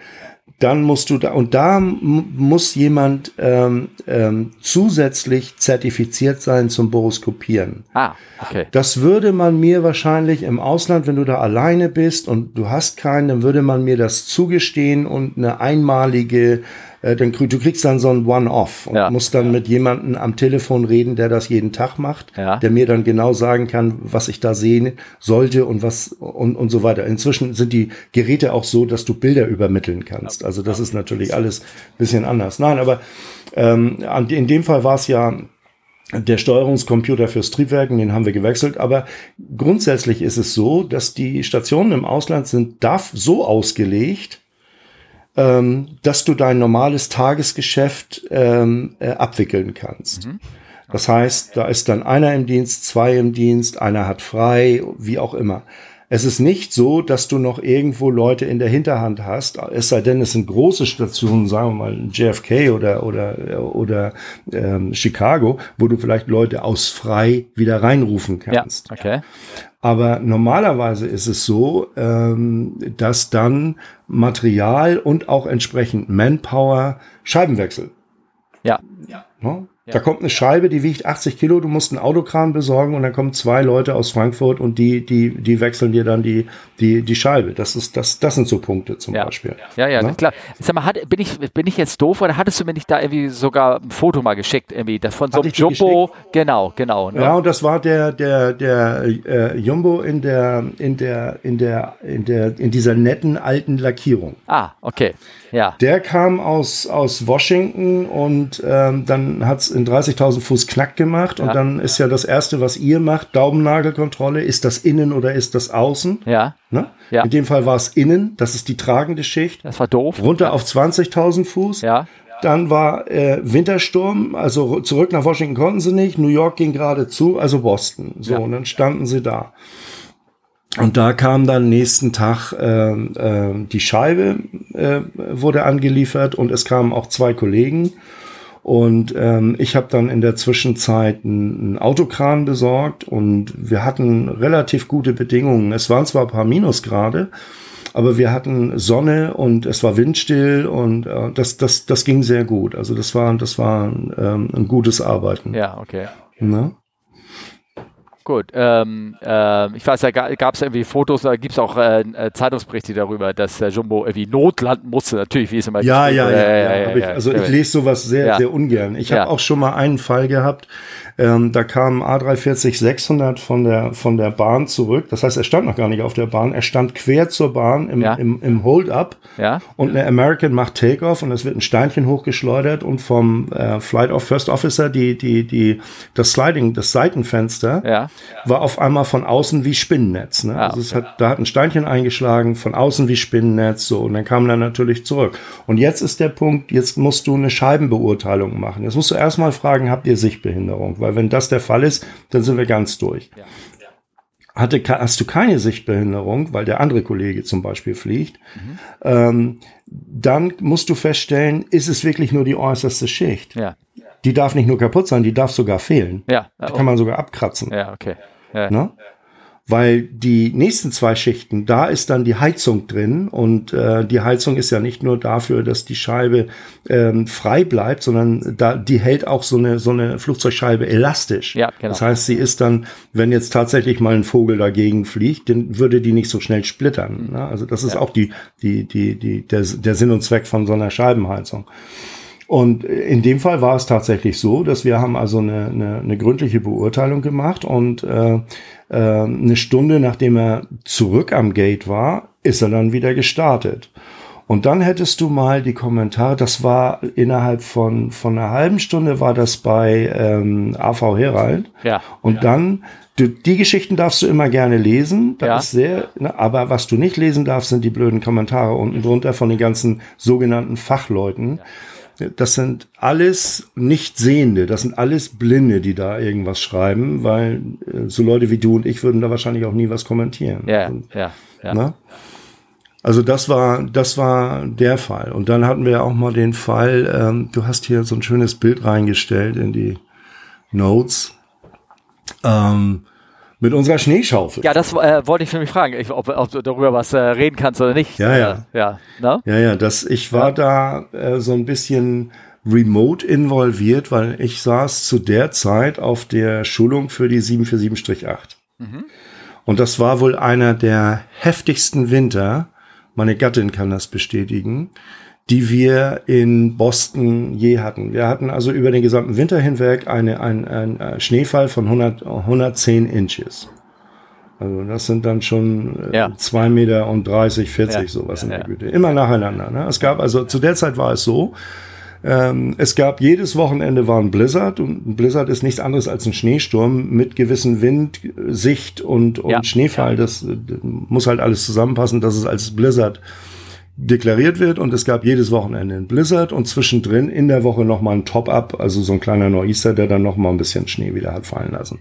dann musst du da, und da muss jemand ähm, ähm, zusätzlich zertifiziert sein zum Boroskopieren. Ah, okay. Das würde man mir wahrscheinlich im Ausland, wenn du da alleine bist und du hast keinen, dann würde man mir das zugestehen und eine einmalige äh, dann du kriegst dann so ein One-Off und ja. musst dann mit jemandem am Telefon reden, der das jeden Tag macht, ja. der mir dann genau sagen kann, was ich da sehen sollte und was und, und so weiter. Inzwischen sind die Geräte auch so, dass du Bilder übermitteln kannst. Also das ist natürlich alles bisschen anders. Nein, aber ähm, in dem Fall war es ja der Steuerungscomputer fürs Triebwerken, den haben wir gewechselt. Aber grundsätzlich ist es so, dass die Stationen im Ausland sind darf so ausgelegt, ähm, dass du dein normales Tagesgeschäft ähm, äh, abwickeln kannst. Mhm. Das heißt, da ist dann einer im Dienst, zwei im Dienst, einer hat frei, wie auch immer. Es ist nicht so, dass du noch irgendwo Leute in der Hinterhand hast, es sei denn, es sind große Stationen, sagen wir mal JFK oder oder oder ähm, Chicago, wo du vielleicht Leute aus frei wieder reinrufen kannst. Ja, okay. Aber normalerweise ist es so, ähm, dass dann Material und auch entsprechend Manpower Scheibenwechsel. Ja. ja. Ja. Da kommt eine Scheibe, die wiegt 80 Kilo, du musst einen Autokran besorgen und dann kommen zwei Leute aus Frankfurt und die, die, die wechseln dir dann die, die, die Scheibe. Das ist, das, das sind so Punkte zum ja. Beispiel. Ja, ja, Na? klar. Sag mal, hat, bin ich, bin ich jetzt doof oder hattest du mir nicht da irgendwie sogar ein Foto mal geschickt, irgendwie, das von so einem Jumbo? Genau, genau. Ne? Ja, und das war der, der, der äh, Jumbo in der, in der, in der, in der, in dieser netten alten Lackierung. Ah, okay. Ja. Der kam aus, aus Washington und ähm, dann hat es in 30.000 Fuß Knack gemacht. Und ja. dann ist ja das Erste, was ihr macht, Daumennagelkontrolle. Ist das innen oder ist das außen? Ja. Ne? ja. In dem Fall war es innen. Das ist die tragende Schicht. Das war doof. Runter ja. auf 20.000 Fuß. Ja. Dann war äh, Wintersturm, also zurück nach Washington konnten sie nicht. New York ging gerade zu, also Boston. So, und dann standen sie da. Und da kam dann nächsten Tag äh, äh, die Scheibe äh, wurde angeliefert und es kamen auch zwei Kollegen. Und ähm, ich habe dann in der Zwischenzeit einen Autokran besorgt und wir hatten relativ gute Bedingungen. Es waren zwar ein paar Minusgrade, aber wir hatten Sonne und es war windstill und äh, das, das, das ging sehr gut. Also das war, das war ähm, ein gutes Arbeiten. Ja, okay. Ne? Gut, ähm, äh, ich weiß, da gab es irgendwie Fotos, da gibt es auch äh, äh, Zeitungsberichte darüber, dass äh, Jumbo irgendwie notlanden musste, natürlich, wie es immer Ja, ja, ja, ja, ja, ich, Also ich lese sowas sehr, sehr ungern. Ich habe auch schon mal einen Fall gehabt, ähm, da kam A340 600 von der, von der Bahn zurück. Das heißt, er stand noch gar nicht auf der Bahn. Er stand quer zur Bahn im, ja. im, im Hold-Up. Ja. Und eine American macht Takeoff und es wird ein Steinchen hochgeschleudert und vom äh, Flight of First Officer die, die, die, das Sliding, das Seitenfenster ja. war auf einmal von außen wie Spinnennetz. Ne? Ah, also es hat, da hat ein Steinchen eingeschlagen, von außen wie Spinnennetz, so. Und dann kam er natürlich zurück. Und jetzt ist der Punkt, jetzt musst du eine Scheibenbeurteilung machen. Jetzt musst du erstmal fragen, habt ihr Sichtbehinderung? Weil wenn das der Fall ist, dann sind wir ganz durch. Ja. Hatte, hast du keine Sichtbehinderung, weil der andere Kollege zum Beispiel fliegt, mhm. ähm, dann musst du feststellen, ist es wirklich nur die äußerste Schicht. Ja. Die darf nicht nur kaputt sein, die darf sogar fehlen. Ja. Die kann man sogar abkratzen. Ja, okay. Ja. Weil die nächsten zwei Schichten, da ist dann die Heizung drin und äh, die Heizung ist ja nicht nur dafür, dass die Scheibe ähm, frei bleibt, sondern da die hält auch so eine so eine Flugzeugscheibe elastisch. Ja, genau. Das heißt, sie ist dann, wenn jetzt tatsächlich mal ein Vogel dagegen fliegt, dann würde die nicht so schnell splittern. Ne? Also das ist ja. auch die die die die der, der Sinn und Zweck von so einer Scheibenheizung. Und in dem Fall war es tatsächlich so, dass wir haben also eine, eine, eine gründliche Beurteilung gemacht und äh, äh, eine Stunde nachdem er zurück am Gate war, ist er dann wieder gestartet. Und dann hättest du mal die Kommentare, das war innerhalb von, von einer halben Stunde war das bei ähm, AV Herald. Ja. Und ja. dann, du, die Geschichten darfst du immer gerne lesen, das ja. ist sehr, ne, aber was du nicht lesen darfst, sind die blöden Kommentare unten drunter von den ganzen sogenannten Fachleuten. Ja das sind alles Nichtsehende, das sind alles Blinde, die da irgendwas schreiben, weil äh, so Leute wie du und ich würden da wahrscheinlich auch nie was kommentieren. Ja, und, ja, ja. Ne? Also das war, das war der Fall. Und dann hatten wir auch mal den Fall, ähm, du hast hier so ein schönes Bild reingestellt in die Notes. Ähm, mit unserer Schneeschaufel. Ja, das äh, wollte ich für mich fragen, ich, ob, ob, du darüber was äh, reden kannst oder nicht. Ja, ja. Äh, ja, no? ja, ja. Das, ich war ja. da äh, so ein bisschen remote involviert, weil ich saß zu der Zeit auf der Schulung für die 747-8. Mhm. Und das war wohl einer der heftigsten Winter. Meine Gattin kann das bestätigen die wir in Boston je hatten. Wir hatten also über den gesamten Winter hinweg eine, ein, ein äh, Schneefall von 100, 110 Inches. Also das sind dann schon äh, ja. zwei Meter und 30, 40 ja. sowas ja, in der Güte. Immer nacheinander. Ne? Es gab also zu der Zeit war es so, ähm, es gab jedes Wochenende war ein Blizzard und ein Blizzard ist nichts anderes als ein Schneesturm mit gewissen Wind, Sicht und, und Schneefall. Das, das muss halt alles zusammenpassen, dass es als Blizzard deklariert wird und es gab jedes Wochenende ein Blizzard und zwischendrin in der Woche nochmal ein Top-Up, also so ein kleiner Nor'easter, der dann nochmal ein bisschen Schnee wieder hat fallen lassen.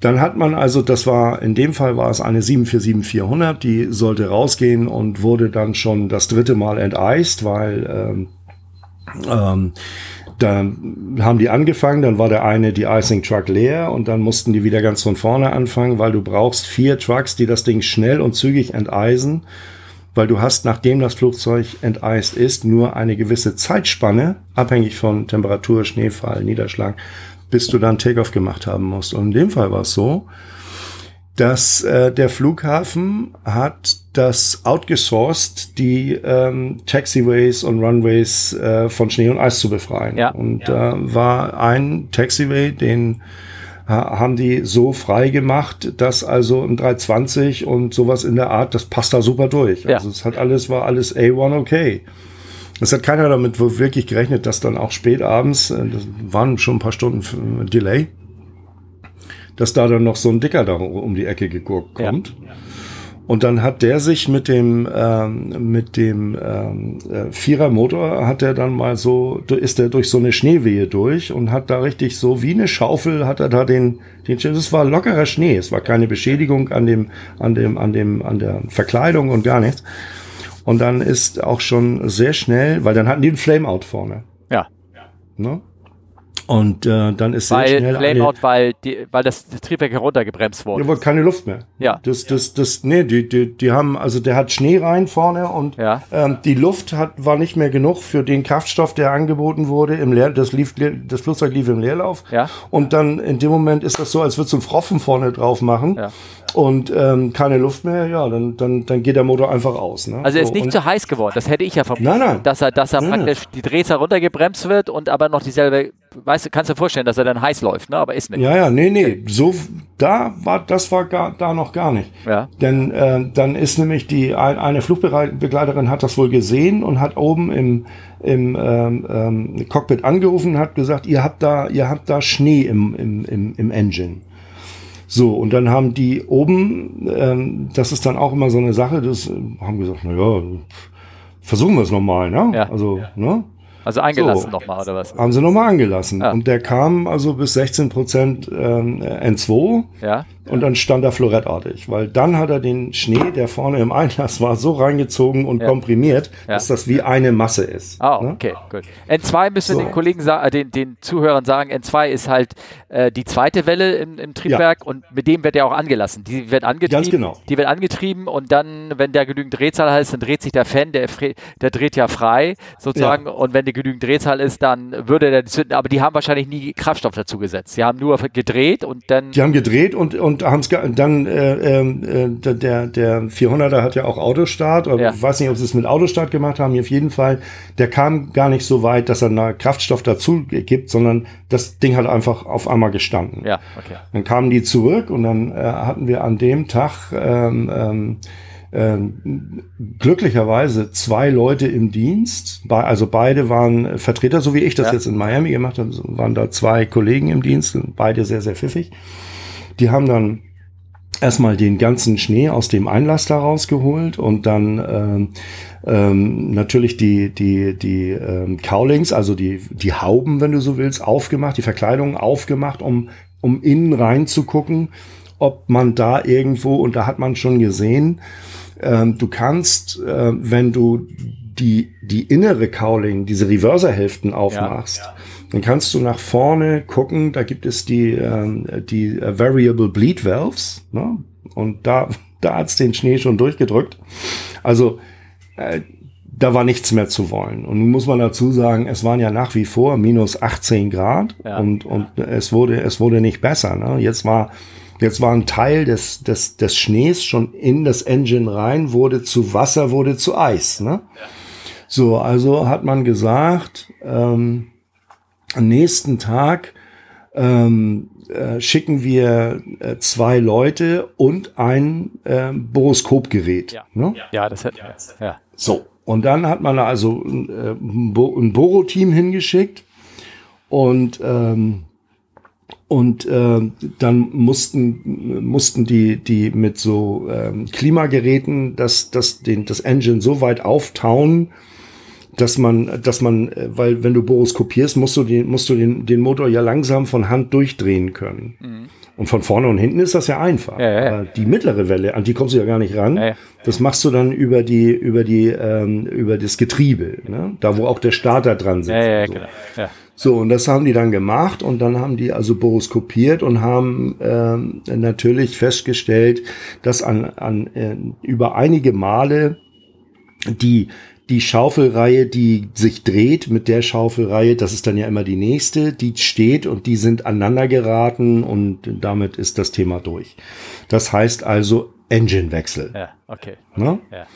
Dann hat man also, das war, in dem Fall war es eine 747-400, die sollte rausgehen und wurde dann schon das dritte Mal enteist, weil ähm, ähm, da haben die angefangen, dann war der eine die Icing Truck leer und dann mussten die wieder ganz von vorne anfangen, weil du brauchst vier Trucks, die das Ding schnell und zügig enteisen weil du hast, nachdem das Flugzeug enteist ist, nur eine gewisse Zeitspanne, abhängig von Temperatur, Schneefall, Niederschlag, bis du dann Takeoff gemacht haben musst. Und in dem Fall war es so, dass äh, der Flughafen hat das outgesourced, die ähm, Taxiways und Runways äh, von Schnee und Eis zu befreien. Ja. Und da äh, war ein Taxiway, den haben die so frei gemacht, dass also im 320 und sowas in der Art, das passt da super durch. Ja. Also es hat alles, war alles A1 okay. Es hat keiner damit wirklich gerechnet, dass dann auch spät abends, äh, das waren schon ein paar Stunden Delay, dass da dann noch so ein Dicker da um die Ecke geguckt kommt. Ja. Und dann hat der sich mit dem ähm, mit dem ähm, äh, Vierermotor hat er dann mal so ist er durch so eine Schneewehe durch und hat da richtig so wie eine Schaufel hat er da den den das war lockerer Schnee, es war keine Beschädigung an dem an dem an dem an der Verkleidung und gar nichts. Und dann ist auch schon sehr schnell, weil dann hatten die einen Flameout vorne. Ja. Ne? Und äh, dann ist weil sehr schnell Flameout, weil, die, weil das, das Triebwerk heruntergebremst wurde. Ja, aber keine Luft mehr. Ja. Das, das, das, nee, die, die, die haben, also der hat Schnee rein vorne und ja. ähm, die Luft hat, war nicht mehr genug für den Kraftstoff, der angeboten wurde. Im Leer, das, lief, das Flugzeug lief im Leerlauf. Ja. Und dann in dem Moment ist das so, als würdest du einen Pfropfen vorne drauf machen. Ja. Und ähm, keine Luft mehr, ja, dann, dann, dann geht der Motor einfach aus. Ne? Also er ist so, nicht zu heiß geworden, das hätte ich ja vermutet. Nein, nein. Dass er, dass er Nein, praktisch die Drehzahl runtergebremst wird und aber noch dieselbe, weißt du, kannst du dir vorstellen, dass er dann heiß läuft, ne? aber ist nicht. Ja, ja, nee, nee, so, da war, das war gar, da noch gar nicht. Ja. Denn äh, dann ist nämlich die, ein, eine Flugbegleiterin hat das wohl gesehen und hat oben im, im ähm, ähm, Cockpit angerufen und hat gesagt, ihr habt da, ihr habt da Schnee im, im, im, im Engine. So, und dann haben die oben, ähm, das ist dann auch immer so eine Sache, das äh, haben gesagt, na ja, versuchen wir es nochmal, ne? Ja. Also, ne? Also eingelassen So. nochmal, oder was? Haben sie nochmal angelassen. Ja. Und der kam also bis 16 Prozent ähm, N2 Ja. und dann stand er florettartig, weil dann hat er den Schnee, der vorne im Einlass war, so reingezogen und Ja. komprimiert, Ja. dass das wie eine Masse ist. Ah, ne? okay, gut. N2 müssen So. den Kollegen sagen, äh, den, den Zuhörern sagen, N2 ist halt äh, die zweite Welle im, im Triebwerk und mit dem wird er auch angelassen. Die wird angetrieben. Ganz genau. Die wird angetrieben und dann, wenn der genügend Drehzahl heißt, dann dreht sich der Fan, der, der dreht ja frei sozusagen und wenn der genügend Drehzahl ist, dann würde der zünden. Aber die haben wahrscheinlich nie Kraftstoff dazu gesetzt. Sie haben nur gedreht und dann Die haben gedreht und, und haben es dann, äh, ähm, äh, der, der 400er hat ja auch Autostart, Ja. ich weiß nicht, ob sie es mit Autostart gemacht haben, auf jeden Fall, der kam gar nicht so weit, dass er da Kraftstoff dazu gibt, sondern das Ding hat einfach auf einmal gestanden. ja, okay. Dann kamen die zurück und dann äh, hatten wir an dem Tag ähm, ähm, glücklicherweise zwei Leute im Dienst. Also beide waren Vertreter, so wie ich das Ja. jetzt in Miami gemacht habe, waren da zwei Kollegen im Dienst, beide sehr, sehr pfiffig. Die haben dann erstmal den ganzen Schnee aus dem Einlass da rausgeholt und dann ähm, ähm, natürlich die die die ähm, Cowlings, also die die Hauben, wenn du so willst, aufgemacht, die Verkleidung aufgemacht, um um innen rein zu gucken, ob man da irgendwo und da hat man schon gesehen, ähm, du kannst, äh, wenn du die die innere Cowling, diese Reverser-Hälften aufmachst, dann kannst du nach vorne gucken, da gibt es die, ähm, die äh, Variable Bleed Valves, ne? und da, da hat's den Schnee schon durchgedrückt. Also äh, da war nichts mehr zu wollen. Und nun muss man dazu sagen, es waren ja nach wie vor minus 18 Grad Ja. und, und es wurde, es wurde nicht besser. Ne? Jetzt war, jetzt war ein Teil des, des, des Schnees schon in das Engine rein, wurde zu Wasser, wurde zu Eis. Ne? So, also hat man gesagt, ähm, am nächsten Tag ähm, äh, schicken wir äh, zwei Leute und ein äh, Boroskopgerät. Ja. Ne? Ja, das hätten wir jetzt. Ja. So, und dann hat man also äh, ein, Bo ein Boro-Team hingeschickt und ähm, und äh, dann mussten mussten die die mit so ähm, Klimageräten das das den das Engine so weit auftauen, dass man dass man äh, weil wenn du boroskopierst musst du den musst du den den Motor ja langsam von Hand durchdrehen können. Und von vorne und hinten ist das ja einfach. Mhm. Ja, ja, ja. Die mittlere Welle, an die kommst du ja gar nicht ran. Das machst du dann über die, über die, ähm, über das Getriebe, ne? da wo auch der Starter dran sitzt. Ja, ja, so. genau. Ja. So, und das haben die dann gemacht und dann haben die also boroskopiert und haben ähm, natürlich festgestellt, dass an, an äh, über einige Male die die Schaufelreihe, die sich dreht mit der Schaufelreihe, das ist dann ja immer die nächste, die steht und die sind aneinander geraten und damit ist das Thema durch. Das heißt also Engine-Wechsel. Ja, okay. Ne? Ja.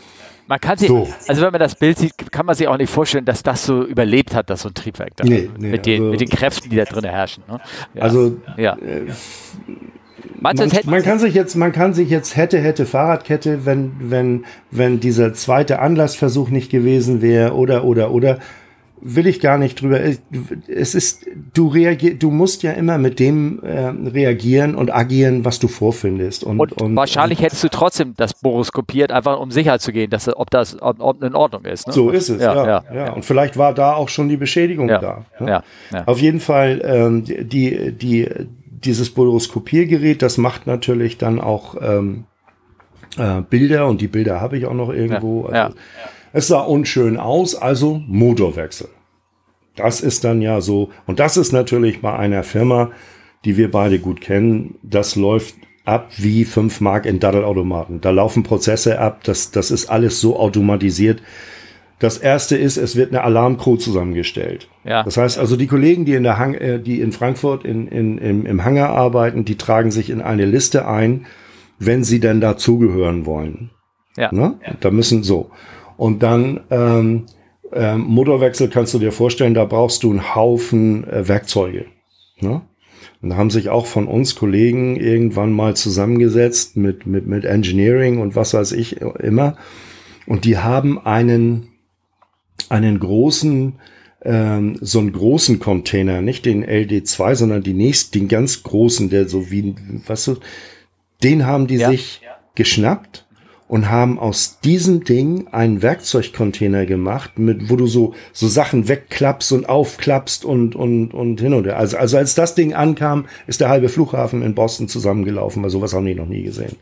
Man kann sich, so. also wenn man das Bild sieht, kann man sich auch nicht vorstellen, dass das so überlebt hat, dass so ein Triebwerk da nee, nee, mit, den, also, mit den Kräften, die da drin herrschen. Ne? Ja. Also ja. Äh, man, man, kann sich jetzt, man kann sich jetzt hätte, hätte Fahrradkette, wenn, wenn, wenn dieser zweite Anlassversuch nicht gewesen wäre oder, oder, oder, will ich gar nicht drüber. Es ist, du reagier, du musst ja immer mit dem äh, reagieren und agieren, was du vorfindest. Und, und, und wahrscheinlich und, hättest du trotzdem das Boris kopiert, einfach um sicher zu gehen, dass ob das ob, ob in Ordnung ist. Ne? So ist es, ja, ja, ja, ja, Und vielleicht war da auch schon die Beschädigung da. Ne? Ja. Auf jeden Fall ähm, die die dieses Boroskopiergerät, das macht natürlich dann auch ähm, äh, Bilder und die Bilder habe ich auch noch irgendwo. Also, ja. Es sah unschön aus, also Motorwechsel. Das ist dann ja so, und das ist natürlich bei einer Firma, die wir beide gut kennen, das läuft ab wie 5 Mark in Daddelautomaten. Da laufen Prozesse ab, das, das ist alles so automatisiert. Das erste ist, es wird eine Alarmcrew zusammengestellt. Ja. Das heißt also, die Kollegen, die in der Hang, äh, die in Frankfurt in, in, im, im Hangar arbeiten, die tragen sich in eine Liste ein, wenn sie denn dazugehören wollen. Ja. Ne? ja. Da müssen so. Und dann ähm, ähm, Motorwechsel kannst du dir vorstellen, da brauchst du einen Haufen äh, Werkzeuge. Ne? Und da haben sich auch von uns Kollegen irgendwann mal zusammengesetzt mit, mit, mit Engineering und was weiß ich immer. Und die haben einen einen großen, ähm, so einen großen Container, nicht den LD2, sondern die nächsten, den ganz großen, der so wie, was du, den haben die ja. sich geschnappt und haben aus diesem Ding einen Werkzeugcontainer gemacht, mit, wo du so, so Sachen wegklappst und aufklappst und, und, und hin und her. Also, also als das Ding ankam, ist der halbe Flughafen in Boston zusammengelaufen, weil sowas haben die noch nie gesehen.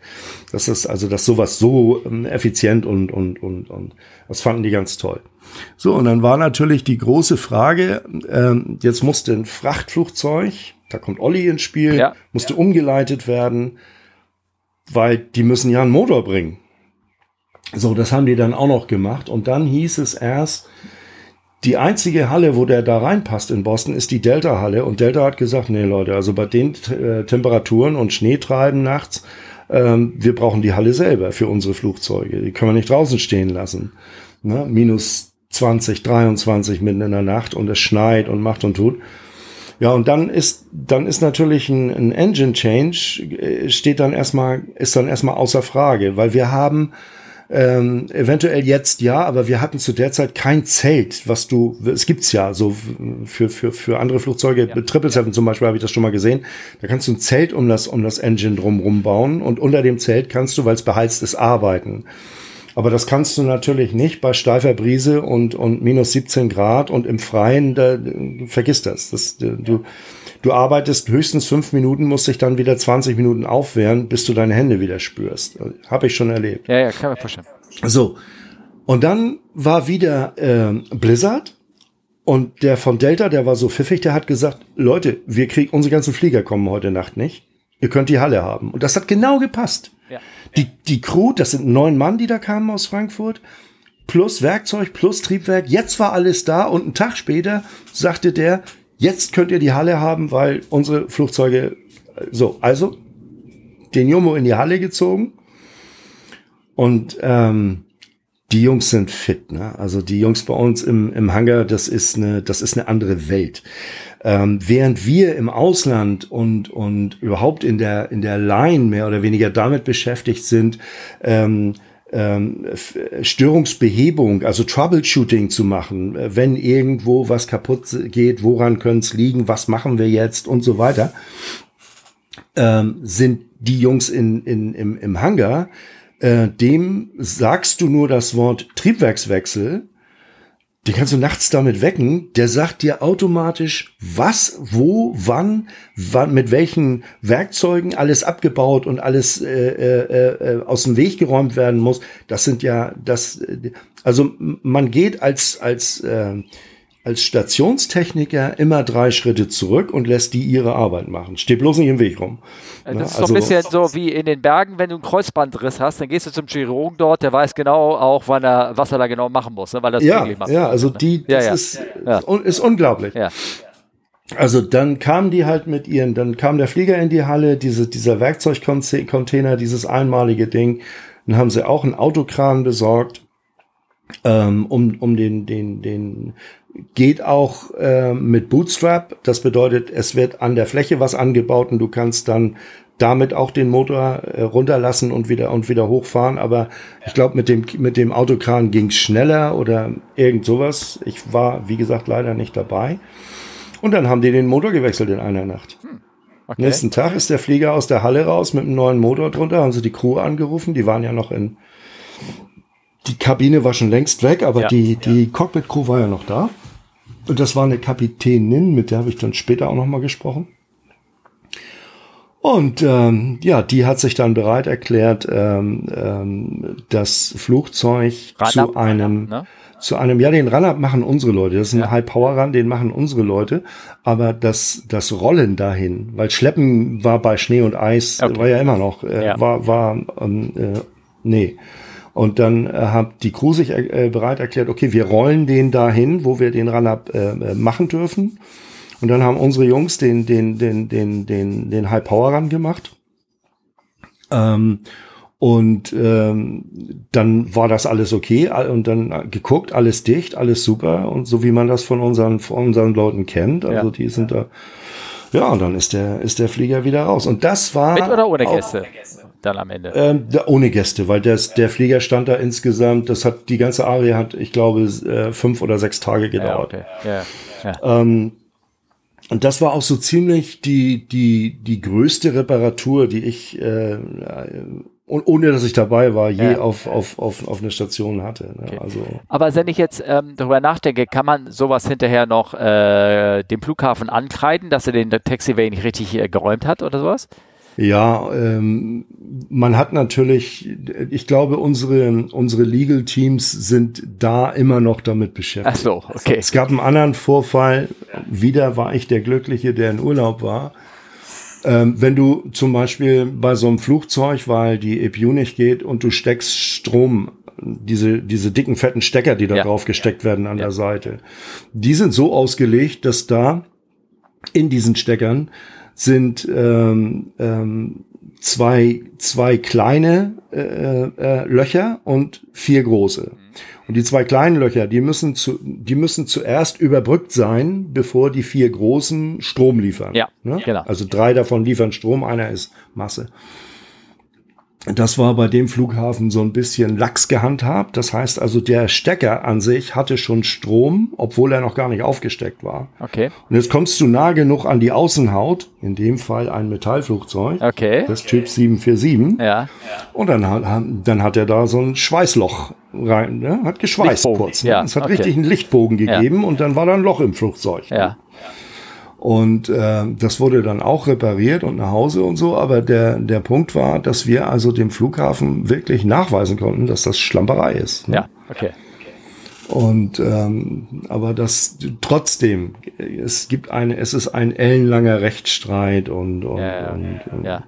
Das ist also, dass sowas so ähm, effizient und, und, und, und, das fanden die ganz toll. So, und dann war natürlich die große Frage, ähm, jetzt musste ein Frachtflugzeug, da kommt Olli ins Spiel, ja. musste ja. umgeleitet werden, weil die müssen ja einen Motor bringen. So, das haben die dann auch noch gemacht. Und dann hieß es erst, die einzige Halle, wo der da reinpasst in Boston, ist die Delta-Halle. Und Delta hat gesagt, nee Leute, also bei den äh, Temperaturen und Schneetreiben nachts, ähm, wir brauchen die Halle selber für unsere Flugzeuge. Die können wir nicht draußen stehen lassen. Ne? Minus 20, 23 mitten in der Nacht und es schneit und macht und tut. Ja, und dann ist, dann ist natürlich ein, ein Engine Change, äh, steht dann erstmal, ist dann erstmal außer Frage, weil wir haben, ähm, eventuell jetzt ja, aber wir hatten zu der Zeit kein Zelt, was du, es gibt's ja so für, für, für andere Flugzeuge, ja. Triple Seven zum Beispiel habe ich das schon mal gesehen. Da kannst du ein Zelt um das, um das Engine drumrum bauen und unter dem Zelt kannst du, weil es beheizt ist, arbeiten. Aber das kannst du natürlich nicht bei steifer Brise und, und minus 17 Grad und im Freien, da, vergiss das. das du, du arbeitest höchstens fünf Minuten, musst dich dann wieder 20 Minuten aufwehren, bis du deine Hände wieder spürst. Habe ich schon erlebt. Ja, ja, kann man vorstellen. So. Und dann war wieder äh, Blizzard. Und der von Delta, der war so pfiffig, der hat gesagt, Leute, wir kriegen, unsere ganzen Flieger kommen heute Nacht nicht. Ihr könnt die Halle haben. Und das hat genau gepasst. Ja. Die, die Crew, das sind neun Mann, die da kamen aus Frankfurt, plus Werkzeug, plus Triebwerk. Jetzt war alles da und einen Tag später sagte der, Jetzt könnt ihr die Halle haben, weil unsere Flugzeuge, so, also den Jumbo in die Halle gezogen und ähm, die Jungs sind fit, ne? Also die Jungs bei uns im, im Hangar, das ist eine, das ist eine andere Welt. Ähm, während wir im Ausland und und überhaupt in der in der Line mehr oder weniger damit beschäftigt sind, ähm, ähm, Störungsbehebung, also Troubleshooting zu machen, äh, wenn irgendwo was kaputt geht, woran könnte es liegen, was machen wir jetzt und so weiter, ähm, sind die Jungs in, in, im, im Hangar, äh, dem sagst du nur das Wort Triebwerkswechsel den kannst du nachts damit wecken, der sagt dir automatisch, was, wo, wann, wann mit welchen Werkzeugen alles abgebaut und alles äh, äh, äh, aus dem Weg geräumt werden muss. Das sind ja das, also man geht als als äh, als Stationstechniker immer drei Schritte zurück und lässt die ihre Arbeit machen. Steht bloß nicht im Weg rum. Das Na, ist also, so ein bisschen so wie in den Bergen, wenn du einen Kreuzbandriss hast, dann gehst du zum Chirurgen dort, der weiß genau auch, wann er, was er da genau machen muss, ne, weil das ja, macht. Ja, also die, das ja, ja. Ist, ja. ist unglaublich. Ja. Also dann kamen die halt mit ihren, dann kam der Flieger in die Halle, diese, dieser Werkzeugcontainer, dieses einmalige Ding. Dann haben sie auch einen Autokran besorgt, ähm, um, um den, den, den, geht auch äh, mit Bootstrap. Das bedeutet, es wird an der Fläche was angebaut und du kannst dann damit auch den Motor äh, runterlassen und wieder und wieder hochfahren. Aber ich glaube, mit dem mit dem Autokran ging schneller oder irgend sowas. Ich war, wie gesagt, leider nicht dabei. Und dann haben die den Motor gewechselt in einer Nacht. Hm. Okay. Nächsten Tag ist der Flieger aus der Halle raus mit einem neuen Motor drunter, haben sie die Crew angerufen, die waren ja noch in, die Kabine war schon längst weg, aber ja, die, die ja. Cockpit-Crew war ja noch da. Und das war eine Kapitänin, mit der habe ich dann später auch nochmal gesprochen. Und ähm, ja, die hat sich dann bereit erklärt, ähm, ähm, das Flugzeug zu einem ne? zu einem, ja, den Run-Up machen unsere Leute. Das ist ein ja. High-Power-Run, den machen unsere Leute. Aber das, das Rollen dahin, weil Schleppen war bei Schnee und Eis, okay. war ja immer noch, äh, ja. war, war, ähm, äh, nee. Und dann äh, hat die Crew sich äh, bereit erklärt, okay, wir rollen den dahin, wo wir den Run-Up äh, äh, machen dürfen. Und dann haben unsere Jungs den, den, den, den, den, den High-Power-Run gemacht. Ähm, und ähm, dann war das alles okay und dann geguckt, alles dicht, alles super und so wie man das von unseren, von unseren Leuten kennt. Also ja. die sind da. Ja, und dann ist der, ist der Flieger wieder raus. Und das war. Mit oder ohne Gäste? Dann am Ende. Ähm, da, ohne Gäste, weil das, der Flieger stand da insgesamt, das hat, die ganze Arie hat, ich glaube, äh, fünf oder sechs Tage gedauert. Ja, okay. ja, ja. Ähm, und das war auch so ziemlich die, die, die größte Reparatur, die ich äh, und ohne dass ich dabei war, je ja. auf, auf, auf, auf eine Station hatte. Ne? Okay. Also. Aber wenn ich jetzt ähm, darüber nachdenke, kann man sowas hinterher noch äh, dem Flughafen ankreiden, dass er den Taxiway nicht richtig äh, geräumt hat oder sowas? Ja, ähm, man hat natürlich, ich glaube, unsere, unsere Legal Teams sind da immer noch damit beschäftigt. Ach so, okay. Es gab einen anderen Vorfall, wieder war ich der Glückliche, der in Urlaub war. Ähm, wenn du zum Beispiel bei so einem Flugzeug, weil die EPU nicht geht und du steckst Strom, diese, diese dicken, fetten Stecker, die da ja. drauf gesteckt werden an ja. der Seite, die sind so ausgelegt, dass da in diesen Steckern sind ähm, ähm, zwei, zwei kleine äh, äh, Löcher und vier große. Und die zwei kleinen Löcher, die müssen, zu, die müssen zuerst überbrückt sein, bevor die vier großen Strom liefern. Ja, ne? genau. Also drei davon liefern Strom, einer ist Masse. Das war bei dem Flughafen so ein bisschen lax gehandhabt. Das heißt also, der Stecker an sich hatte schon Strom, obwohl er noch gar nicht aufgesteckt war. Okay. Und jetzt kommst du nah genug an die Außenhaut, in dem Fall ein Metallflugzeug, okay. das Typ 747. Ja. Und dann, dann hat er da so ein Schweißloch rein, ne? hat geschweißt Lichtbogen. kurz. Ne? Ja. Es hat okay. richtig einen Lichtbogen gegeben ja. und dann war da ein Loch im Flugzeug. Ne? Ja. Und äh, das wurde dann auch repariert und nach Hause und so. Aber der, der Punkt war, dass wir also dem Flughafen wirklich nachweisen konnten, dass das Schlamperei ist. Ne? Ja, okay. Und ähm, aber das trotzdem, es gibt eine, es ist ein ellenlanger Rechtsstreit und, und, ja, und, und ja.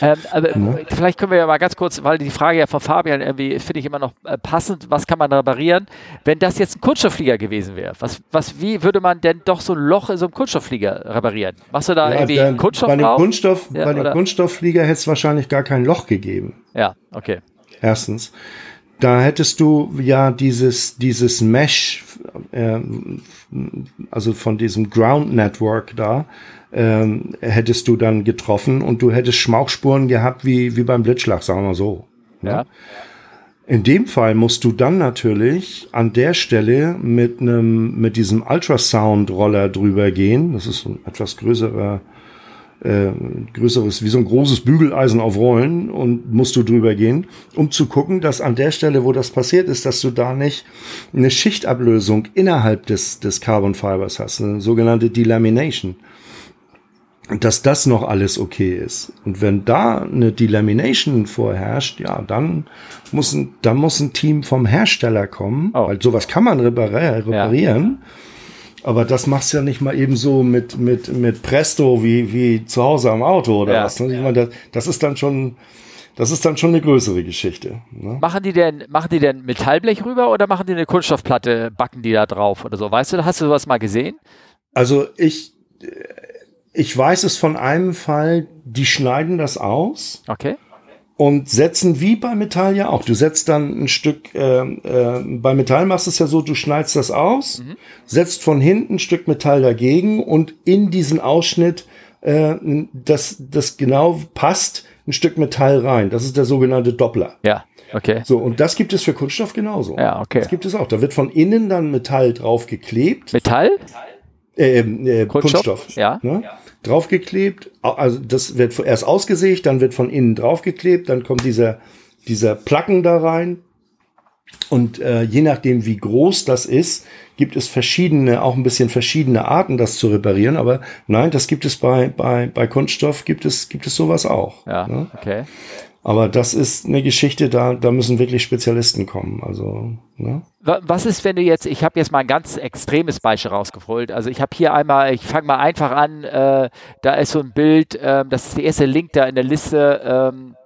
Ähm, aber mhm. vielleicht können wir ja mal ganz kurz, weil die Frage ja von Fabian irgendwie finde ich immer noch äh, passend, was kann man reparieren? Wenn das jetzt ein Kunststoffflieger gewesen wäre, was, was, wie würde man denn doch so ein Loch in so einem Kunststoffflieger reparieren? Machst du da ja, irgendwie dann, Kunststoff bei dem Kunststoff, ja, bei dem Kunststoffflieger hätte es wahrscheinlich gar kein Loch gegeben. Ja, okay. Erstens. Da hättest du ja dieses, dieses Mesh, äh, also von diesem Ground Network da, ähm, hättest du dann getroffen und du hättest Schmauchspuren gehabt wie, wie beim Blitzschlag, sagen wir so. Ne? Ja. In dem Fall musst du dann natürlich an der Stelle mit einem, mit diesem Ultrasound-Roller drüber gehen. Das ist ein etwas größerer, äh, größeres, wie so ein großes Bügeleisen auf Rollen und musst du drüber gehen, um zu gucken, dass an der Stelle, wo das passiert ist, dass du da nicht eine Schichtablösung innerhalb des, des Carbon Fibers hast, eine sogenannte Delamination dass das noch alles okay ist. Und wenn da eine Delamination vorherrscht, ja, dann muss ein, dann muss ein Team vom Hersteller kommen, oh. weil sowas kann man reparieren. Aber das machst du ja nicht mal eben so mit, mit, mit Presto wie, wie zu Hause am Auto oder Ja. was. Ne? Ich meine, das, das ist dann schon, das ist dann schon eine größere Geschichte. Ne? Machen die denn, machen die denn Metallblech rüber oder machen die eine Kunststoffplatte, backen die da drauf oder so? Weißt du, hast du sowas mal gesehen? Also ich, ich weiß es von einem Fall, die schneiden das aus Okay. und setzen wie bei Metall ja auch. Du setzt dann ein Stück, äh, äh, bei Metall machst du es ja so, du schneidest das aus, setzt von hinten ein Stück Metall dagegen und in diesen Ausschnitt, äh, das, das genau passt, ein Stück Metall rein. Das ist der sogenannte Doppler. Ja. Okay. So, und das gibt es für Kunststoff genauso. Ja, okay. Das gibt es auch. Da wird von innen dann Metall drauf geklebt. Metall? Äh, äh, Kunststoff? Kunststoff. Ja. Ne? Draufgeklebt. Au- Also das wird erst ausgesägt, dann wird von innen draufgeklebt, dann kommt dieser, dieser Placken da rein. Und äh, je nachdem, wie groß das ist, gibt es verschiedene, auch ein bisschen verschiedene Arten, das zu reparieren. Aber nein, das gibt es bei, bei, bei Kunststoff, gibt es, gibt es sowas auch. Ja. Ne? Okay. Aber das ist eine Geschichte, da, da müssen wirklich Spezialisten kommen. Also, ne? Wa- Was ist, wenn du jetzt, ich habe jetzt mal ein ganz extremes Beispiel rausgeholt. Also ich habe hier einmal, ich fange mal einfach an, äh, da ist so ein Bild, ähm, das ist der erste Link da in der Liste ähm,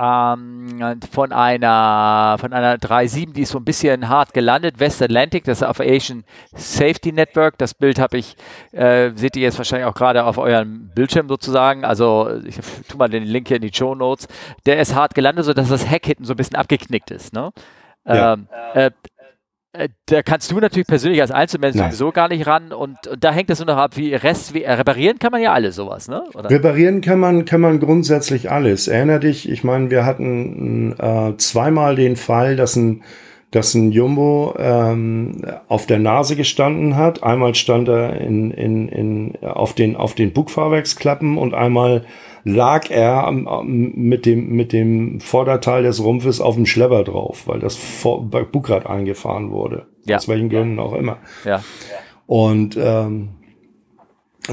ähm, von einer von einer 3.7, die ist so ein bisschen hart gelandet, West Atlantic, das ist auf Asian Safety Network. Das Bild habe ich, äh, seht ihr jetzt wahrscheinlich auch gerade auf eurem Bildschirm sozusagen. Also ich tue mal den Link hier in die Show Notes. Der ist hart gelandet, sodass das Heck hinten so ein bisschen abgeknickt ist. Ne? Ja. Ähm, äh, da kannst du natürlich persönlich als Einzelmensch Nein. sowieso gar nicht ran und, und da hängt das nur noch ab, wie Rest, wie, äh, reparieren kann man ja alles sowas, ne? Oder? Reparieren kann man, kann man grundsätzlich alles. Erinner dich, ich meine, wir hatten äh, zweimal den Fall, dass ein, dass ein Jumbo ähm, auf der Nase gestanden hat. Einmal stand er in, in, in, auf den, auf den Bugfahrwerksklappen und einmal lag er am, am, mit, dem, mit dem Vorderteil des Rumpfes auf dem Schlepper drauf, weil das Vor Bugrad eingefahren wurde. Ja. Aus welchen Gründen auch immer. Ja. Und ähm,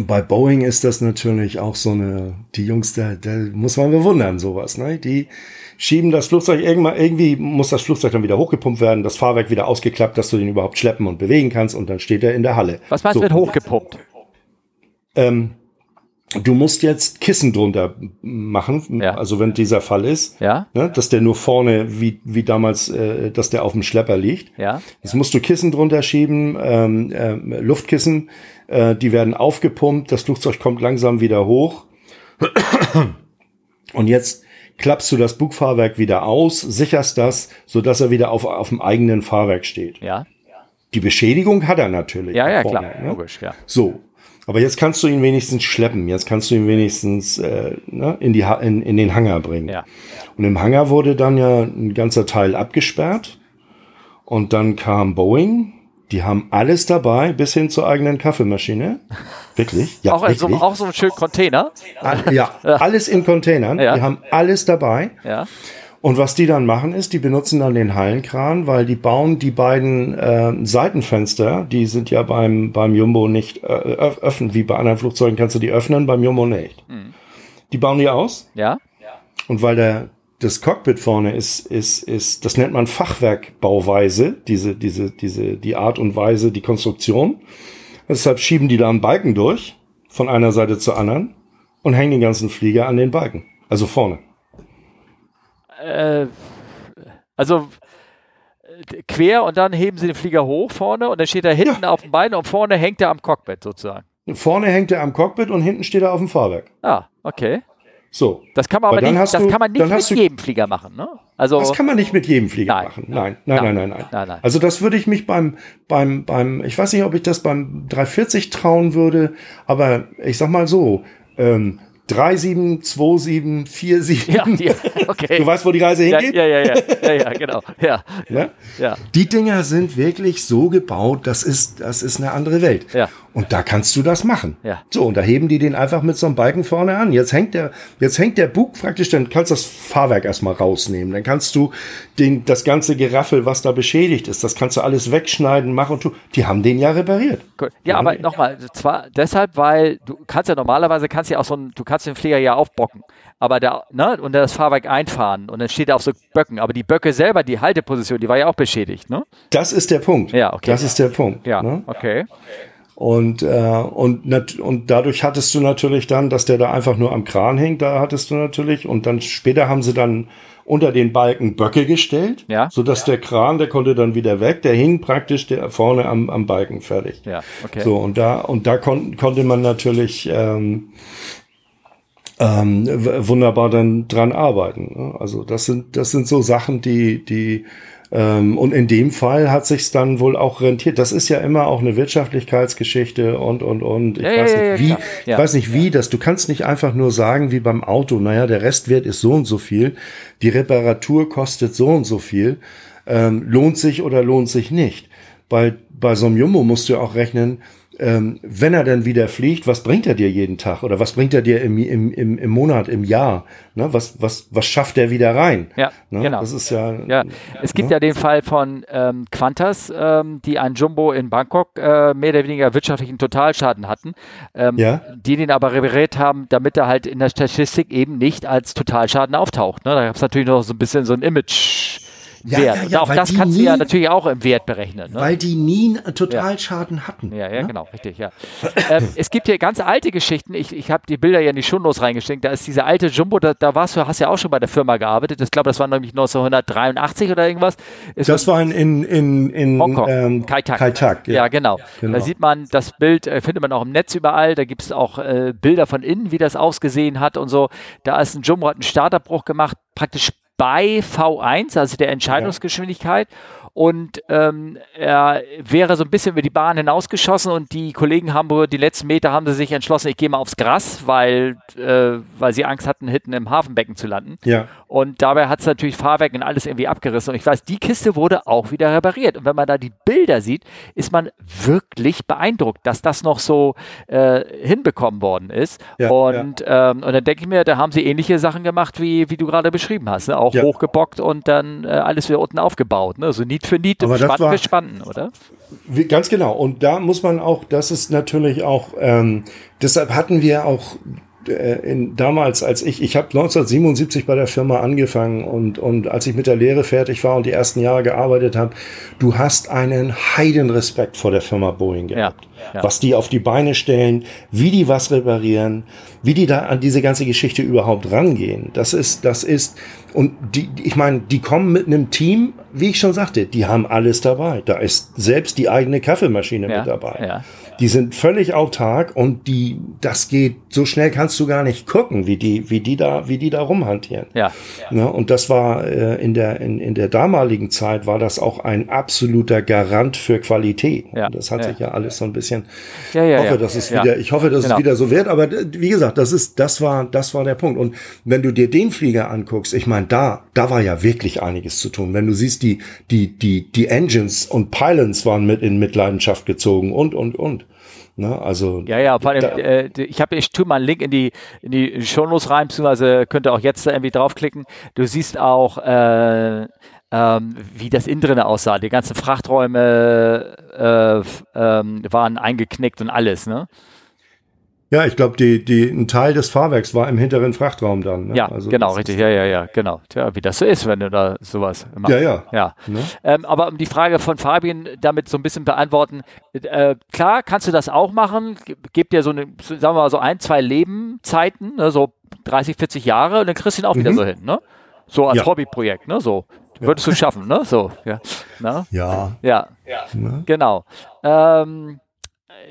bei Boeing ist das natürlich auch so eine, die Jungs, da, da muss man bewundern, sowas, ne? Die schieben das Flugzeug irgendwann, irgendwie muss das Flugzeug dann wieder hochgepumpt werden, das Fahrwerk wieder ausgeklappt, dass du den überhaupt schleppen und bewegen kannst und dann steht er in der Halle. Was meinst So. du mit hochgepumpt? Ähm, du musst jetzt Kissen drunter machen, Ja. also wenn dieser Fall ist, Ja? ne, dass der nur vorne, wie, wie damals, äh, dass der auf dem Schlepper liegt. Ja? Jetzt musst du Kissen drunter schieben, ähm, ähm, Luftkissen, äh, die werden aufgepumpt, das Flugzeug kommt langsam wieder hoch. Und jetzt klappst du das Bugfahrwerk wieder aus, sicherst das, sodass er wieder auf, auf dem eigenen Fahrwerk steht. Ja? Die Beschädigung hat er natürlich. Ja, ja, vorne, klar. ne? Logisch, ja. So. Aber jetzt kannst du ihn wenigstens schleppen. Jetzt kannst du ihn wenigstens äh, ne, in, die ha in, in den Hangar bringen. Ja. Und im Hangar wurde dann ja ein ganzer Teil abgesperrt. Und dann kam Boeing. Die haben alles dabei, bis hin zur eigenen Kaffeemaschine. Wirklich? Ja, auch, in so, wirklich. auch so einen schönen Container. All- ja, alles in Containern. Ja. Die haben alles dabei. Ja. Und was die dann machen ist, die benutzen dann den Hallenkran, weil die bauen die beiden äh, Seitenfenster, die sind ja beim, beim Jumbo nicht äh, öff- öffnen, wie bei anderen Flugzeugen kannst du die öffnen, beim Jumbo nicht. Die bauen die aus Ja? und weil der das Cockpit vorne ist, ist, ist, das nennt man Fachwerkbauweise, diese, diese, diese, die Art und Weise, die Konstruktion. Deshalb schieben die da einen Balken durch, von einer Seite zur anderen, und hängen den ganzen Flieger an den Balken. Also vorne. Äh, also äh, quer und dann heben sie den Flieger hoch vorne und dann steht er hinten auf dem Bein und vorne hängt er am Cockpit sozusagen. Vorne hängt er am Cockpit und hinten steht er auf dem Fahrwerk. Ah, okay. So. Das kann man Aber aber nicht, das du- kann man nicht mit jedem Flieger machen, ne? Also Das kann man nicht mit jedem Flieger Nein. machen. Nein, nein, nein, nein, nein, Nein, nein. Also das würde ich mich beim, beim, beim, ich weiß nicht, ob ich das beim 340 trauen würde, aber ich sag mal so, ähm, 37, 27, 47. ja, die, okay. Du weißt, wo die Reise ja, hingeht? ja, ja, ja, ja, ja, genau. Ja, Ne? ja, Die Dinger sind wirklich so gebaut, das ist, das ist eine andere Welt. Ja. Und da kannst du das machen. Ja. So, und da heben die den einfach mit so einem Balken vorne an. Jetzt hängt der, jetzt hängt der Bug praktisch, dann kannst du das Fahrwerk erstmal rausnehmen. Dann kannst du den, das ganze Geraffel, was da beschädigt ist, das kannst du alles wegschneiden, machen und tu. Die haben den ja repariert. Gut. Ja, aber nochmal, zwar deshalb, weil du kannst ja normalerweise kannst ja auch so ein, du kannst den Flieger ja aufbocken, aber da, ne, und das Fahrwerk einfahren und dann steht er auf so Böcken, aber die Böcke selber, die Halteposition, die war ja auch beschädigt, ne? Das ist der Punkt. Ja, okay. Das ist der Punkt. Ja, ne? okay. Und, äh, und, und dadurch hattest du natürlich dann, dass der da einfach nur am Kran hängt, da hattest du natürlich, und dann später haben sie dann unter den Balken Böcke gestellt, Ja. sodass der Kran, der konnte dann wieder weg, der hing praktisch der vorne am, am Balken fertig. Ja, okay. So, und da, und da kon konnte man natürlich ähm, ähm, wunderbar dann dran arbeiten. ne? Also das sind, das sind so Sachen, die, die und in dem Fall hat sich's dann wohl auch rentiert. Das ist ja immer auch eine Wirtschaftlichkeitsgeschichte und und und. Ich Ja, ja, weiß ja, nicht ja, wie, klar. ich Ja. weiß nicht wie. Das du kannst nicht einfach nur sagen wie beim Auto. Naja, der Restwert ist so und so viel. Die Reparatur kostet so und so viel. Ähm, lohnt sich oder lohnt sich nicht. Bei bei so einem Jumbo musst du ja auch rechnen. Ähm, wenn er dann wieder fliegt, was bringt er dir jeden Tag? Oder was bringt er dir im, im, im, im Monat, im Jahr? Ne? Was, was, was schafft er wieder rein? Ja, ne? genau. Das ist ja, Ja, es gibt ja den Fall von ähm, Qantas, ähm, die ein Jumbo in Bangkok äh, mehr oder weniger wirtschaftlichen Totalschaden hatten, ähm, Ja. die den aber repariert haben, damit er halt in der Statistik eben nicht als Totalschaden auftaucht. Ne? Da gab es natürlich noch so ein bisschen so ein Image. Ja, Wert. ja, ja, auch das kannst du ja natürlich auch im Wert berechnen. Ne? weil die nie einen Totalschaden hatten. Ja, ja, ne? genau, richtig, ja. ähm, es gibt hier ganz alte Geschichten. Ich, ich habe die Bilder ja in die Shownotes reingeschickt. Da ist diese alte Jumbo, da, da warst du, hast ja auch schon bei der Firma gearbeitet. Ich glaube, das war nämlich 1983 oder irgendwas. Ist Das war in, in, in, in Hongkong. ähm, Kai Tak. Kai Tak, ja. genau. Genau. Da sieht man, das Bild äh, findet man auch im Netz überall. Da gibt es auch äh, Bilder von innen, wie das ausgesehen hat und so. Da ist ein Jumbo, hat einen Starterbruch gemacht, praktisch bei V1, also der Entscheidungsgeschwindigkeit. Und ähm, er wäre so ein bisschen über die Bahn hinausgeschossen und die Kollegen haben die letzten Meter haben sie sich entschlossen, ich gehe mal aufs Gras, weil, äh, weil sie Angst hatten, hinten im Hafenbecken zu landen. Ja. Und dabei hat es natürlich Fahrwerk und alles irgendwie abgerissen. Und ich weiß, die Kiste wurde auch wieder repariert. Und wenn man da die Bilder sieht, ist man wirklich beeindruckt, dass das noch so äh, hinbekommen worden ist. Ja, und, Ähm, und dann denke ich mir, da haben sie ähnliche Sachen gemacht, wie, wie du gerade beschrieben hast. Ne? Auch Ja. hochgebockt und dann äh, alles wieder unten aufgebaut. Ne? So Niet für Spannen war- für Spannen, oder? Ganz genau. Und da muss man auch, das ist natürlich auch, ähm, deshalb hatten wir auch in, damals, als ich, ich habe 1977 bei der Firma angefangen und, und als ich mit der Lehre fertig war und die ersten Jahre gearbeitet habe, du hast einen Heidenrespekt vor der Firma Boeing gehabt. ja. Was die auf die Beine stellen, wie die was reparieren, wie die da an diese ganze Geschichte überhaupt rangehen. Das ist, das ist, und die, ich meine, die kommen mit einem Team, wie ich schon sagte, die haben alles dabei. Da ist selbst die eigene Kaffeemaschine Ja, mit dabei. Ja. Die sind völlig autark und die, das geht, so schnell kannst du gar nicht gucken, wie die, wie die da, wie die da rumhantieren. Ja. Ne? Und das war äh, in der in, in der damaligen Zeit war das auch ein absoluter Garant für Qualität. Ja, Und das hat ja. sich ja alles so ein bisschen. Ja, ja, ich hoffe, ja. dass es Ja. wieder. Ich hoffe, dass Genau. es wieder so wird. Aber äh, wie gesagt, das ist das war das war der Punkt. Und wenn du dir den Flieger anguckst, ich meine, da da war ja wirklich einiges zu tun. Wenn du siehst, die die die die Engines und Pylons waren mit in Mitleidenschaft gezogen und und und. Ne? Also Ja, ja, vor allem, Da- äh, ich habe, ich tue mal einen Link in die, in die Shownotes rein, beziehungsweise könnt ihr auch jetzt da irgendwie draufklicken. Du siehst auch, äh, ähm, wie das innen drin aussah. Die ganzen Frachträume äh, ähm, waren eingeknickt und alles, ne? Ja, ich glaube, die, die, ein Teil des Fahrwerks war im hinteren Frachtraum dann. Ne? Ja, Also genau, richtig, ja, ja, ja, genau. Tja, wie das so ist, wenn du da sowas machst. Ja, ja. Ja. Ne? Ähm, aber um die Frage von Fabian damit so ein bisschen beantworten, äh, klar kannst du das auch machen, gib dir so eine, sagen wir mal so ein, zwei Lebenzeiten, ne, so 30, 40 Jahre und dann kriegst du ihn auch wieder so hin, ne? So als Ja. Hobbyprojekt, ne? So. Würdest du schaffen, ne? So, ja. Ne? Ja. Ja, Ne? genau. Ähm,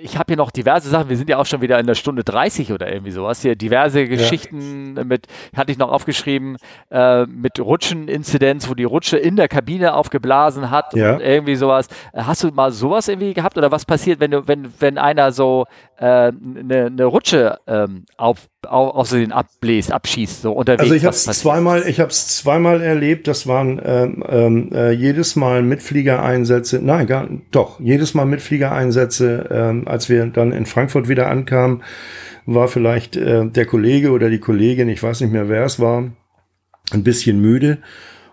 ich habe hier noch diverse Sachen. Wir sind ja auch schon wieder in der Stunde 30 oder irgendwie sowas. Hier diverse Geschichten mit, hatte ich noch aufgeschrieben, äh, mit Rutschen-Inzidenz, wo die Rutsche in der Kabine aufgeblasen hat Ja. und irgendwie sowas. Hast du mal sowas irgendwie gehabt oder was passiert, wenn du, wenn, wenn einer so eine äh, ne Rutsche ähm, auf, auf so den abbläst, abschießt, so unterwegs? Also ich habe es zweimal, ich habe es zweimal erlebt. Das waren ähm, ähm, äh, jedes Mal Mitfliegereinsätze. Nein, gar doch jedes Mal Mitfliegereinsätze. Ähm, als wir dann in Frankfurt wieder ankamen, war vielleicht äh, der Kollege oder die Kollegin, ich weiß nicht mehr wer es war, ein bisschen müde.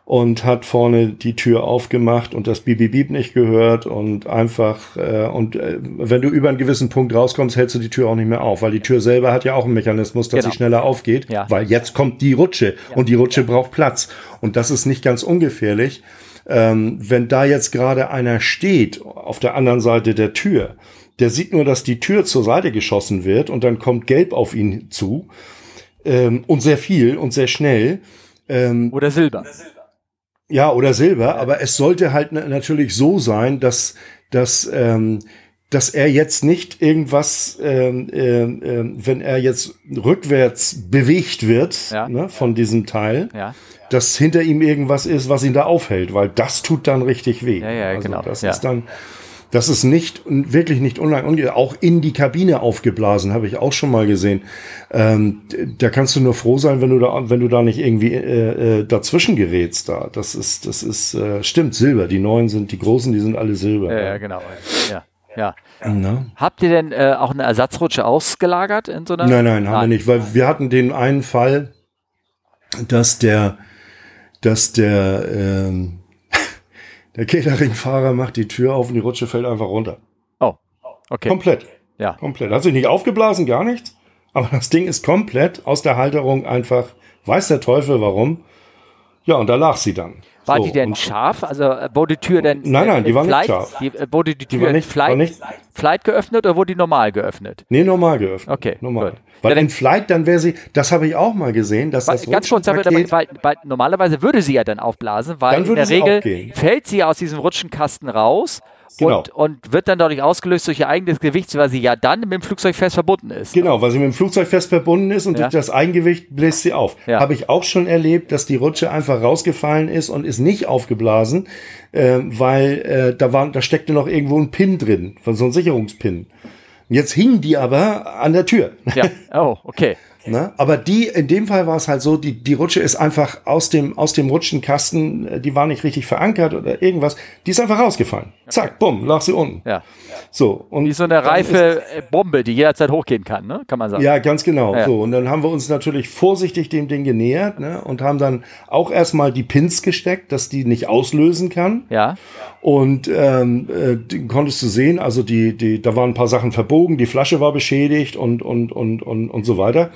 Und hat vorne die Tür aufgemacht und das Bip nicht gehört und einfach äh, und äh, wenn du über einen gewissen Punkt rauskommst, hältst du die Tür auch nicht mehr auf, weil die Tür selber hat ja auch einen Mechanismus, dass Genau. sie schneller aufgeht, Ja. weil jetzt kommt die Rutsche und die Rutsche braucht Platz und das ist nicht ganz ungefährlich. Ähm, wenn da jetzt gerade einer steht auf der anderen Seite der Tür, der sieht nur, dass die Tür zur Seite geschossen wird und dann kommt Gelb auf ihn zu ähm, und sehr viel und sehr schnell. Ähm, Oder Silber. Ja, oder Silber, aber es sollte halt na- natürlich so sein, dass, dass, ähm, dass er jetzt nicht irgendwas, ähm, ähm, ähm, wenn er jetzt rückwärts bewegt wird Ja. ne, von diesem Teil, Ja. dass hinter ihm irgendwas ist, was ihn da aufhält, weil das tut dann richtig weh. Ja, ja, genau, Das ja. ist dann, das ist nicht wirklich nicht unlang, unge- auch in die Kabine aufgeblasen, habe ich auch schon mal gesehen. Ähm, da kannst du nur froh sein, wenn du da, wenn du da nicht irgendwie äh, äh, dazwischen gerätst. Da, das ist, das ist äh, stimmt. Silber. Die neuen sind, die großen, die sind alle Silber. Ja, ja, genau. Ja. Ja. Na? Habt ihr denn äh, auch eine Ersatzrutsche ausgelagert in so einer? Nein, nein, haben wir nicht, weil wir hatten den einen Fall, dass der, dass der, ähm, der Catering-Fahrer macht die Tür auf und die Rutsche fällt einfach runter. Oh, okay. Komplett. Ja. Komplett. Hat sich nicht aufgeblasen, gar nichts. Aber das Ding ist komplett aus der Halterung einfach, weiß der Teufel warum. Ja, und da lag sie dann. War So, die denn scharf? Also äh, wurde die Tür denn. Nein, nein, äh, die war nicht Flight, scharf. Die, äh, wurde die Tür war in nicht- war Flight, nicht- Flight geöffnet oder wurde die normal geöffnet? Nee, normal geöffnet. Okay, normal. gut. Weil Ja, in Flight, dann wäre sie, das habe ich auch mal gesehen, dass das ganz kurz, aber, weil, weil normalerweise würde sie ja dann aufblasen, weil Dann in der Regel aufgehen. fällt sie aus diesem Rutschenkasten raus Genau. und, und wird dann dadurch ausgelöst durch ihr eigenes Gewicht, weil sie ja dann mit dem Flugzeug fest verbunden ist. Genau, weil sie mit dem Flugzeug fest verbunden ist und Ja. durch das Eigengewicht bläst sie auf. Ja. Habe ich auch schon erlebt, dass die Rutsche einfach rausgefallen ist und ist nicht aufgeblasen, äh, weil äh, da war, da steckte noch irgendwo ein Pin drin, von so einem Sicherungspin. Jetzt hing die aber an der Tür. Ja, oh, okay. Ne? Aber die, in dem Fall war es halt so, die, die Rutsche ist einfach aus dem, aus dem Rutschenkasten, äh, die war nicht richtig verankert oder irgendwas, die ist einfach rausgefallen. Zack, bumm, lag sie unten. Ja. So. Und Wie so eine dann ist- reife äh, Bombe, die jederzeit hochgehen kann, ne? kann man sagen. Ja, ganz genau. Ja. So, und dann haben wir uns natürlich vorsichtig dem Ding genähert ne, und haben dann auch erstmal die Pins gesteckt, dass die nicht auslösen kann. Ja, Und ähm, äh, konntest du sehen, also die, die, da waren ein paar Sachen verbogen, die Flasche war beschädigt und, und, und, und, und so weiter.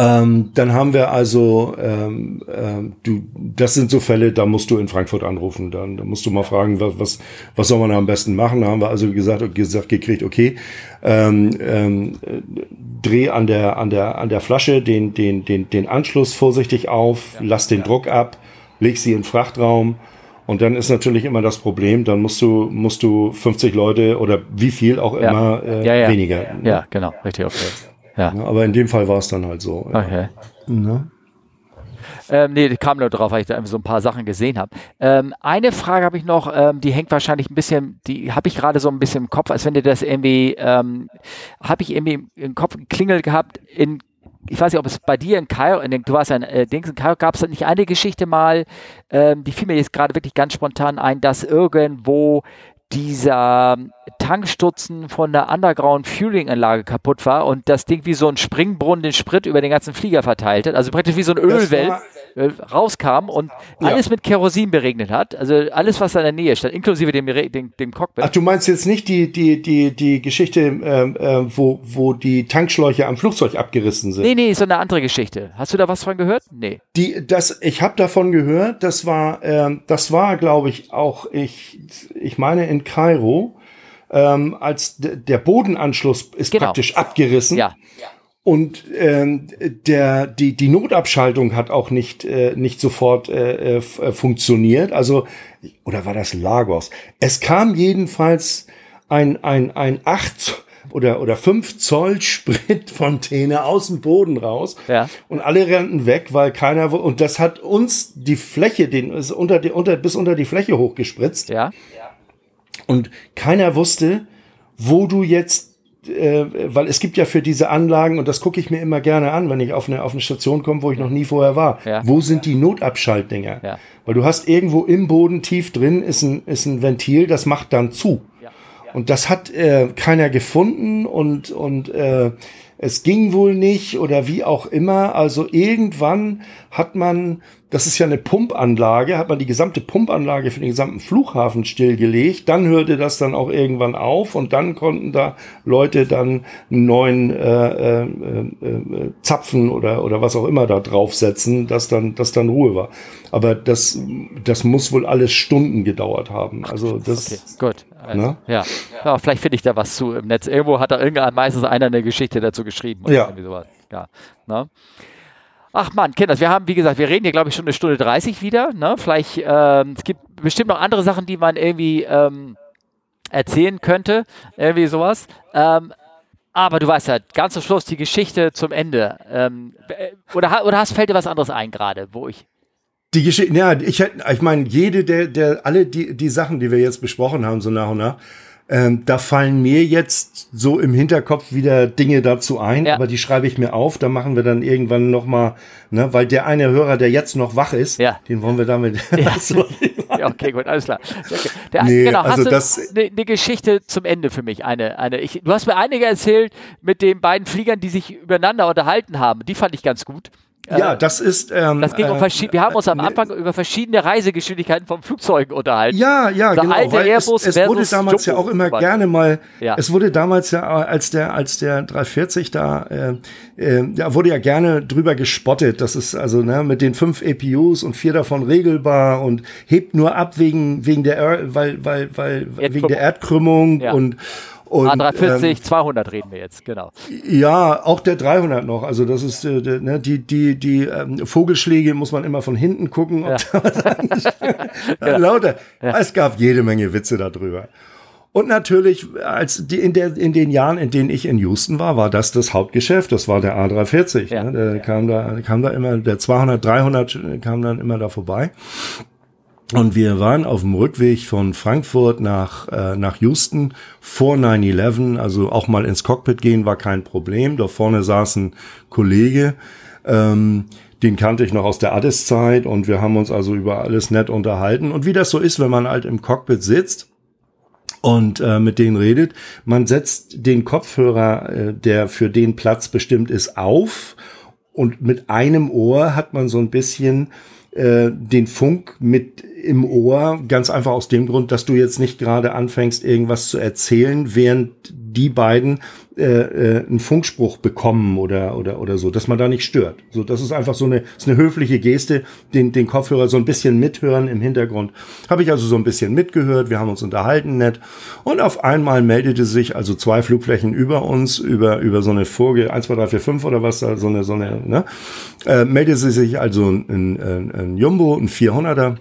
Ähm, dann haben wir also, ähm, ähm, du, das sind so Fälle, da musst du in Frankfurt anrufen. Dann, da musst du mal fragen, was, was, was soll man da am besten machen. Da haben wir also gesagt, gesagt gekriegt, okay, ähm, ähm, äh, dreh an der, an der, an der Flasche den, den, den, den Anschluss vorsichtig auf, lass den Druck ab, leg sie in den Frachtraum. Und dann ist natürlich immer das Problem, dann musst du, musst du 50 Leute oder wie viel auch Ja. immer äh, Ja, ja. weniger. ja, genau, richtig, okay. Ja, Ja, Aber in dem Fall war es dann halt so. okay. Ne? Ähm, nee, kam nur drauf, weil ich da so ein paar Sachen gesehen habe. Ähm, eine Frage habe ich noch, ähm, die hängt wahrscheinlich ein bisschen, die habe ich gerade so ein bisschen im Kopf, als wenn dir das irgendwie, ähm, habe ich irgendwie im Kopf geklingelt gehabt in ich weiß nicht, ob es bei dir in Kairo, in den, du warst ja in äh, Dings in Kairo, gab es nicht eine Geschichte mal, ähm, die fiel mir jetzt gerade wirklich ganz spontan ein, dass irgendwo dieser Tankstutzen von der Underground Fueling Anlage kaputt war und das Ding wie so ein Springbrunnen den Sprit über den ganzen Flieger verteilt hat, also praktisch wie so ein Ölwell war- äh, rauskam und alles mit Kerosin beregnet hat, also alles, was da in der Nähe stand, inklusive dem, dem, dem Cockpit. Ach, du meinst jetzt nicht die, die, die, die Geschichte, ähm, äh, wo, wo die Tankschläuche am Flugzeug abgerissen sind? nee, nee, so eine andere Geschichte. Hast du da was von gehört? Nee. Die, das, ich habe davon gehört, das war, ähm, das war, glaube ich, auch, ich, ich meine in Kairo, ähm, als der Bodenanschluss ist Genau. praktisch abgerissen. Ja. Und ähm, der, die, die Notabschaltung hat auch nicht, äh, nicht sofort äh, äh, äh, funktioniert. Also, oder war das Lagos? Es kam jedenfalls ein, ein, ein 8 oder, oder 5 Zoll Spritfontäne aus dem Boden raus. Ja. Und alle rannten weg, weil keiner, und das hat uns die Fläche, den, ist unter die, unter, bis unter die Fläche hochgespritzt. Ja. Und keiner wusste, wo du jetzt, äh, weil es gibt ja für diese Anlagen, und das gucke ich mir immer gerne an, wenn ich auf eine, auf eine Station komme, wo ich noch nie vorher war. Ja. Wo sind die Notabschaltdinger? Ja. Weil du hast irgendwo im Boden tief drin ist ein, ist ein Ventil, das macht dann zu. Und das hat äh, keiner gefunden und, und äh, es ging wohl nicht oder wie auch immer. Also irgendwann hat man das ist ja eine Pumpanlage, hat man die gesamte Pumpanlage für den gesamten Flughafen stillgelegt. Dann hörte das dann auch irgendwann auf und dann konnten da Leute dann einen neuen äh, äh, äh, Zapfen oder, oder was auch immer da draufsetzen, dass dann, dass dann Ruhe war. Aber das, das muss wohl alles Stunden gedauert haben. Also das. Okay, gut. Also, ja. ja, vielleicht finde ich da was zu im Netz. Irgendwo hat da irgendwann meistens einer eine Geschichte dazu geschrieben. ja. Ja. Ne? Ach man, Kinders, wir haben, wie gesagt, wir reden hier, glaube ich, schon eine Stunde 30 wieder. Ne? Vielleicht, ähm, es gibt bestimmt noch andere Sachen, die man irgendwie ähm, erzählen könnte. Irgendwie sowas. Ähm, aber du weißt ja, ganz zum Schluss die Geschichte zum Ende. Ähm, äh, oder, oder hast, fällt dir was anderes ein gerade, wo ich. Die Geschichte, ja, ich, ich meine, jede der, der, alle die, die Sachen, die wir jetzt besprochen haben, so nach und nach, ähm, da fallen mir jetzt so im Hinterkopf wieder Dinge dazu ein, ja. aber die schreibe ich mir auf. Da machen wir dann irgendwann noch mal, ne, weil der eine Hörer, der jetzt noch wach ist, ja. den wollen wir damit. Ja. ja okay, gut, alles klar. Okay. Der, nee, genau, also hast du eine, eine Geschichte zum Ende für mich? Eine, eine. Ich, du hast mir einige erzählt mit den beiden Fliegern, die sich übereinander unterhalten haben. Die fand ich ganz gut. Ja, äh, das ist. Ähm, das ging um äh, wir haben uns am Anfang über verschiedene Reisegeschwindigkeiten von Flugzeugen unterhalten. Ja, ja, Der genau. Alte Airbus es, es wurde damals Jumbo ja auch immer gerne mal. Ja. Es wurde damals ja, als der als der 340 da, äh, äh, da wurde ja gerne drüber gespottet. Das ist also ne, mit den fünf APUs und vier davon regelbar und hebt nur ab wegen wegen der weil weil weil wegen der Erdkrümmung ja. und und, A340, ähm, 200 reden wir jetzt, genau. Ja, auch der 300 noch. Also das ist äh, ne, die die die ähm, Vogelschläge muss man immer von hinten gucken. Ja. ja. Lauter. Ja. Es gab jede Menge Witze darüber. Und natürlich, als die in, der, in den Jahren, in denen ich in Houston war, war das das Hauptgeschäft. Das war der A340. Ja, ne? Der ja. kam da, kam da immer, der 200, 300 kam dann immer da vorbei. Und wir waren auf dem Rückweg von Frankfurt nach, äh, nach Houston vor 9-11. Also auch mal ins Cockpit gehen war kein Problem. Da vorne saß ein Kollege, ähm, den kannte ich noch aus der Addis-Zeit und wir haben uns also über alles nett unterhalten. Und wie das so ist, wenn man halt im Cockpit sitzt, und äh, mit denen redet. Man setzt den Kopfhörer, äh, der für den Platz bestimmt ist, auf und mit einem Ohr hat man so ein bisschen äh, den Funk mit im Ohr, ganz einfach aus dem Grund, dass du jetzt nicht gerade anfängst, irgendwas zu erzählen, während die beiden äh, äh, einen Funkspruch bekommen oder oder oder so, dass man da nicht stört. So, das ist einfach so eine, ist eine höfliche Geste, den den Kopfhörer so ein bisschen mithören im Hintergrund. Habe ich also so ein bisschen mitgehört. Wir haben uns unterhalten nett und auf einmal meldete sich also zwei Flugflächen über uns über über so eine Vorge 1 2 3 4 5 oder was so eine so eine ne äh, meldete sich also ein, ein, ein Jumbo ein 400er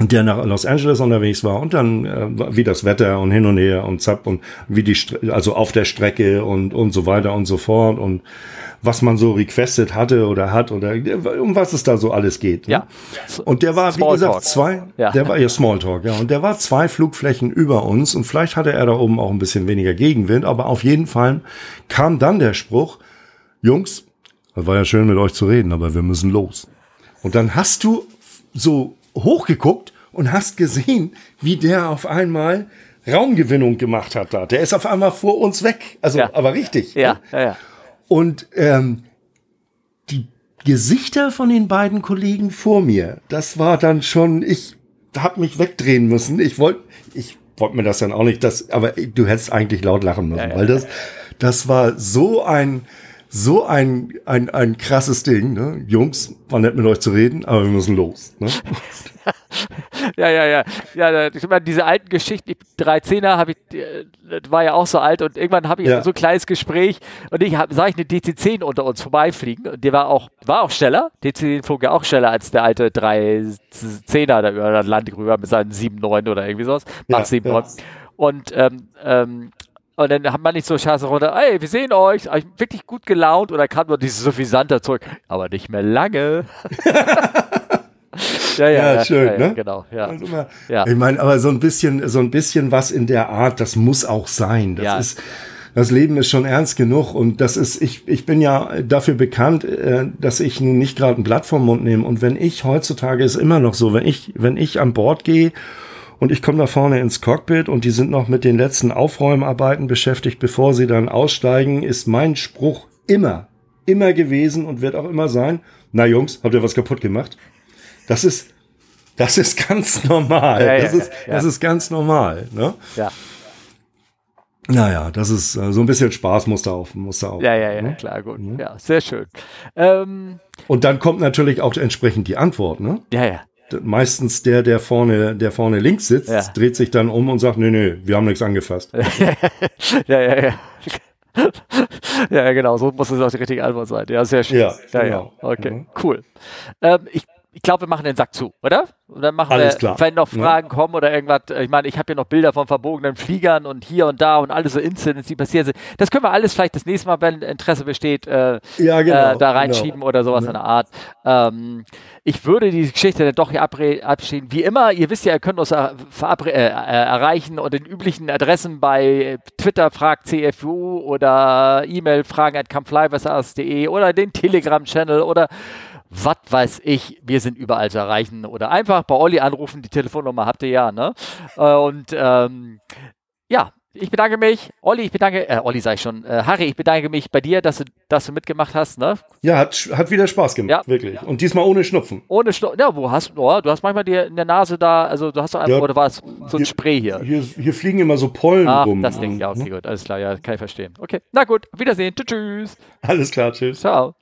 der nach Los Angeles unterwegs war und dann äh, wie das Wetter und hin und her und zapp und wie die also auf der Strecke und und so weiter und so fort und was man so requested hatte oder hat oder um was es da so alles geht. Ne? Ja. Und der war Small wie gesagt zwei, ja. der war ja Smalltalk, ja und der war zwei Flugflächen über uns und vielleicht hatte er da oben auch ein bisschen weniger Gegenwind, aber auf jeden Fall kam dann der Spruch, Jungs, das war ja schön mit euch zu reden, aber wir müssen los. Und dann hast du so hochgeguckt und hast gesehen, wie der auf einmal Raumgewinnung gemacht hat da. Der ist auf einmal vor uns weg. Also, ja. aber richtig. Ja, ne? ja, ja. Und ähm, die Gesichter von den beiden Kollegen vor mir, das war dann schon, ich habe mich wegdrehen müssen. Ich wollte, ich wollte mir das dann auch nicht, das, aber du hättest eigentlich laut lachen müssen, ja, weil das, das war so ein, so ein, ein, ein krasses Ding. Ne? Jungs, war nett mit euch zu reden, aber wir müssen los. Ne? ja, ja, ja. ja ich meine, diese alten Geschichten, die 13er habe ich, das war ja auch so alt und irgendwann habe ich ja. so ein kleines Gespräch und ich sah ich eine DC-10 unter uns vorbeifliegen und der war auch, war auch schneller. DC-10 flog ja auch schneller als der alte 310er da über das Land rüber mit seinen 7,9 oder irgendwie sowas. Mach ja, 7,9. Ja. Und ähm, ähm, und dann hat man nicht so scheiße runter, ey, wir sehen euch, wirklich gut gelaunt oder kam nur dieses Suffisanter zurück, aber nicht mehr lange. ja, ja, ja, schön, ja, ne? Genau, ja. Also immer, ja. Ich meine, aber so ein bisschen, so ein bisschen was in der Art, das muss auch sein. Das ja. ist, das Leben ist schon ernst genug und das ist, ich, ich bin ja dafür bekannt, äh, dass ich nicht gerade ein Blatt vom Mund nehme. Und wenn ich heutzutage ist immer noch so, wenn ich, wenn ich an Bord gehe und ich komme da vorne ins Cockpit und die sind noch mit den letzten Aufräumarbeiten beschäftigt, bevor sie dann aussteigen, ist mein Spruch immer, immer gewesen und wird auch immer sein. Na Jungs, habt ihr was kaputt gemacht? Das ist, das ist ganz normal. Ja, das, ja, ist, ja. das ist ganz normal. Ne? Ja. Naja, das ist äh, so ein bisschen Spaß muss da auf, muss da auf. Ja, ja, ja, ne? klar, gut. Ja, sehr schön. Ähm, und dann kommt natürlich auch entsprechend die Antwort, ne? Ja, ja. Meistens der, der vorne, der vorne links sitzt, ja. dreht sich dann um und sagt, nee, nee, wir haben nichts angefasst. ja, ja, ja. ja, genau, so muss es auch die richtige Antwort sein. Ja, sehr schön. Ja, ja, genau. ja. okay, mhm. cool. Ähm, ich ich glaube, wir machen den Sack zu, oder? Und dann machen alles wir, klar. wenn noch Fragen ja. kommen oder irgendwas. Äh, ich meine, ich habe hier noch Bilder von verbogenen Fliegern und hier und da und alle so Incidents, die passiert sind. Das können wir alles vielleicht das nächste Mal, wenn Interesse besteht, äh, ja, genau, äh, da reinschieben genau. oder sowas ja. in der Art. Ähm, ich würde die Geschichte dann doch hier abschieden. Wie immer, ihr wisst ja, ihr könnt uns äh, äh, erreichen und den üblichen Adressen bei Twitter fragt CFU oder E-Mail fragen at oder den Telegram-Channel oder was weiß ich, wir sind überall zu erreichen. Oder einfach bei Olli anrufen, die Telefonnummer habt ihr ja, ne? Äh, und ähm, ja, ich bedanke mich. Olli, ich bedanke, äh, Olli sag ich schon, äh, Harry, ich bedanke mich bei dir, dass du, dass du mitgemacht hast, ne? Ja, hat, hat wieder Spaß gemacht, ja. wirklich. Und diesmal ohne Schnupfen. Ohne Schnupfen, ja, wo hast du, oh, du hast manchmal dir in der Nase da, also du hast doch einfach, ja, oder war es so ein Spray hier? hier? Hier fliegen immer so Pollen ah, rum. das Ding, ja, okay, gut, alles klar, ja, kann ich verstehen. Okay, na gut, Wiedersehen, tschüss. Alles klar, tschüss. Ciao.